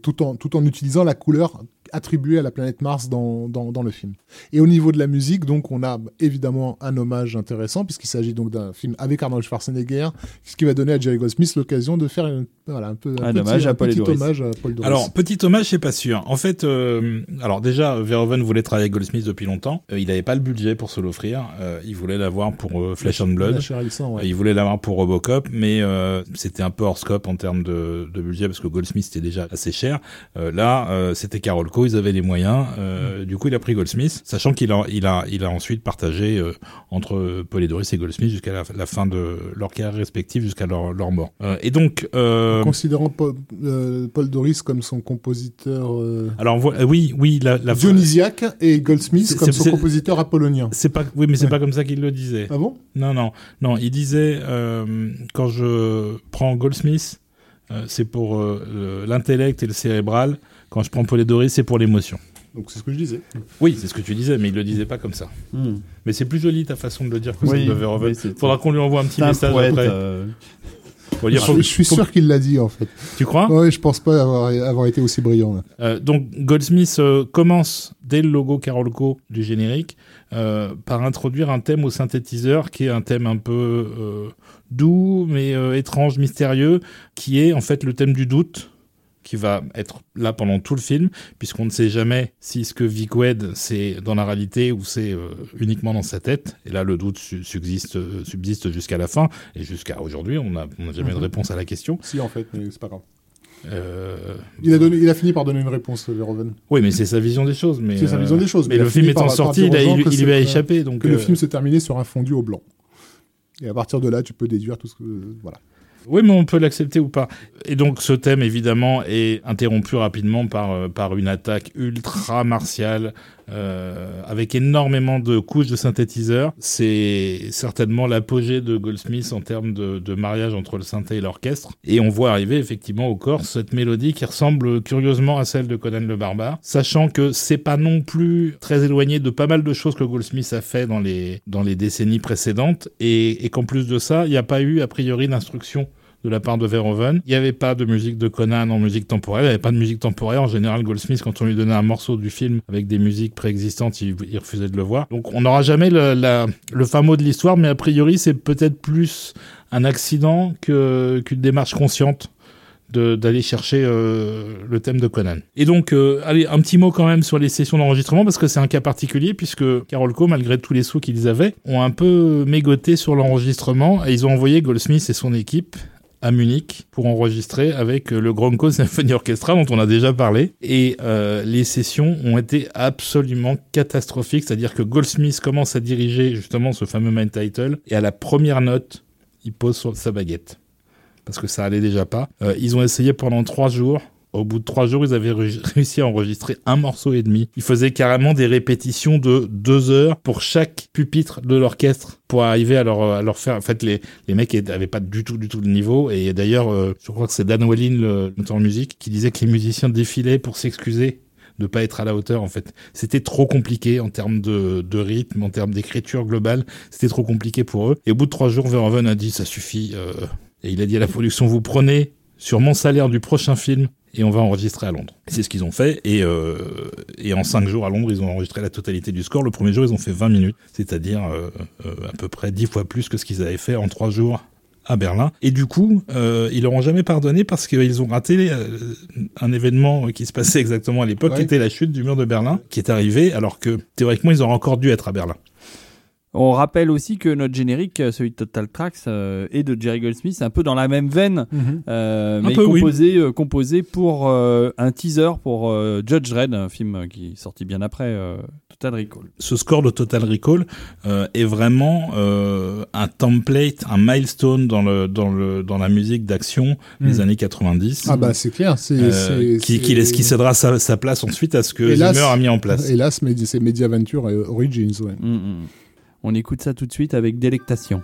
tout, en, tout en utilisant la couleur attribuée à la planète Mars dans, dans, dans le film. Et au niveau de la musique, donc on a évidemment un hommage intéressant puisqu'il s'agit donc d'un film avec Arnold Schwarzenegger, ce qui va donner à Jerry Goldsmith l'occasion de faire une, voilà, un peu Un petit, hommage à un Paul petit Doris. hommage à Paul Doris. Alors, petit hommage, c'est pas sûr. En fait, euh, alors déjà, Verhoeven voulait travailler avec Goldsmith depuis longtemps. Euh, il n'avait pas le budget pour se l'offrir. Euh, il voulait l'avoir pour euh, Flesh and Blood. Sang, ouais. Il voulait l'avoir pour Robocop, mais euh, c'était un peu hors scope en termes de, de budget parce que Goldsmith était déjà assez cher. Euh, là, euh, c'était Carolco, ils avaient les moyens. Mm. Euh, Du coup, il a pris Goldsmith, sachant qu'il a, il a, il a ensuite partagé euh, entre Paul et Doris et Goldsmith jusqu'à la, la fin de leur carrière respective, jusqu'à leur, leur mort. Euh, et donc, euh, Considérant Paul, euh, Paul Doris comme son compositeur euh, alors euh, oui, oui, la, la dionysiaque et Goldsmith comme son compositeur apollonien. C'est pas, oui, mais c'est Ouais. pas comme ça qu'il le disait. Ah bon? Non, non, non. Il disait euh, quand je prends Goldsmith, euh, c'est pour euh, le- l'intellect et le cérébral. Quand je prends Polidori, c'est pour l'émotion. Donc c'est ce que je disais. Oui, c'est ce que tu disais, mais il le disait pas comme ça. Hmm. Mais c'est plus joli ta façon de le dire que Oui, celle de Verhoeven. oui, Faudra qu'on lui envoie un petit message poète, après. euh, Faut dire, Je, faut- je suis faut- sûr qu'il l'a dit en fait. Tu crois? Ouais, je pense pas avoir, avoir été aussi brillant. Là. Euh, donc Goldsmith euh, commence dès le logo Carolco du générique euh, par introduire un thème au synthétiseur qui est un thème un peu doux mais étrange, mystérieux, qui est en fait le thème du doute qui va être là pendant tout le film puisqu'on ne sait jamais si ce que vit Quaid c'est dans la réalité ou c'est euh, uniquement dans sa tête et là le doute su- subsiste, euh, subsiste jusqu'à la fin et jusqu'à aujourd'hui on n'a jamais de Mhm. réponse à la question Si en fait, mais c'est pas grave. Euh, Il a, donné, il a fini par donner une réponse, Verhoeven. oui, mais c'est sa vision des choses. Mais C'est sa vision des choses, Mais, le film étant par- sorti, il, a- lui a échappé. Donc, Que le film s'est terminé sur un fondu au blanc. Et à partir de là, tu peux déduire tout ce que. Voilà. Oui, mais on peut l'accepter ou pas. Et donc ce thème, évidemment, est interrompu rapidement par, euh, par une attaque ultra martiale, euh, avec énormément de couches de synthétiseurs. C'est certainement l'apogée de Goldsmith en termes de, mariage entre le synthé et l'orchestre. Et on voit arriver effectivement au corps cette mélodie qui ressemble curieusement à celle de Conan le Barbare, sachant que c'est pas non plus très éloigné de pas mal de choses que Goldsmith a fait dans les, dans les décennies précédentes, et, et qu'en plus de ça, il n'y a pas eu a priori d'instruction de la part de Verhoeven. Il n'y avait pas de musique de Conan en musique temporaire. Il n'y avait pas de musique temporaire. En général, Goldsmith, quand on lui donnait un morceau du film avec des musiques préexistantes, il, refusait de le voir. Donc on n'aura jamais le, la, le fin de l'histoire, mais a priori, c'est peut-être plus un accident qu'une démarche consciente d'aller chercher euh, le thème de Conan. Et donc, euh, allez, un petit mot quand même sur les sessions d'enregistrement, parce que c'est un cas particulier, puisque Carolco, malgré tous les sous qu'ils avaient, ont un peu mégoté sur l'enregistrement, et ils ont envoyé Goldsmith et son équipe à Munich pour enregistrer avec le Gronko Symphony Orchestra dont on a déjà parlé. Et euh, les sessions ont été absolument catastrophiques, c'est-à-dire que Goldsmith commence à diriger justement ce fameux main title et à la première note, il pose sa baguette. Parce que ça allait déjà pas. Euh, ils ont essayé pendant trois jours. Au bout de trois jours, ils avaient réussi à enregistrer un morceau et demi. Ils faisaient carrément des répétitions de deux heures pour chaque pupitre de l'orchestre pour arriver à leur, à leur faire. En fait, les, les mecs n'avaient pas du tout, du tout le niveau. Et d'ailleurs, euh, je crois que c'est Dan Wallin, le notaire en musique, qui disait que les musiciens défilaient pour s'excuser de pas être à la hauteur en fait. C'était trop compliqué en termes de, de rythme, en termes d'écriture globale. C'était trop compliqué pour eux. Et au bout de trois jours, Verhoeven a dit ça suffit. Euh... Et il a dit à la production vous prenez sur mon salaire du prochain film et on va enregistrer à Londres. C'est ce qu'ils ont fait et, euh, et en cinq jours à Londres, ils ont enregistré la totalité du score. Le premier jour, ils ont fait 20 minutes, c'est-à-dire euh, euh, à peu près 10 fois plus que ce qu'ils avaient fait en trois jours à Berlin. Et du coup, euh, ils leur ont jamais pardonné parce qu'ils ont raté un événement qui se passait exactement à l'époque, Ouais. qui était la chute du mur de Berlin, qui est arrivé alors que théoriquement, ils auraient encore dû être à Berlin. On rappelle aussi que notre générique, euh, celui de Total Tracks, euh, est de Jerry Goldsmith, c'est un peu dans la même veine, euh, Un mais peu, oui. composé, euh, composé pour euh, un teaser pour euh, Judge Dredd, un film qui est sorti bien après euh, Total Recall. ce score de Total Recall euh, est vraiment euh, un template, un milestone dans le dans le dans la musique d'action des Mm. années 90. Ah bah c'est clair, c'est euh, qui, qui, laisse, qui cédera sa, sa place ensuite à ce que Hélas- Zimmer a mis en place. Hélas, mais c'est Mediaventure et Origins, ouais. Mm, mm. On écoute ça tout de suite avec délectation.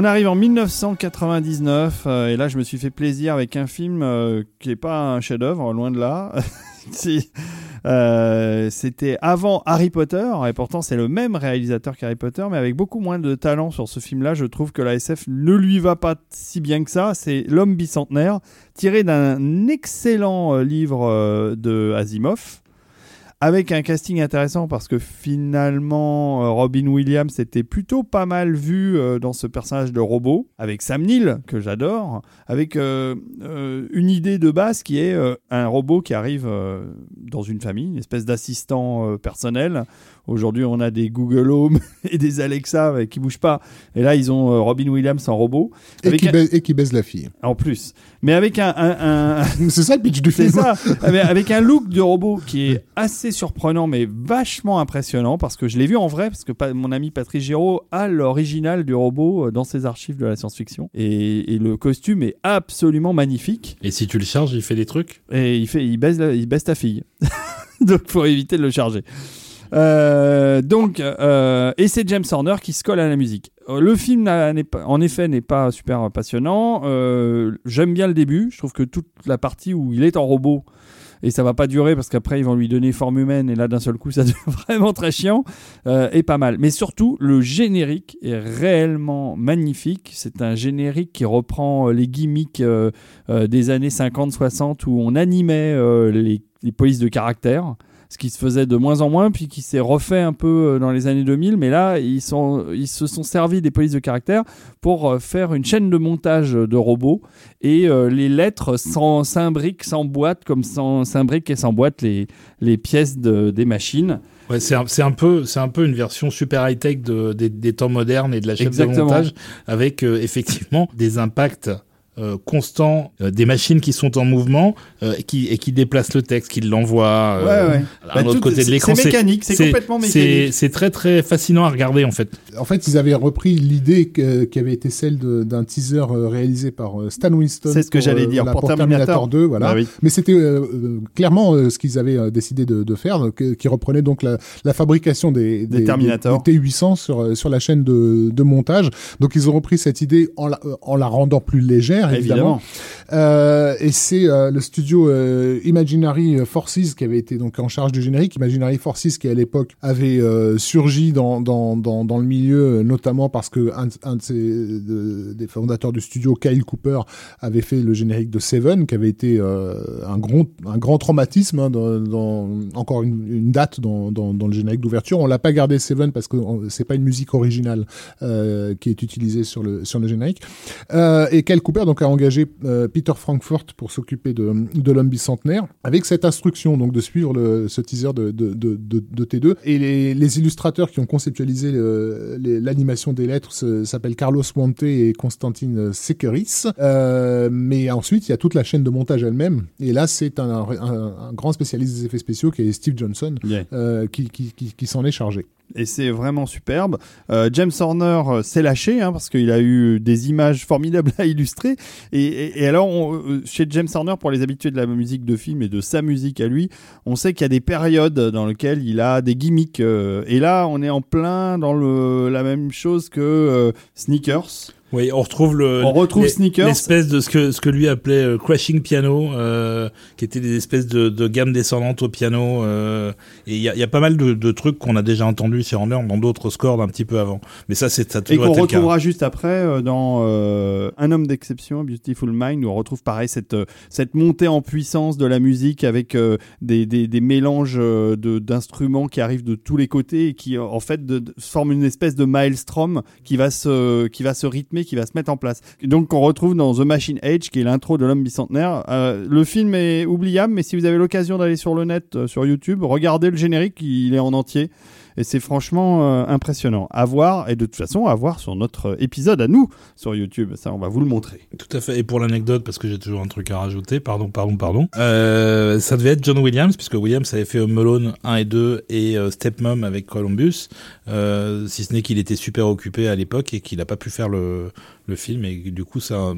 On arrive en 1999 euh, et là je me suis fait plaisir avec un film euh, qui n'est pas un chef-d'œuvre, loin de là. Euh, C'était avant Harry Potter et pourtant c'est le même réalisateur qu'Harry Potter, mais avec beaucoup moins de talent sur ce film-là. Je trouve que la SF ne lui va pas si bien que ça. C'est L'homme bicentenaire, tiré d'un excellent livre de Asimov avec un casting intéressant parce que finalement euh, Robin Williams était plutôt pas mal vu euh, dans ce personnage de robot avec Sam Neill que j'adore avec euh, une idée de base qui est un robot qui arrive dans une famille une espèce d'assistant personnel aujourd'hui on a des Google Home et des Alexa qui bougent pas. Et là ils ont euh, Robin Williams en robot. Et avec qui, un- baise, et qui baise la fille. en plus. Mais avec un- un- un, C'est ça le pitch du c'est film. ça, avec avec un look de robot qui est assez surprenant mais vachement impressionnant parce que je l'ai vu en vrai parce que mon ami Patrice Giraud a l'original du robot euh, dans ses archives de la science-fiction. Et, et le costume est absolument magnifique. Et si tu le charges, il fait des trucs? Et il fait il baise la- il baise ta fille. Donc faut éviter de le charger. Euh, donc, euh, et c'est James Horner qui se colle à la musique. Euh, Le film, en effet, n'est pas super passionnant. J'aime bien le début. Je trouve que toute la partie où il est en robot, et ça va pas durer parce qu'après ils vont lui donner forme humaine, et là d'un seul coup ça devient vraiment très chiant, euh, est pas mal. Mais surtout, le générique est réellement magnifique. C'est un générique qui reprend les gimmicks des années 50-60 où on animait les, les polices de caractère ce qui se faisait de moins en moins, puis qui s'est refait un peu euh, dans les années 2000. Mais là, ils, sont, ils se sont servis des polices de caractère pour euh, faire une chaîne de montage de robots. Et euh, les lettres s'imbriquent, s'emboîtent, comme s'imbriquent et s'emboîtent les, les pièces de- des machines. Ouais, c'est un, peu, c'est un peu une version super high tech de, des, des temps modernes et de la chaîne Exactement. de montage, avec euh, effectivement des impacts euh, constants, euh, des machines qui sont en mouvement euh, et qui et qui déplacent le texte, qui l'envoient euh, à Bah, l'autre côté de c'est- l'écran. C'est mécanique, c'est complètement c'est- mécanique. C'est très très fascinant à regarder en fait. En fait, ils avaient repris l'idée qui avait été celle de- d'un teaser réalisé par Stan Winston. C'est ce que pour, j'allais dire, pour Terminator. 2, voilà. Oui. Mais c'était euh, clairement euh, ce qu'ils avaient décidé de, de faire, donc, qui reprenait donc la, la fabrication des, Des Terminator. des T800 sur, sur la chaîne de, de montage. Donc ils ont repris cette idée en la, en la rendant plus légère, évidemment. Euh, et c'est euh, le studio euh, Imaginary Forces qui avait été donc en charge du générique. Imaginary Forces qui à l'époque avait surgi dans, dans, dans, le milieu, notamment parce que un, des fondateurs du studio, Kyle Cooper, avait fait le générique de Seven, qui avait été un, grand, un grand traumatisme, hein, dans, encore une, date dans, le générique d'ouverture. On l'a pas gardé Seven parce que c'est pas une musique originale qui est utilisée sur le, sur le générique. Et Kyle Cooper donc a engagé Peter Frankfurt pour s'occuper de, de l'homme bicentenaire avec cette instruction donc de suivre le, ce teaser de, de, de, de, de T2 et les, les illustrateurs qui ont conceptualisé l'animation des lettres s'appellent Carlos Monte et Constantine Sekeris. Euh, mais ensuite il y a toute la chaîne de montage elle-même. Et là c'est un, un, un grand spécialiste des effets spéciaux qui est Steve Johnson Yeah. euh, qui, qui, qui, qui s'en est chargé et c'est vraiment superbe. Euh, James Horner euh, s'est lâché hein, parce qu'il a eu des images formidables à illustrer. Et, alors, euh, chez James Horner, pour les habitués de la musique de film et de sa musique à lui, on sait qu'il y a des périodes dans lesquelles il a des gimmicks. et là, on est en plein dans le, la même chose que Sneakers. Oui, on retrouve le. On retrouve Sneakers. L'espèce de ce que ce que lui appelait euh, crashing piano, euh, qui était des espèces de, de gammes descendantes au piano. euh, et il y a, y a pas mal de, de trucs qu'on a déjà entendus chez Horner dans d'autres scores un petit peu avant. Mais ça, c'est ça Et qu'on retrouvera juste après euh, dans euh, Un homme d'exception, Beautiful Mind, où on retrouve pareil cette, cette montée en puissance de la musique avec euh, des, des, des mélanges de- d'instruments qui arrivent de tous les côtés et qui en fait de, de- forment une espèce de maelstrom qui va se, qui va se rythmer, qui va se mettre en place. Donc qu'on retrouve dans The Machine Age, qui est l'intro de l'homme bicentenaire. Euh, le film est oubliable, mais si vous avez l'occasion d'aller sur le net, euh, sur YouTube, regardez le générique, il est en entier. Et c'est franchement euh, impressionnant à voir et de toute façon à voir sur notre épisode à nous sur YouTube. Ça, on va vous le montrer. Tout à fait. Et pour l'anecdote, parce que j'ai toujours un truc à rajouter, pardon, pardon, pardon. Euh, ça devait être John Williams, puisque Williams avait fait Home Alone 1 et 2 et euh, Stepmom avec Columbus. Euh, si ce n'est qu'il était super occupé à l'époque et qu'il n'a pas pu faire le, le film et du coup ça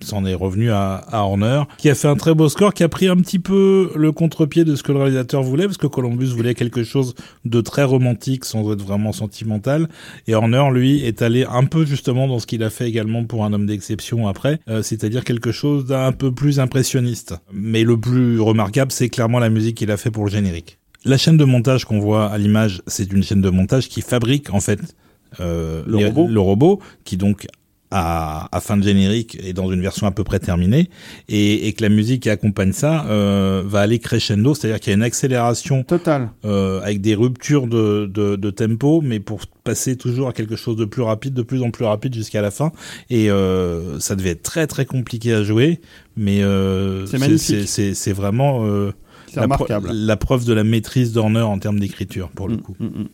s'en est revenu à, à, Horner qui a fait un très beau score qui a pris un petit peu le contre-pied de ce que le réalisateur voulait parce que Columbus voulait quelque chose de très romantique sans être vraiment sentimental. Et Horner lui est allé un peu justement dans ce qu'il a fait également pour un homme d'exception après euh, c'est-à-dire quelque chose d'un peu plus impressionniste. Mais le plus remarquable c'est clairement la musique qu'il a fait pour le générique. La chaîne de montage qu'on voit à l'image c'est une chaîne de montage qui fabrique en fait euh, le, robot. le robot qui donc à, à, fin de générique et dans une version à peu près terminée. Et, et que la musique qui accompagne ça euh, va aller crescendo, c'est-à-dire qu'il y a une accélération totale euh, avec des ruptures de, de, de, tempo, mais pour passer toujours à quelque chose de plus rapide, de plus en plus rapide jusqu'à la fin. Et euh, ça devait être très très compliqué à jouer, mais euh, c'est vraiment euh, la, la, preuve de la maîtrise d'Horner en termes d'écriture pour le mm, coup. Mm,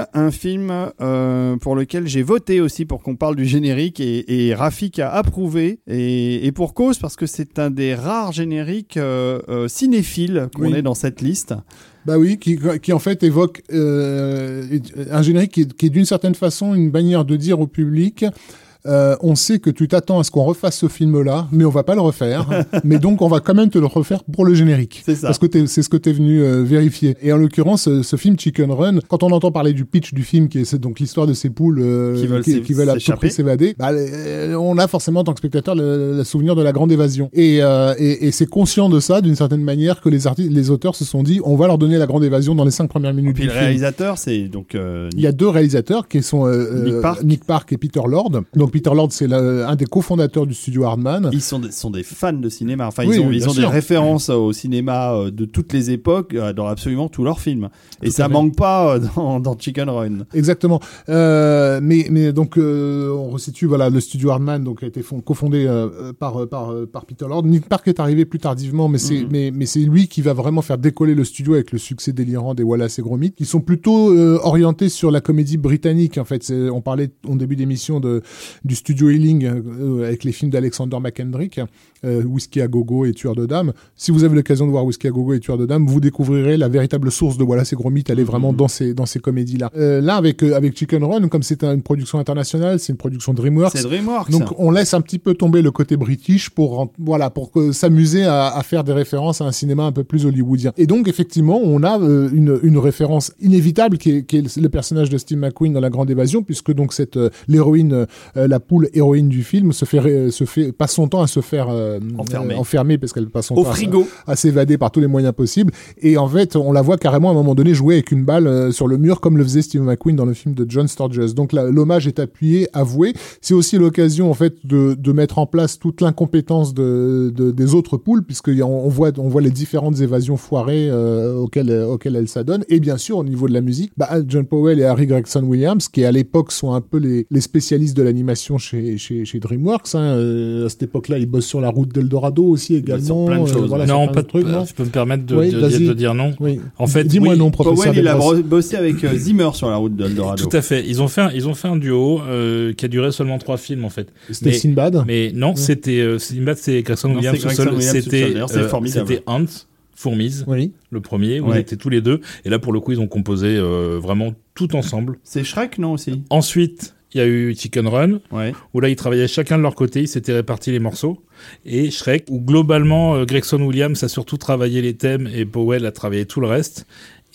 mm. « 2000, un film euh, pour lequel j'ai voté aussi pour qu'on parle du générique et, et Rafik a approuvé et, et, pour cause parce que c'est un des rares génériques euh, euh, cinéphiles qu'on Oui. ait dans cette liste. Bah oui, qui, qui en fait évoque euh, un générique qui est, qui est d'une certaine façon une manière de dire au public euh, on sait que tu t'attends à ce qu'on refasse ce film-là, mais on va pas le refaire. mais donc, on va quand même te le refaire pour le générique. C'est ça. Parce que c'est ce que tu es venu euh, vérifier. Et en l'occurrence, euh, ce film Chicken Run, quand on entend parler du pitch du film, qui est donc l'histoire de ces poules euh, Qui veulent s'é- qui veulent à tout s'échapper. prix s'évader, bah, euh, on a forcément en tant que spectateur le, le souvenir de la grande évasion. Et, euh, et, et c'est conscient de ça, d'une certaine manière, que les artistes, les auteurs se sont dit, on va leur donner la grande évasion dans les cinq premières minutes Puis du le film. réalisateur, c'est donc euh, Il y a deux réalisateurs qui sont euh, Nick Park. Park et Peter Lord. Donc Peter Lord, c'est un des cofondateurs du studio Hardman. Ils sont des, sont des fans de cinéma. Enfin, Oui, ils ont, oui, ils bien ont des références au cinéma euh, de toutes les époques euh, dans absolument tous leurs films. Et Tout ça manque pas euh, dans, dans Chicken Run. Exactement. Euh, mais mais donc euh, on resitue voilà le studio Hardman donc a été fond- cofondé euh, par par par Peter Lord. Nick Park est arrivé plus tardivement, mais c'est Mhm. mais mais c'est lui qui va vraiment faire décoller le studio avec le succès délirant des Wallace et Gromit, qui sont plutôt orientés sur la comédie britannique. En fait, on parlait en début d'émission de du studio Ealing euh, avec les films d'Alexander McKendrick, euh, Whisky à gogo et Tueur de dames. Si vous avez l'occasion de voir Whisky à gogo et Tueur de dames, vous découvrirez la véritable source de Wallace et Gromit. Elle est vraiment Mhm. dans ces dans ces comédies là. Euh, là avec euh, avec Chicken Run, comme c'est une production internationale, c'est une production DreamWorks. C'est DreamWorks. Donc on laisse un petit peu tomber le côté british pour voilà pour s'amuser à, à faire des références à un cinéma un peu plus hollywoodien. Et donc effectivement on a euh, une, une référence inévitable qui est, qui est le personnage de Steve McQueen dans La Grande Évasion puisque donc cette l'héroïne la poule héroïne du film se fait se fait passe son temps à se faire euh, Enfermer. euh, enfermer parce qu'elle passe son au temps à- frigo. à s'évader par tous les moyens possibles. Et en fait, on la voit carrément à un moment donné jouer avec une balle euh, sur le mur, comme le faisait Steve McQueen dans le film de John Sturges. Donc l'hommage est appuyé, avoué. C'est aussi l'occasion, en fait, de, de mettre en place toute l'incompétence de, de- des autres poules, a- on voit, on voit les différentes évasions foirées euh, auxquelles, auxquelles elles s'adonnent. Et bien sûr, au niveau de la musique, bah, John Powell et Harry Gregson Williams, qui à l'époque sont un peu les, les spécialistes de l'animation chez, chez, chez DreamWorks. Hein. Euh, à cette époque-là, ils bossent sur la route d'Eldorado aussi également. plein de Euh, choses. voilà, non, plein pas de trucs, je peux me permettre de, Oui, de- vas-y. de dire non. oui. En fait, dis-moi oui, non, professeur. Powell, il a bossé avec euh, Zimmer sur la route d'Eldorado. Tout à fait. Ils ont fait, un, ils ont fait un duo euh, qui a duré seulement trois films en fait. C'était Sinbad. Mais non, c'était euh, Sinbad, c'est Gregson Williams tout seul. C'était. C'était Hans Fourmise, Oui. le premier. où Ouais. Ils étaient tous les deux. Et là, pour le coup, ils ont composé euh, vraiment tout ensemble. C'est Shrek, non aussi? Ensuite, il y a eu Chicken Run, Ouais. où là, ils travaillaient chacun de leur côté, ils s'étaient répartis les morceaux. Et Shrek, où globalement, euh, Gregson Williams a surtout travaillé les thèmes et Powell a travaillé tout le reste.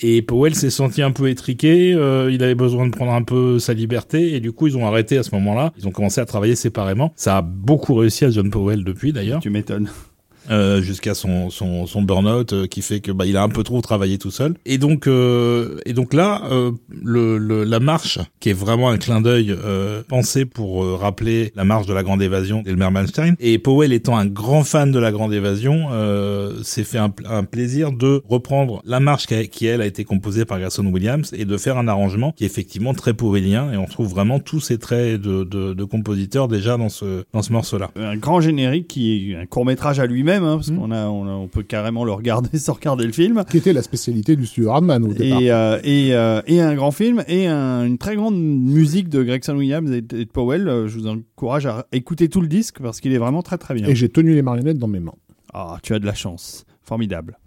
Et Powell s'est senti un peu étriqué, euh, il avait besoin de prendre un peu sa liberté, et du coup, ils ont arrêté à ce moment-là. Ils ont commencé à travailler séparément. Ça a beaucoup réussi à John Powell depuis, d'ailleurs. Tu m'étonnes. Euh, jusqu'à son son, son burn-out euh, qui fait que bah il a un peu trop travaillé tout seul. Et donc euh, et donc là euh, le, le la marche qui est vraiment un clin d'œil euh, pensé pour rappeler la marche de la grande évasion d'Elmer Manstein et Powell étant un grand fan de la grande évasion s'est fait un, plaisir de reprendre la marche qui, elle a été composée par Garson Williams et de faire un arrangement qui est effectivement très powellien. Et on trouve vraiment tous ces traits de, de, de compositeur déjà dans ce dans ce morceau là Un grand générique qui est un court métrage à lui-même, hein, parce Mm. qu'on a, on, a- on peut carrément le regarder sans regarder le film. Qui était la spécialité du studio Hardman au départ. Et, euh, et, euh, et un grand film et un- une très grande musique de Gregson Williams et, et de Powell. Euh, Je vous encourage à écouter tout le disque parce qu'il est vraiment très très bien. Et j'ai tenu les marionnettes dans mes mains. Ah, tu as de la chance. Formidable.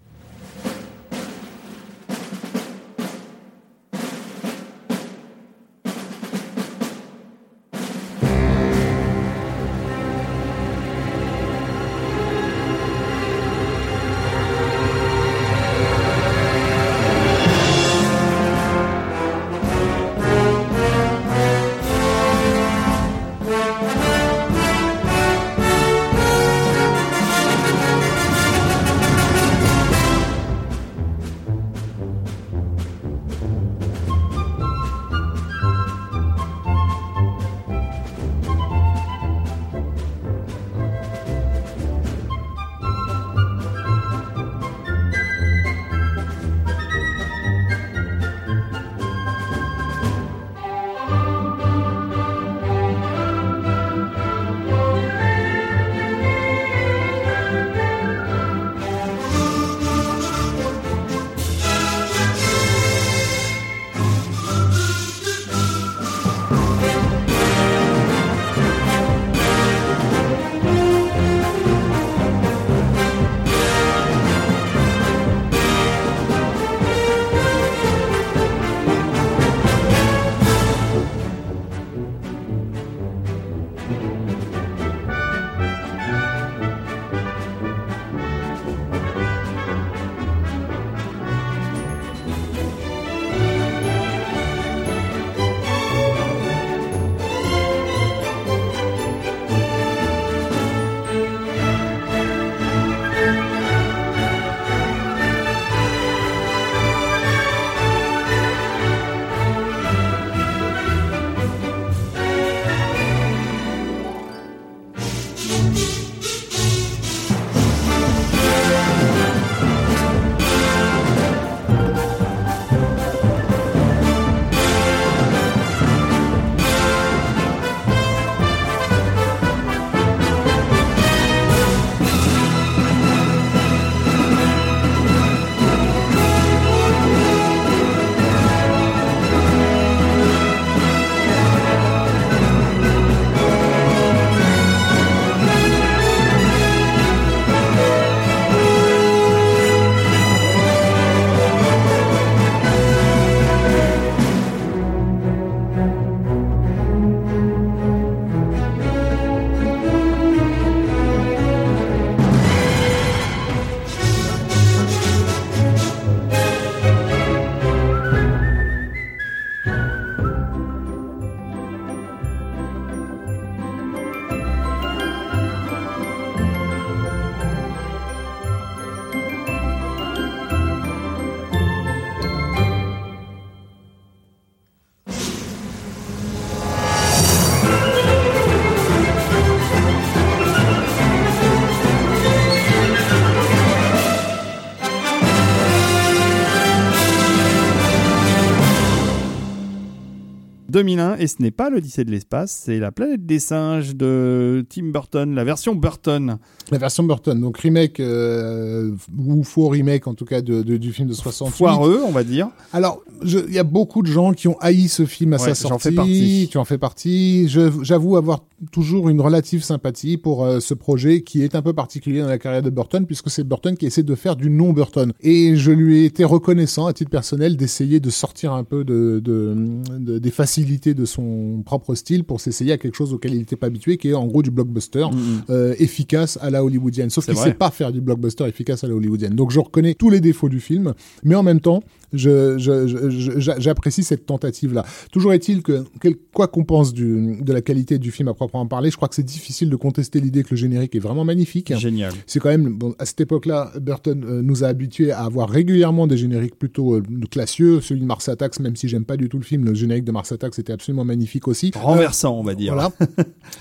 2001, et ce n'est pas l'Odyssée de l'espace, c'est la planète des singes de Tim Burton, la version Burton. La version Burton, donc remake, euh, ou faux remake en tout cas de, de- du film de 68. Foireux, on va dire. Alors, il y a beaucoup de gens qui ont haï ce film à Ouais, sa sortie. fais partie. Tu en fais partie. J'avoue avoir toujours une relative sympathie pour euh, ce projet qui est un peu particulier dans la carrière de Burton puisque c'est Burton qui essaie de faire du non Burton. Et je lui ai été reconnaissant à titre personnel d'essayer de sortir un peu de, de, de- des facilités de son propre style pour s'essayer à quelque chose auquel il n'était pas habitué, qui est en gros du blockbuster euh, efficace à la hollywoodienne. Sauf qu'il vrai. sait pas faire du blockbuster efficace à la hollywoodienne. Donc je reconnais tous les défauts du film, mais en même temps, j'apprécie cette tentative-là. Toujours est-il que, quel- quoi qu'on pense du, de la qualité du film à proprement parler, je crois que c'est difficile de contester l'idée que le générique est vraiment magnifique. Génial. C'est quand même, bon, à cette époque-là, Burton euh, nous a habitués à avoir régulièrement des génériques plutôt euh, classieux. Celui de Mars Attacks, même si j'aime pas du tout le film, le générique de Mars Attacks était absolument magnifique aussi. Renversant, on va dire. Voilà.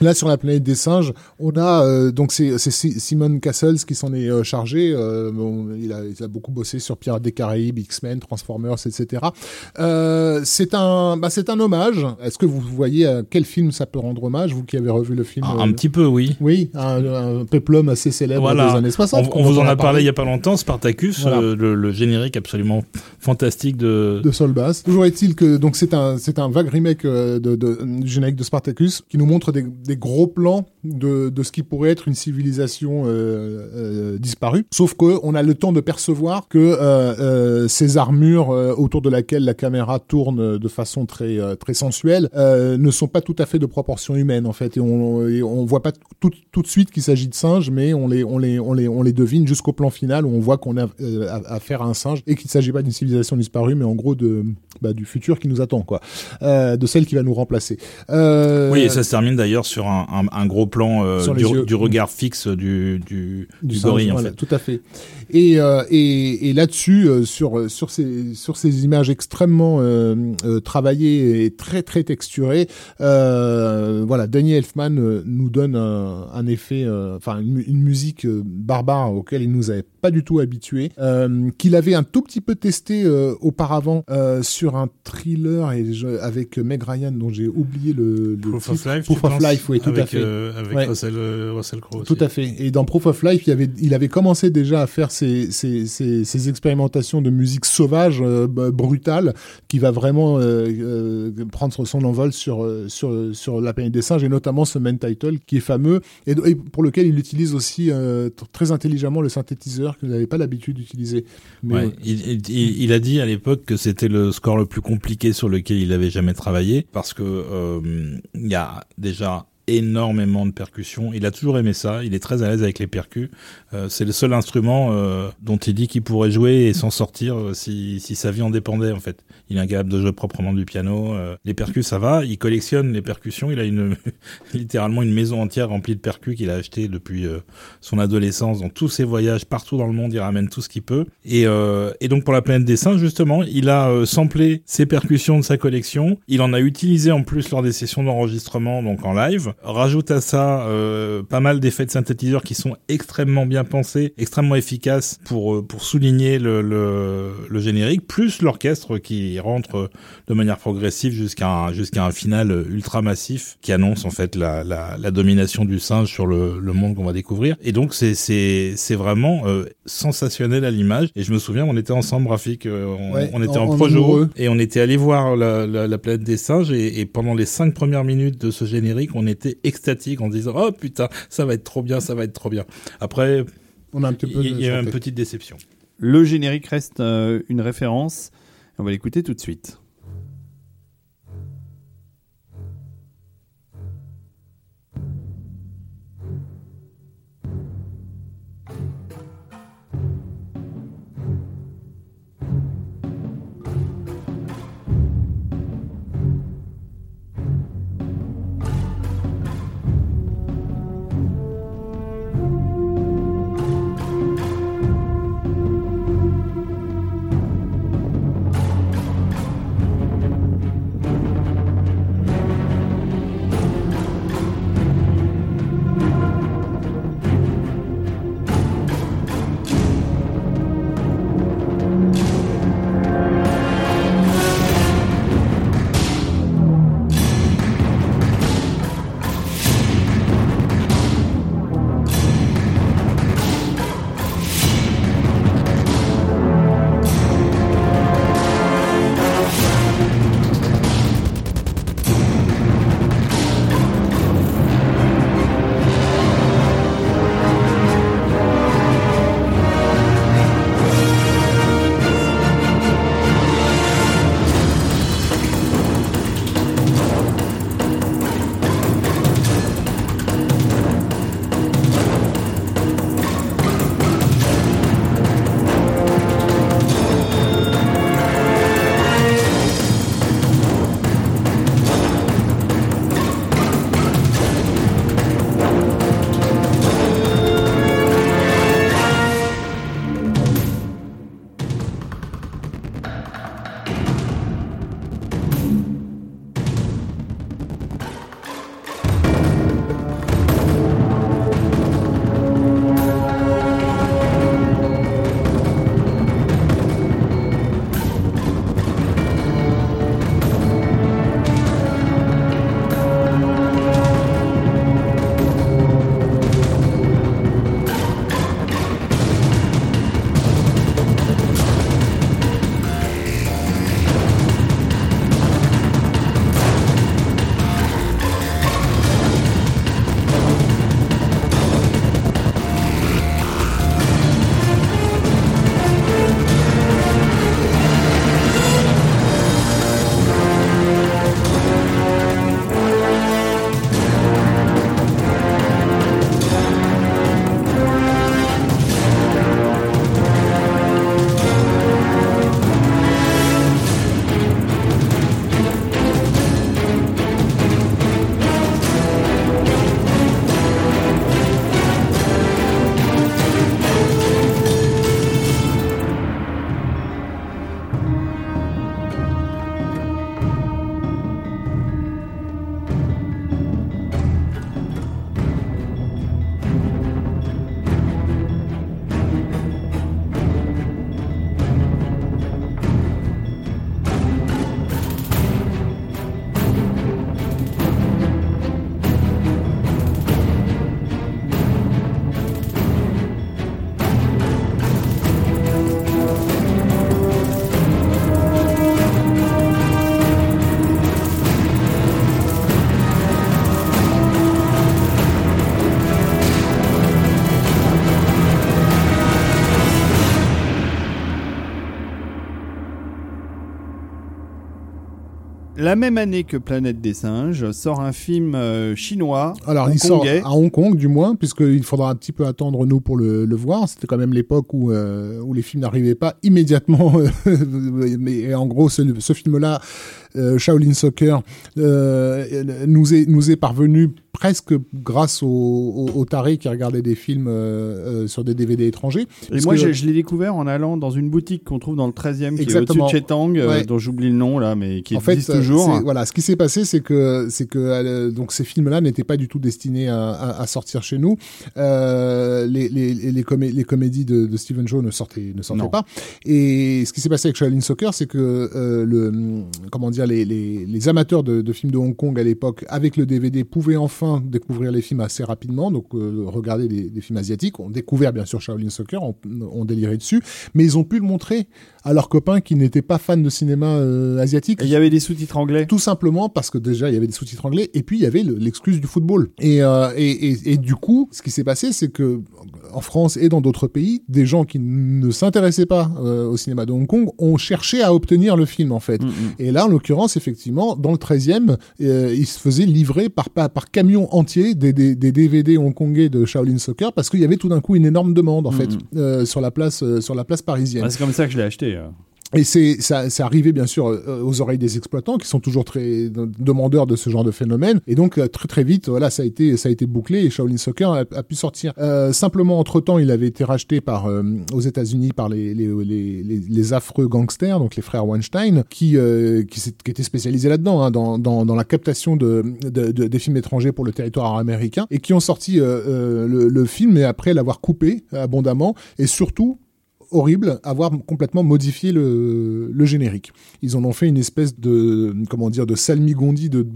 Là, sur la planète des singes, on a euh, donc c'est c'est Si- Simon Castles qui s'en est euh, chargé. bon, il, a, il a beaucoup bossé sur Pirates des Caraïbes, X-Men, Transformers, etc. Euh, c'est un bah, c'est un hommage. Est-ce que vous voyez à quel film ça peut rendre hommage, vous qui avez revu le film Un, euh, un petit peu, oui. Oui, un, un peplum assez célèbre Voilà. des années 60. On, on vous en a parlé il y a pas longtemps, Spartacus, Voilà. euh, le, le générique absolument fantastique de. de Sol Bass. Toujours est-il que donc c'est un c'est un vague remake euh, de, de, du générique de Spartacus qui nous montre des, des gros plans de, de ce qui pourrait être une civilisation euh, euh, disparue. Sauf que on a le temps de percevoir que euh, euh, ces armures euh, autour de laquelle la caméra tourne de façon très euh, très sensuelle euh, ne sont pas tout à fait de proportion humaine en fait et on et on voit pas tout, tout de suite qu'il s'agit de singes mais on les on les on les on les devine jusqu'au plan final où on voit qu'on a euh, affaire à un singe et qu'il ne s'agit pas d'une civilisation disparue mais en gros de bah, du futur qui nous attend quoi Euh, de celle qui va nous remplacer euh, Oui, et ça se termine d'ailleurs sur un, un, un gros plan euh, du, regard fixe du, du, gorille, en voilà, fait. Tout à fait. Et, euh, et, et là-dessus, euh, sur sur ces sur ces images extrêmement euh, euh, travaillées et très très texturées, euh, voilà, Danny Elfman euh, nous donne un, un effet, euh, enfin une, mu- une musique euh, barbare auquel il nous avait pas du tout habitué, euh, qu'il avait un tout petit peu testé euh, auparavant euh, sur un thriller et je- avec Meg Ryan dont j'ai oublié le, le Proof of. Life, Proof of Life, oui, tout avec, à fait. euh, avec Ouais. Russell, euh, Russell Crowe. Tout à fait. Et dans Proof of Life, il avait, il avait commencé déjà à faire ses, ses expérimentations de musique sauvage, euh, b- brutale, qui va vraiment euh, euh, prendre son envol sur, sur, sur la planète des singes, et notamment ce main title qui est fameux, et, pour lequel il utilise aussi très intelligemment le synthétiseur qu'il n'avait pas l'habitude d'utiliser. Il, il- a dit à l'époque que c'était le score le plus compliqué sur lequel il avait jamais travaillé parce que il y a déjà énormément de percussions. Il a toujours aimé ça. Il est très à l'aise avec les percus. Euh, c'est le seul instrument euh, dont il dit qu'il pourrait jouer et s'en sortir euh, si, si sa vie en dépendait en fait. Il est incapable de jouer proprement du piano. euh, les percus, ça va. Il collectionne les percussions. Il a une littéralement une maison entière remplie de percus qu'il a acheté depuis son adolescence dans tous ses voyages partout dans le monde. Il ramène tout ce qu'il peut. Et, et donc pour la planète des singes, justement, il a samplé ses percussions de sa collection. Il en a utilisé en plus lors des sessions d'enregistrement, donc en live. Rajoute à ça pas mal d'effets de synthétiseurs qui sont extrêmement bien pensés, extrêmement efficaces pour euh, pour souligner le, le, le générique, plus l'orchestre qui rentre euh, de manière progressive jusqu'à un, jusqu'à un final euh, ultra massif qui annonce en fait la, la, la domination du singe sur le, le monde qu'on va découvrir. Et donc c'est c'est c'est vraiment euh, sensationnel à l'image. Et je me souviens, on était ensemble, Rafik, euh, on, Ouais, on était en, en- projo et on était allé voir la, la, la planète des singes et, et pendant les cinq premières minutes de ce générique, on était extatique en disant oh putain ça va être trop bien, ça va être trop bien. Après on a un petit peu. il y, y a une petite déception. Le générique reste euh, une référence. On va l'écouter tout de suite. La même année que Planète des singes, sort un film euh, chinois. Alors, il sort à Hong Kong, du moins, puisqu'il faudra un petit peu attendre, nous, pour le, le voir. C'était quand même l'époque où, euh, où les films n'arrivaient pas immédiatement. Mais en gros, ce, ce film-là, euh, Shaolin Soccer, euh, nous, est, nous est parvenu presque grâce aux au, au tarés qui regardaient des films euh, euh, sur des DVD étrangers. Et moi, que- je, l'ai découvert en allant dans une boutique qu'on trouve dans le 13e, qui est au-dessus Exactement. de chez Tang, euh, Ouais. dont j'oublie le nom là, mais qui en fait, existe euh, toujours. voilà, ce qui s'est passé, c'est que c'est que euh, donc ces films-là n'étaient pas du tout destinés à, à- à sortir chez nous. Euh, les, les, les, comé- les comédies de, de Stephen Chow ne sortaient ne sortaient Non. pas. Et ce qui s'est passé avec Shaolin Soccer, c'est que euh, le comment dire les, les, les amateurs de, de films de Hong Kong à l'époque, avec le DVD, pouvaient enfin découvrir les films assez rapidement. Donc euh, regarder des, films asiatiques, ont découvert bien sûr Shaolin Soccer, ont, ont déliré dessus, mais ils ont pu le montrer à leurs copains qui n'étaient pas fans de cinéma euh, asiatique. Il y avait des sous-titres anglais. Tout simplement parce que déjà il y avait des sous-titres anglais et puis il y avait le- l'excuse du football. Et, euh, et, et, et du coup, ce qui s'est passé, c'est que en France et dans d'autres pays, des gens qui ne s'intéressaient pas euh, au cinéma de Hong Kong ont cherché à obtenir le film en fait. Mm, mm. Et là, en l'occurrence, effectivement, dans le 13e, euh, il se faisait livrer par, par, par camion entier des, des, des DVD hongkongais de Shaolin Soccer parce qu'il y avait tout d'un coup une énorme demande en Mhm. fait euh, sur la place euh, sur la place parisienne. C'est comme ça que je l'ai acheté. Euh. Et c'est ça, c'est arrivé bien sûr euh, aux oreilles des exploitants qui sont toujours très de- demandeurs de ce genre de phénomène. Et donc euh, très très vite, voilà, ça a été ça a été bouclé et Shaolin Soccer a, pu sortir. Simplement entre temps, il avait été racheté par aux États-Unis par les les, les, affreux gangsters, donc les frères Weinstein, qui qui, étaient spécialisés là-dedans, hein, dans, dans la captation de, de, de- des films étrangers pour le territoire américain et qui ont sorti le, le film et après l'avoir coupé abondamment et surtout horrible avoir complètement modifié le, générique. Ils en ont fait une espèce de comment dire de salmigondi de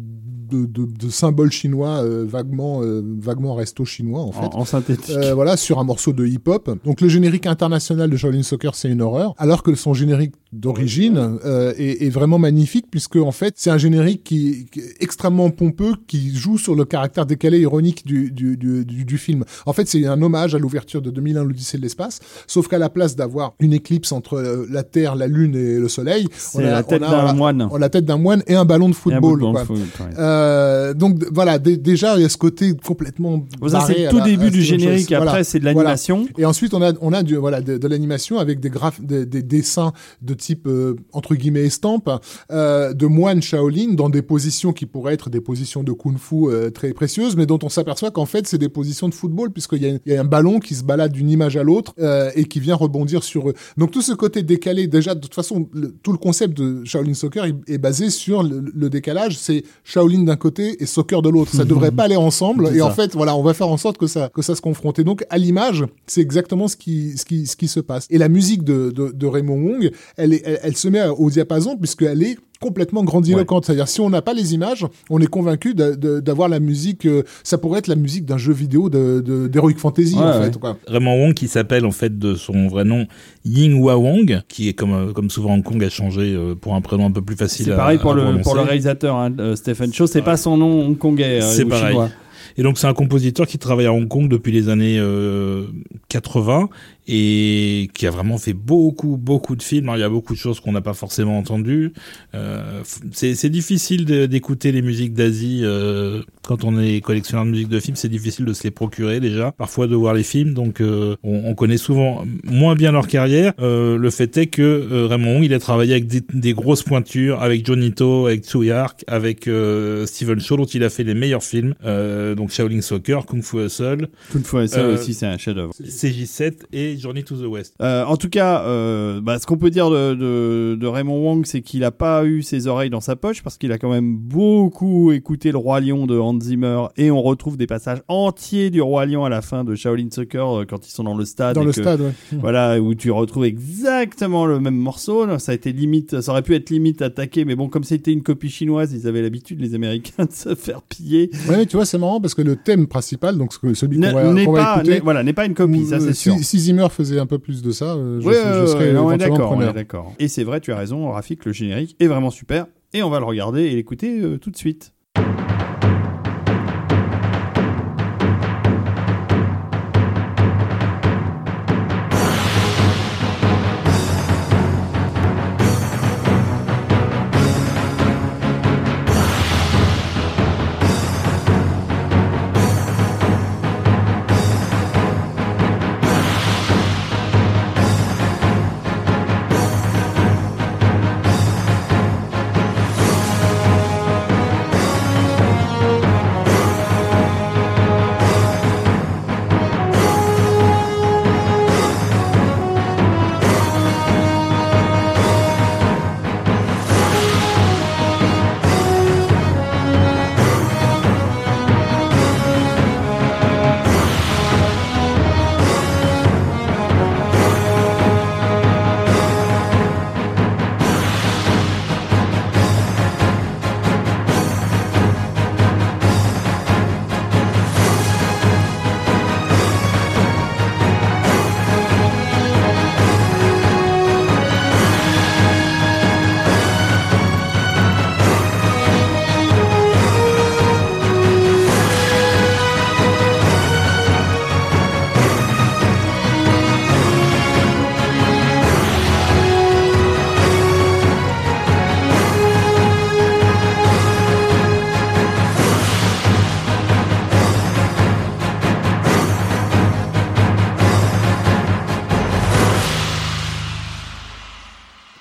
de, de, de symboles chinois euh, vaguement euh, vaguement resto chinois en fait. En, en synthétique. Euh, voilà, sur un morceau de hip-hop. Donc le générique international de Shaolin Soccer, c'est une horreur, alors que son générique d'origine euh, est, est vraiment magnifique puisque en fait c'est un générique qui, qui est extrêmement pompeux, qui joue sur le caractère décalé ironique du, du, du, du, du film. En fait, c'est un hommage à l'ouverture de 2001, l'Odyssée de l'espace, sauf qu'à la place d'avoir une éclipse entre euh, la Terre, la Lune et le Soleil, c'est la tête d'un moine. on a la tête d'un moine et un ballon de Et un Euh, donc voilà, dé- déjà il y a ce côté complètement. C'est le tout la- début du générique. Après, Voilà. c'est de Voilà. l'animation. Et ensuite, on a, on a du, voilà, de, de l'animation avec des, graphes, des, des dessins de type, euh, entre guillemets, estampe, euh, de moines Shaolin dans des positions qui pourraient être des positions de kung-fu euh, très précieuses, mais dont on s'aperçoit qu'en fait, c'est des positions de football, puisqu'il y, y a un ballon qui se balade d'une image à l'autre euh, et qui vient rebondir sur eux. Donc, tout ce côté décalé, déjà, de toute façon, le- tout le concept de Shaolin Soccer est, est basé sur le, le décalage. C'est Shaolin d'un côté et soccer de l'autre. Ça devrait pas aller ensemble. Et en fait, voilà, on va faire en sorte que ça, que ça se confronte. Et donc, à l'image, c'est exactement ce qui, ce qui, ce qui se passe. Et la musique de, de, de Raymond Wong, elle, est, elle, elle se met au diapason puisqu'elle est complètement grandiloquente. C'est-à-dire, si on n'a pas les images, on est convaincu d'avoir la musique, euh, ça pourrait être la musique d'un jeu vidéo de, de, d'Heroic Fantasy, Ouais, en ouais. fait. Quoi. Raymond Wong qui s'appelle en fait de son vrai nom Ying Hua Wong, qui est comme euh, comme souvent Hong Kong a changé euh, pour un prénom un peu plus facile. C'est à- pareil pour à le, prononcer. pour le réalisateur, hein, Stephen Chow. C'est pas son nom hongkongais. euh, C'est pareil. chinois. Et donc c'est un compositeur qui travaille à Hong Kong depuis les années euh, 80 et qui a vraiment fait beaucoup beaucoup de films. Alors, il y a beaucoup de choses qu'on n'a pas forcément entendues. Euh, c'est difficile d'écouter les musiques d'Asie euh, quand on est collectionneur de musique de films. C'est difficile de se les procurer déjà. Parfois de voir les films. Donc euh, on, on connaît souvent moins bien leur carrière. Euh, le fait est que euh, Raymond Wong, il a travaillé avec des, des grosses pointures, avec Johnny To, avec Tsui Hark, avec euh, Steven Shaw, dont il a fait les meilleurs films. Euh, donc Shaolin Soccer, Kung Fu Hustle, Kung Fu Hustle aussi, c'est un chef-d'œuvre. CJ7 et Journey to the West. Euh, en tout cas, euh, bah, ce qu'on peut dire de, de, de Raymond Wong, c'est qu'il a pas eu ses oreilles dans sa poche parce qu'il a quand même beaucoup écouté le Roi Lion de Hans Zimmer et on retrouve des passages entiers du Roi Lion à la fin de Shaolin Soccer euh, quand ils sont dans le stade. Dans et le que- stade, ouais. Voilà, où tu retrouves exactement le même morceau. là. Ça a été limite, ça aurait pu être limite attaqué, mais bon, comme c'était une copie chinoise, ils avaient l'habitude, les Américains, de se faire piller. Ouais, tu vois, c'est marrant parce que le thème principal, donc celui qu'on va, n'est qu'on va pas, écouter, n'est- voilà, n'est pas une copie, ça c'est sûr. Si, si Faisait un peu plus de ça, euh, je, Ouais, je ouais, serais ouais, non, éventuellement d'accord, d'accord. Et c'est vrai, tu as raison, Rafik, le générique est vraiment super. Et on va le regarder et l'écouter euh, tout de suite.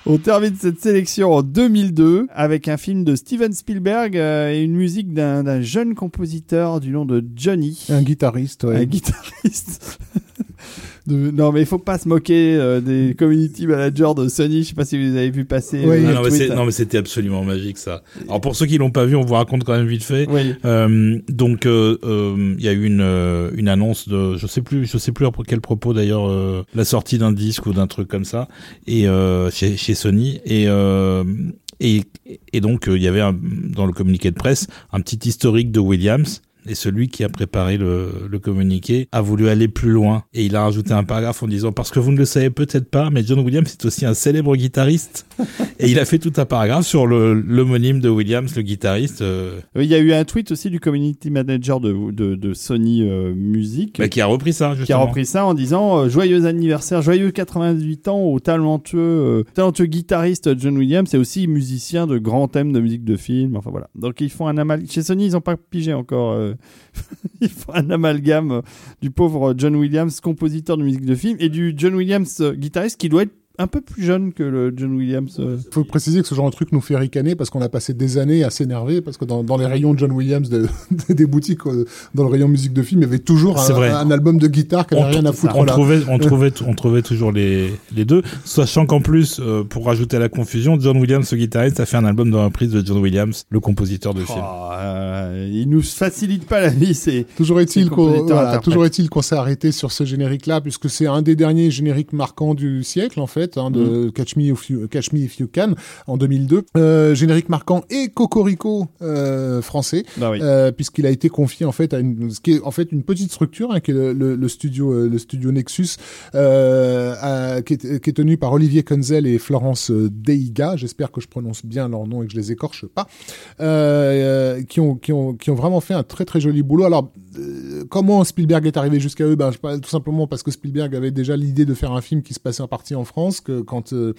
On termine cette sélection en 2002 avec un film de Steven Spielberg euh, et une musique d'un jeune compositeur du nom de Johnny. Un guitariste, ouais. Un guitariste. De- Non, mais il faut pas se moquer euh, des community managers de Sony. Je sais pas si vous avez vu passer. Oui. euh, Ah non, mais c'était absolument magique ça. Alors pour ceux qui l'ont pas vu, on vous raconte quand même vite fait. Oui. Euh, donc euh, euh, il y a eu une euh, une annonce de je sais plus je sais plus à quel propos d'ailleurs euh, la sortie d'un disque ou d'un truc comme ça et euh, chez chez Sony et euh, et, et donc euh, il y avait un, dans le communiqué de presse un petit historique de Williams et celui qui a préparé le, le communiqué a voulu aller plus loin et il a rajouté un paragraphe en disant parce que vous ne le savez peut-être pas mais John Williams est aussi un célèbre guitariste et il a fait tout un paragraphe sur le l'homonyme de Williams le guitariste euh, Oui, Il y a eu un tweet aussi du community manager de, de, de Sony euh, Music. bah, qui a repris ça justement. qui a repris ça en disant euh, joyeux anniversaire, joyeux 88 ans au talentueux, euh, talentueux guitariste John Williams et aussi musicien de grands thèmes de musique de film. Enfin voilà. Donc ils font un amalgame. Chez Sony, ils n'ont pas pigé encore. euh, ils font un amalgame du pauvre John Williams, compositeur de musique de film, et du John Williams euh, guitariste qui doit être un peu plus jeune que le John Williams. euh. faut préciser que ce genre de truc nous fait ricaner parce qu'on a passé des années à s'énerver parce que dans, dans les rayons de John Williams de- des boutiques, euh, dans le rayon musique de film, il y avait toujours un, vrai. un album de guitare qui n'avait rien à foutre on là. trouvait, on trouvait, on trouvait toujours les, les deux, sachant qu'en plus, euh, pour rajouter à la confusion, John Williams, le guitariste, a fait un album de reprise de John Williams, le compositeur de film. Oh, euh, il nous facilite pas la vie. C'est Toujours est-il qu'on voilà, toujours est-il qu'on s'est arrêté sur ce générique-là puisque c'est un des derniers génériques marquants du siècle en fait, hein, Mm. de Catch Me If You, Catch Me If You Can en 2002. Euh, générique marquant et Cocorico euh, français. oui. Euh, puisqu'il a été confié en fait à une, ce qui est en fait une petite structure hein, qui est le, le- le studio le studio Nexus à- qui, est, qui est tenu par Olivier Kunzel et Florence Deiga j'espère que je prononce bien leur nom et que je les écorche pas qui ont qui ont qui ont vraiment fait un très très joli boulot alors comment Spielberg est arrivé jusqu'à eux? Ben tout simplement parce que Spielberg avait déjà l'idée de faire un film qui se passait en partie en France que quand euh,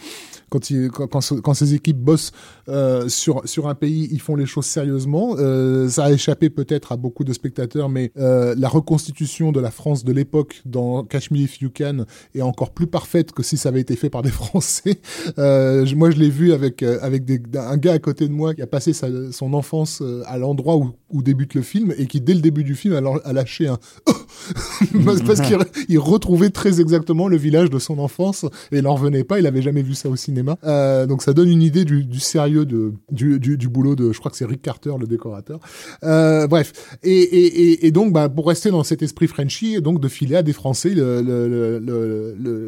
quand, il, quand, quand ses équipes bossent euh, sur sur un pays, ils font les choses sérieusement. Euh, ça a échappé peut-être à beaucoup de spectateurs, mais euh, la reconstitution de la France de l'époque dans Catch Me If You Can est encore plus parfaite que si ça avait été fait par des Français. Moi, je l'ai vu avec avec un gars à côté de moi qui a passé son enfance à l'endroit où, débute le film et qui dès le début du film a, lâché un parce qu'il re- il retrouvait très exactement le village de son enfance et il n'en revenait pas. Il avait jamais vu ça au cinéma. Donc ça donne une idée du sérieux de, du, du, du boulot de, je crois que c'est Rick Carter, le décorateur. Euh, bref. Et, et, et, et donc, bah, pour rester dans cet esprit Frenchy, donc de filer à des Français le, le,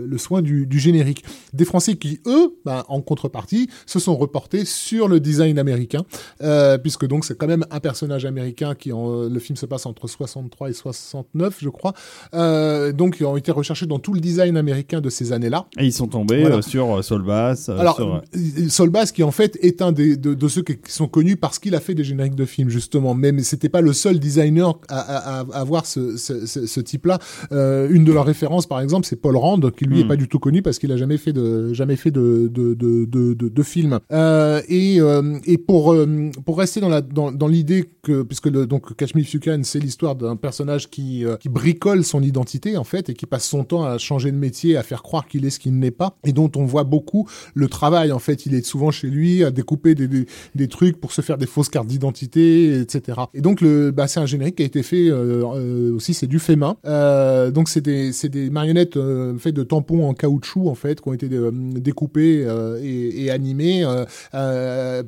le, soin du, du générique. Des Français qui, eux, bah, en contrepartie, se sont reportés sur le design américain, euh, puisque donc c'est quand même un personnage américain qui, en, le film se passe entre 63 et 69, je crois. Euh, donc, ils ont été recherchés dans tout le design américain de ces années-là. Et ils sont tombés Voilà. sur Soul Bass. euh, Alors, sur, Solbass, qui en fait est un des, de, de ceux qui, sont connus parce qu'il a fait des génériques de films, justement. Mais, mais c'était pas le seul designer à, à, à avoir ce, ce, ce, ce type-là. Euh, une de leurs références, par exemple, c'est Paul Rand, qui lui Hmm. est pas du tout connu parce qu'il a jamais fait de, jamais fait de, de, de, de, de, de film. Euh, et, euh, et pour, pour rester dans la, dans, dans l'idée que, puisque le, donc You Can, c'est l'histoire d'un personnage qui, qui bricole son identité, en fait, et qui passe son temps à changer de métier, à faire croire qu'il est ce qu'il n'est pas, et dont on voit beaucoup le travail, en fait. Il est souvent chez lui à découper des, des, des trucs pour se faire des fausses cartes d'identité, etc. Et donc, le, bah, c'est un générique qui a été fait euh, euh, aussi, c'est du fait main. Euh, donc, c'est des, c'est des marionnettes euh, faites de tampons en caoutchouc, en fait, qui ont été découpées et, et animées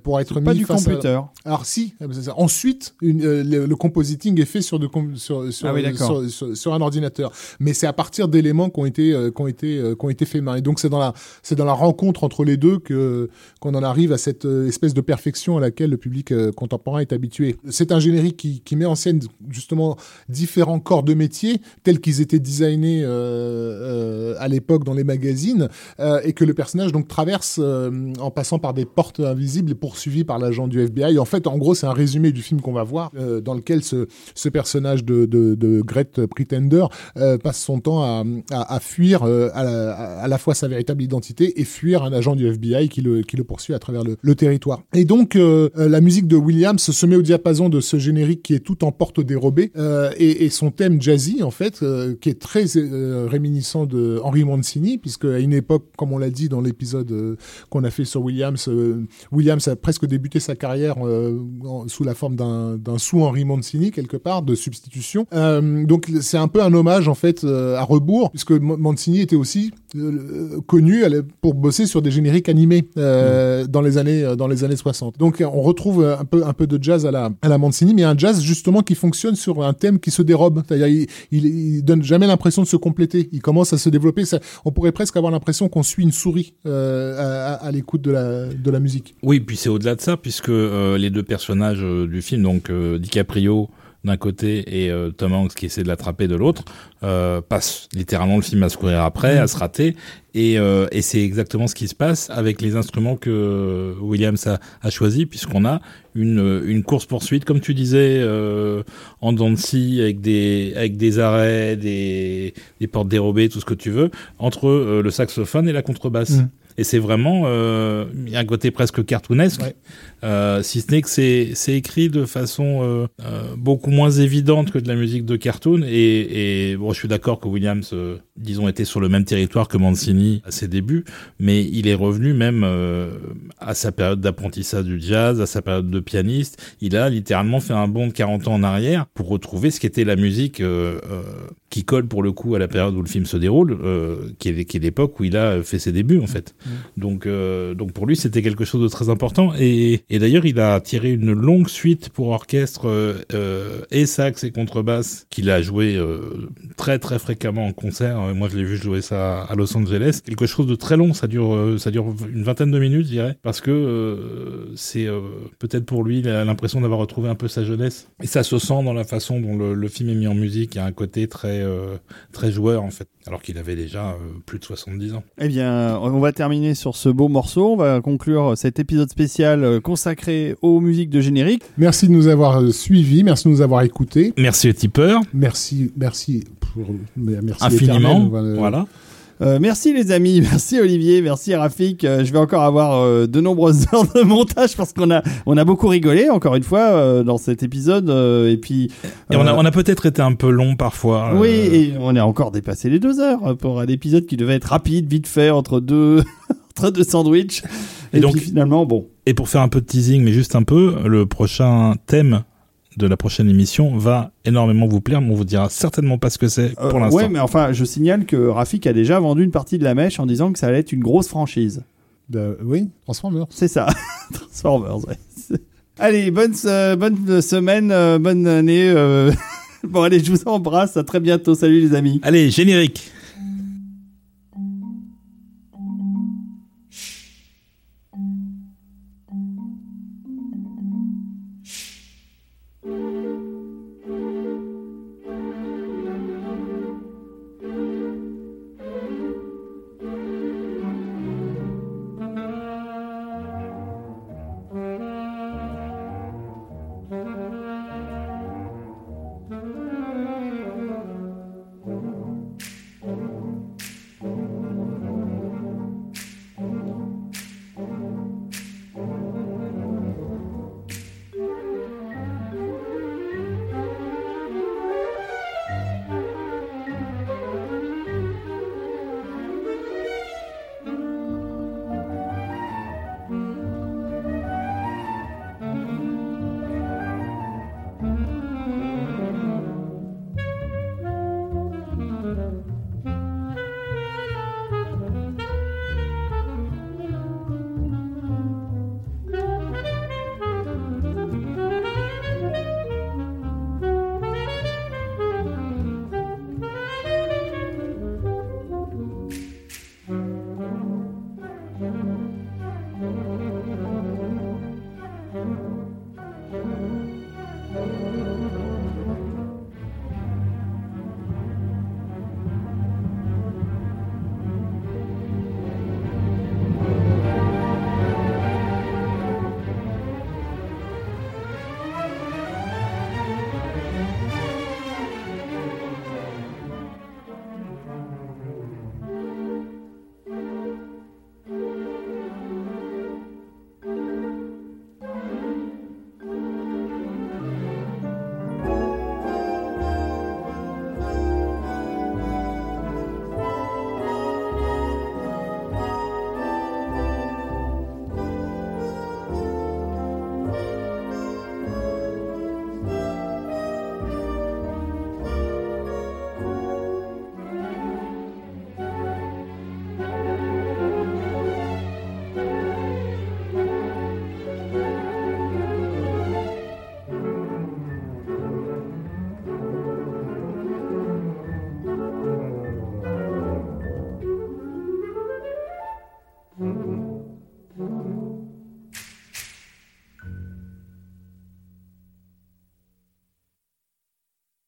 pour être mis pas du face à- computer. alors si, c'est ça. ensuite, une, le, le compositing est fait sur, de, com- sur, sur, Ah oui, sur, sur- sur un ordinateur, mais c'est à partir d'éléments qui ont été qui ont été qui ont été faits main. Et donc c'est dans la c'est dans la rencontre entre les deux que qu'on en arrive à cette euh, espèce de perfection à laquelle le public euh, contemporain est habitué. C'est un générique qui, met en scène justement différents corps de métier tels qu'ils étaient designés euh, à l'époque dans les magazines et que le personnage donc traverse en passant par des portes invisibles et poursuivi par l'agent du FBI. En fait, en gros, c'est un résumé du film qu'on va voir, dans lequel ce, personnage de, de, Pretender passe son temps à, fuir à, la, fois sa véritable identité et fuir un agent du FBI qui le, poursuit à travers le territoire. Et donc euh, euh, la musique de Williams se met au diapason de ce générique qui est tout en porte dérobée euh, et, et son thème jazzy en fait, euh, qui est très réminiscent de Henry Mancini, puisque à une époque, comme on l'a dit dans l'épisode qu'on a fait sur Williams, Williams a presque débuté sa carrière en- sous la forme d'un d'un sous-Henry Mancini quelque part de substitution. Donc c'est un peu un hommage en fait à rebours, puisque Mancini était aussi connu pour bosser sur des génériques animés euh, dans les années euh, dans les années 60. Donc euh, on retrouve euh, un peu un peu de jazz à la à la Mancini, mais un jazz justement qui fonctionne sur un thème qui se dérobe. C'est-à-dire il, il, donne jamais l'impression de se compléter. Il commence à se développer. On pourrait presque avoir l'impression qu'on suit une souris à, l'écoute de la de la musique. Oui, puis c'est au-delà de ça, puisque les deux personnages du film, donc DiCaprio d'un côté et euh, Tom Hanks qui essaie de l'attraper de l'autre, euh, passent littéralement le film à se courir après, à se rater, et, euh, et c'est exactement ce qui se passe avec les instruments que Williams a, a choisi, puisqu'on a une, une course poursuite, comme tu disais, euh, en dents avec des avec des arrêts, des, des portes dérobées, tout ce que tu veux, entre euh, le saxophone et la contrebasse. Mm. Et c'est vraiment, euh, un côté presque cartoonesque, Ouais. Euh, si ce n'est que c'est c'est écrit de façon euh, euh, beaucoup moins évidente que de la musique de cartoon. Et, et bon, je suis d'accord que Williams, euh, disons, était sur le même territoire que Mancini à ses débuts, mais il est revenu même euh, à sa période d'apprentissage du jazz, à sa période de pianiste. Il a littéralement fait un bond de 40 ans en arrière pour retrouver ce qu'était la musique euh, euh, qui colle pour le coup à la période où le film se déroule, euh, qui est, qui est l'époque où il a fait ses débuts en fait. Donc, euh, donc pour lui, c'était quelque chose de très important. Et, et d'ailleurs, il a tiré une longue suite pour orchestre euh, euh, et sax et contrebasse qu'il a joué euh, très très fréquemment en concert. Moi, je l'ai vu jouer ça à Los Angeles. Quelque chose de très long. Ça dure, ça dure une vingtaine de minutes, je dirais, parce que c'est peut-être pour lui l'impression d'avoir retrouvé un peu sa jeunesse. Et ça se sent dans la façon dont le, le film est mis en musique. Il y a un côté très très joueur en fait, alors qu'il avait déjà euh, plus de 70 ans. Eh bien, on va terminer sur ce beau morceau. On va conclure cet épisode spécial euh, consacré aux musiques de générique. Merci de nous avoir euh, suivis, merci de nous avoir écoutés, Merci aux tipeurs. merci merci pour merci infiniment. éternel, Voilà. Euh, merci les amis, merci Olivier, merci Rafik. Euh, je vais encore avoir euh, de nombreuses heures de montage parce qu'on a on a beaucoup rigolé encore une fois dans cet épisode et puis Et on a, on a peut-être été un peu long parfois. oui et on a encore dépassé les deux heures pour un épisode qui devait être rapide, vite fait entre deux entre deux sandwichs. Et, Et donc- puis finalement bon. Et pour faire un peu de teasing, mais juste un peu, le prochain thème de la prochaine émission va énormément vous plaire, mais on vous dira certainement pas ce que c'est Euh, pour l'instant. ouais, mais enfin, je signale que Rafik a déjà vendu une partie de la mèche en disant que ça allait être une grosse franchise. Euh, oui, Transformers. C'est ça. Transformers, ouais. Allez, bonne, bonne semaine, euh, bonne année. euh. bon, allez, je vous embrasse. À très bientôt. Salut les amis. Allez, générique